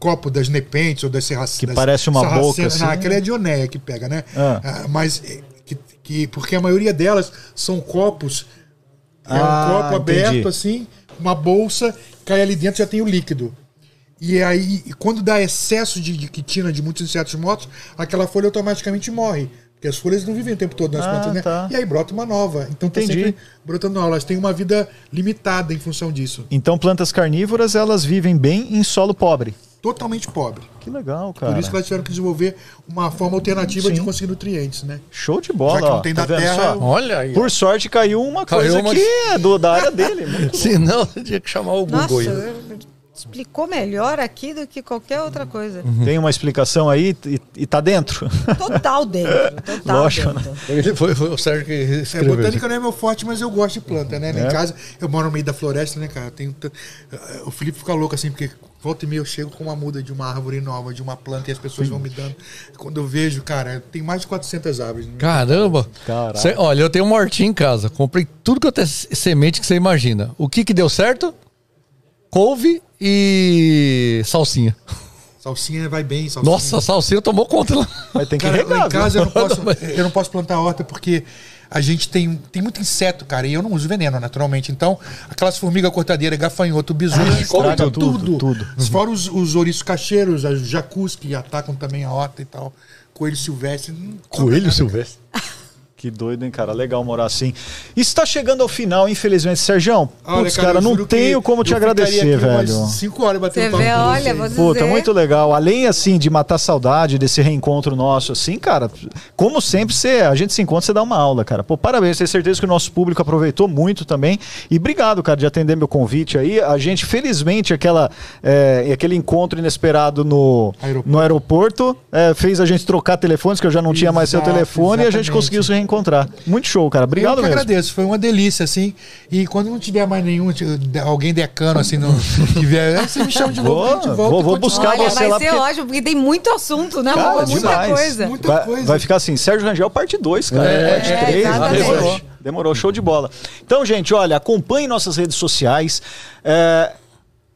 copo das nepentes ou das serracenas.
Que parece uma boca, assim.
Não, aquele é de onéia que pega, né?
Ah.
Ah, mas é, que, que- porque a maioria delas são copos, é
Ah,
um copo
entendi.
aberto assim, uma bolsa, cai ali dentro já tem o líquido. E aí, quando dá excesso de, de quitina de muitos insetos mortos, aquela folha automaticamente morre. Porque as folhas não vivem o tempo todo nas
Ah,
plantas, né?
tá.
E aí brota uma nova. Então tá
Entendi.
sempre brotando nova. Elas têm uma vida limitada em função disso.
Então, plantas carnívoras, elas vivem bem em solo pobre.
Totalmente pobre.
Que legal, cara.
Por isso que elas tiveram que desenvolver uma forma alternativa
Sim.
de conseguir nutrientes, né?
Show de bola,
Já que não
ó.
tem
Tá
da
vendo
terra,
só?
Olha aí.
Por sorte, caiu uma
Caiu
coisa
uma-
que é do, da área dele. Muito
Se não, tinha que chamar o
Nossa,
Google. aí.
Explicou melhor aqui do que qualquer outra coisa.
Tem uma explicação aí e, e tá dentro.
Total dentro. Total
Lógico,
dentro.
Ele foi, foi o Sérgio que
É,
escreveu.
botânica não é meu forte, mas eu gosto de planta, né?
É?
Em casa, eu moro no meio da floresta, né, cara? Tenho t- O Felipe fica louco assim, porque volta e meia eu chego com uma muda de uma árvore nova, de uma planta, e as pessoas vão me dando. Quando eu vejo, cara, tem mais de 400 árvores. né?
Caramba! Cê- olha, eu tenho um hortinho em casa. Comprei tudo que eu tenho semente que você imagina. O que que deu certo? Couve e salsinha.
Salsinha vai bem, salsinha.
Nossa, a salsinha tomou conta lá.
Mas tem que
Cara, lá
regar.
em casa eu não, posso, eu não posso plantar horta porque a gente tem, tem muito inseto, cara, e eu não uso veneno, naturalmente. Então, aquelas formigas cortadeiras, gafanhoto, bisu,
estraga
come
tudo,
tudo.
tudo.
Fora os, os ouriços cacheiros, as jacus que atacam também a horta e tal. Coelho silvestre.
Coelho
nada.
silvestre.
Que doido, hein, cara? Legal morar assim. Está chegando ao final, infelizmente. Sérgio,
Olha,
putz, cara,
eu
não tenho como te agradecer,
aqui umas
velho.
Cinco horas batendo
Você vê, olha, dizer.
Puta, muito legal. Além, assim, de matar saudade desse reencontro nosso, assim, cara, como sempre, você, a gente se encontra, você dá uma aula, cara. Pô, parabéns, tenho certeza que o nosso público aproveitou muito também. E obrigado, cara, de atender meu convite aí. A gente, felizmente, aquela, é, aquele encontro inesperado no
Aeroporto.
no aeroporto é, fez a gente trocar telefones, que eu já não tinha mais seu
Exato,
telefone, e a gente
exatamente.
conseguiu se reencontrar. Muito show, cara. Obrigado
eu que
mesmo.
agradeço, foi uma delícia, assim. E quando não tiver mais nenhum, de- alguém decano, assim, não tiver, você me chama de novo,
Vou,
gente volta
vou- vou buscar
Olha,
você
vai
lá,
ser
porque-
ótimo, porque tem muito assunto, né?
Cara,
muita
demais.
coisa.
Muita
Vai,
coisa.
vai ficar assim, Sérgio Rangel parte 2, cara.
É,
parte
é,
3.
exatamente.
demorou. Demorou, show de bola. Então, gente, olha, acompanhe nossas redes sociais. É,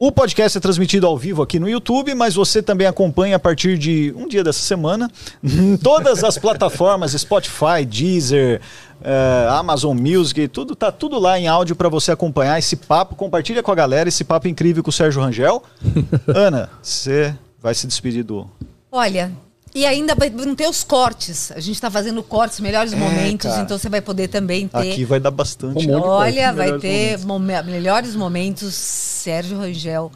o podcast é transmitido ao vivo aqui no YouTube, mas você também acompanha a partir de um dia dessa semana em todas as plataformas, Spotify, Deezer, é, Amazon Music, tudo tá tudo lá em áudio para você acompanhar esse papo. Compartilha com a galera esse papo incrível com o Sérgio Rangel. Ana, você vai se despedir do
Olha, e ainda vai- vão ter os cortes. A gente está fazendo cortes, melhores momentos,
cara.
então você vai poder também ter.
Aqui vai dar bastante.
Um
Olha, vai ter
momentos.
mome- melhores momentos, Sérgio Rangel.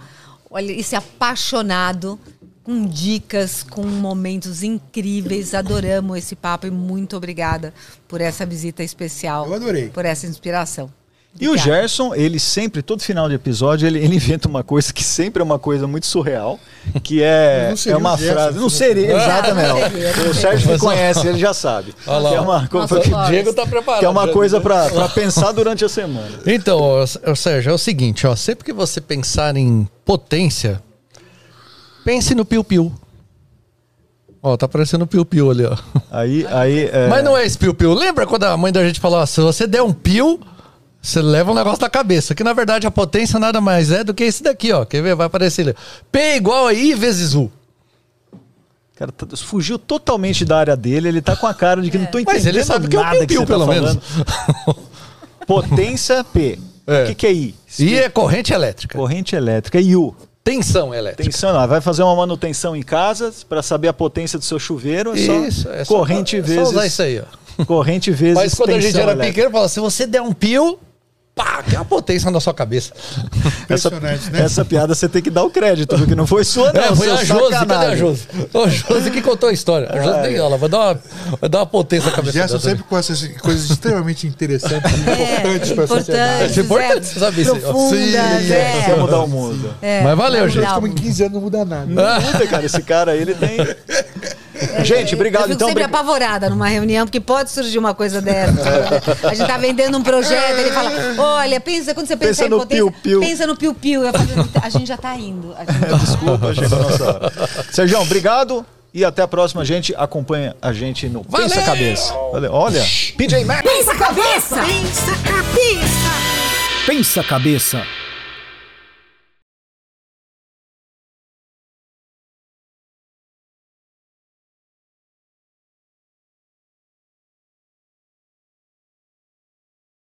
Olha, esse apaixonado, com dicas, com momentos incríveis. Adoramos esse papo e muito obrigada por essa visita especial.
Eu adorei.
Por essa inspiração.
E o. Gerson, ele sempre, todo final de episódio, ele, ele inventa uma coisa que sempre é uma coisa muito surreal, que é,
Não seria
é uma
o Gerson,
frase. Não
se
seria, exatamente. O Sérgio me conhece, ele já sabe.
Olha lá,
que é uma,
Nossa,
que-
O Diego tá preparado.
que é uma coisa pra pra pensar durante a semana.
Então, ó, ó, Sérgio, é o seguinte, ó, sempre que você pensar em potência, pense no piu-piu. Ó, tá aparecendo o piu-piu ali, ó.
Aí, aí é,
Mas não é esse piu-piu. Lembra quando a mãe da gente falou, ó, se você der um piu, você leva um negócio na cabeça. Que na verdade a potência nada mais é do que esse daqui, ó. Quer ver? Vai aparecer ali. P igual a I vezes U.
Cara, tá- fugiu totalmente da área dele, ele tá com a cara de que não tô entendendo
Mas ele sabe que é um
nada
piu-piu,
você tá
pelo
falando.
menos.
Potência P.
É.
O que, que é I?
E é corrente elétrica.
Corrente elétrica. E U?
Tensão elétrica.
Tensão, não, vai fazer uma manutenção em casa para saber a potência do seu chuveiro. É só
Isso, é só,
corrente
é
vezes.
só usar isso aí, ó.
Corrente vezes.
Mas quando a gente era
elétrica.
pequeno, falava, se você der um pio, pá, que é a potência na sua cabeça.
Essa,
Impressionante, né?
essa piada você tem que dar o crédito, porque não foi sua, não.
é, foi a Josi, cadê a. Josi? Ô, Josi que contou a história. A Josi tem, ela vai dar uma, vai dar uma potência na cabeça
Gerson sempre com essas coisas extremamente interessantes e importantes para a sociedade.
É importante você saber isso.
Profundas,
Sim,
é.
Quer mudar o mundo.
É,
Mas valeu, gente.
Como em
um-
15 anos não muda nada.
Não muda, cara. Esse cara aí, ele tem. Gente, obrigado.
Eu fico
Então,
sempre
bri-
apavorada numa reunião, porque pode surgir uma coisa dessa. A gente tá vendendo um projeto, ele fala: olha, pensa, quando você pensa,
Pensa
em
no
potência,
piu-piu."
pensa no piu-piu. A gente já tá indo. A gente-
Desculpa, chegou a nossa. Sérgio, obrigado. E até a próxima, gente. Acompanha a gente no Pensa
Valeu!
Cabeça. Valeu. Olha, PJ Masks.
Pensa cabeça! Pensa cabeça!
Pensa cabeça.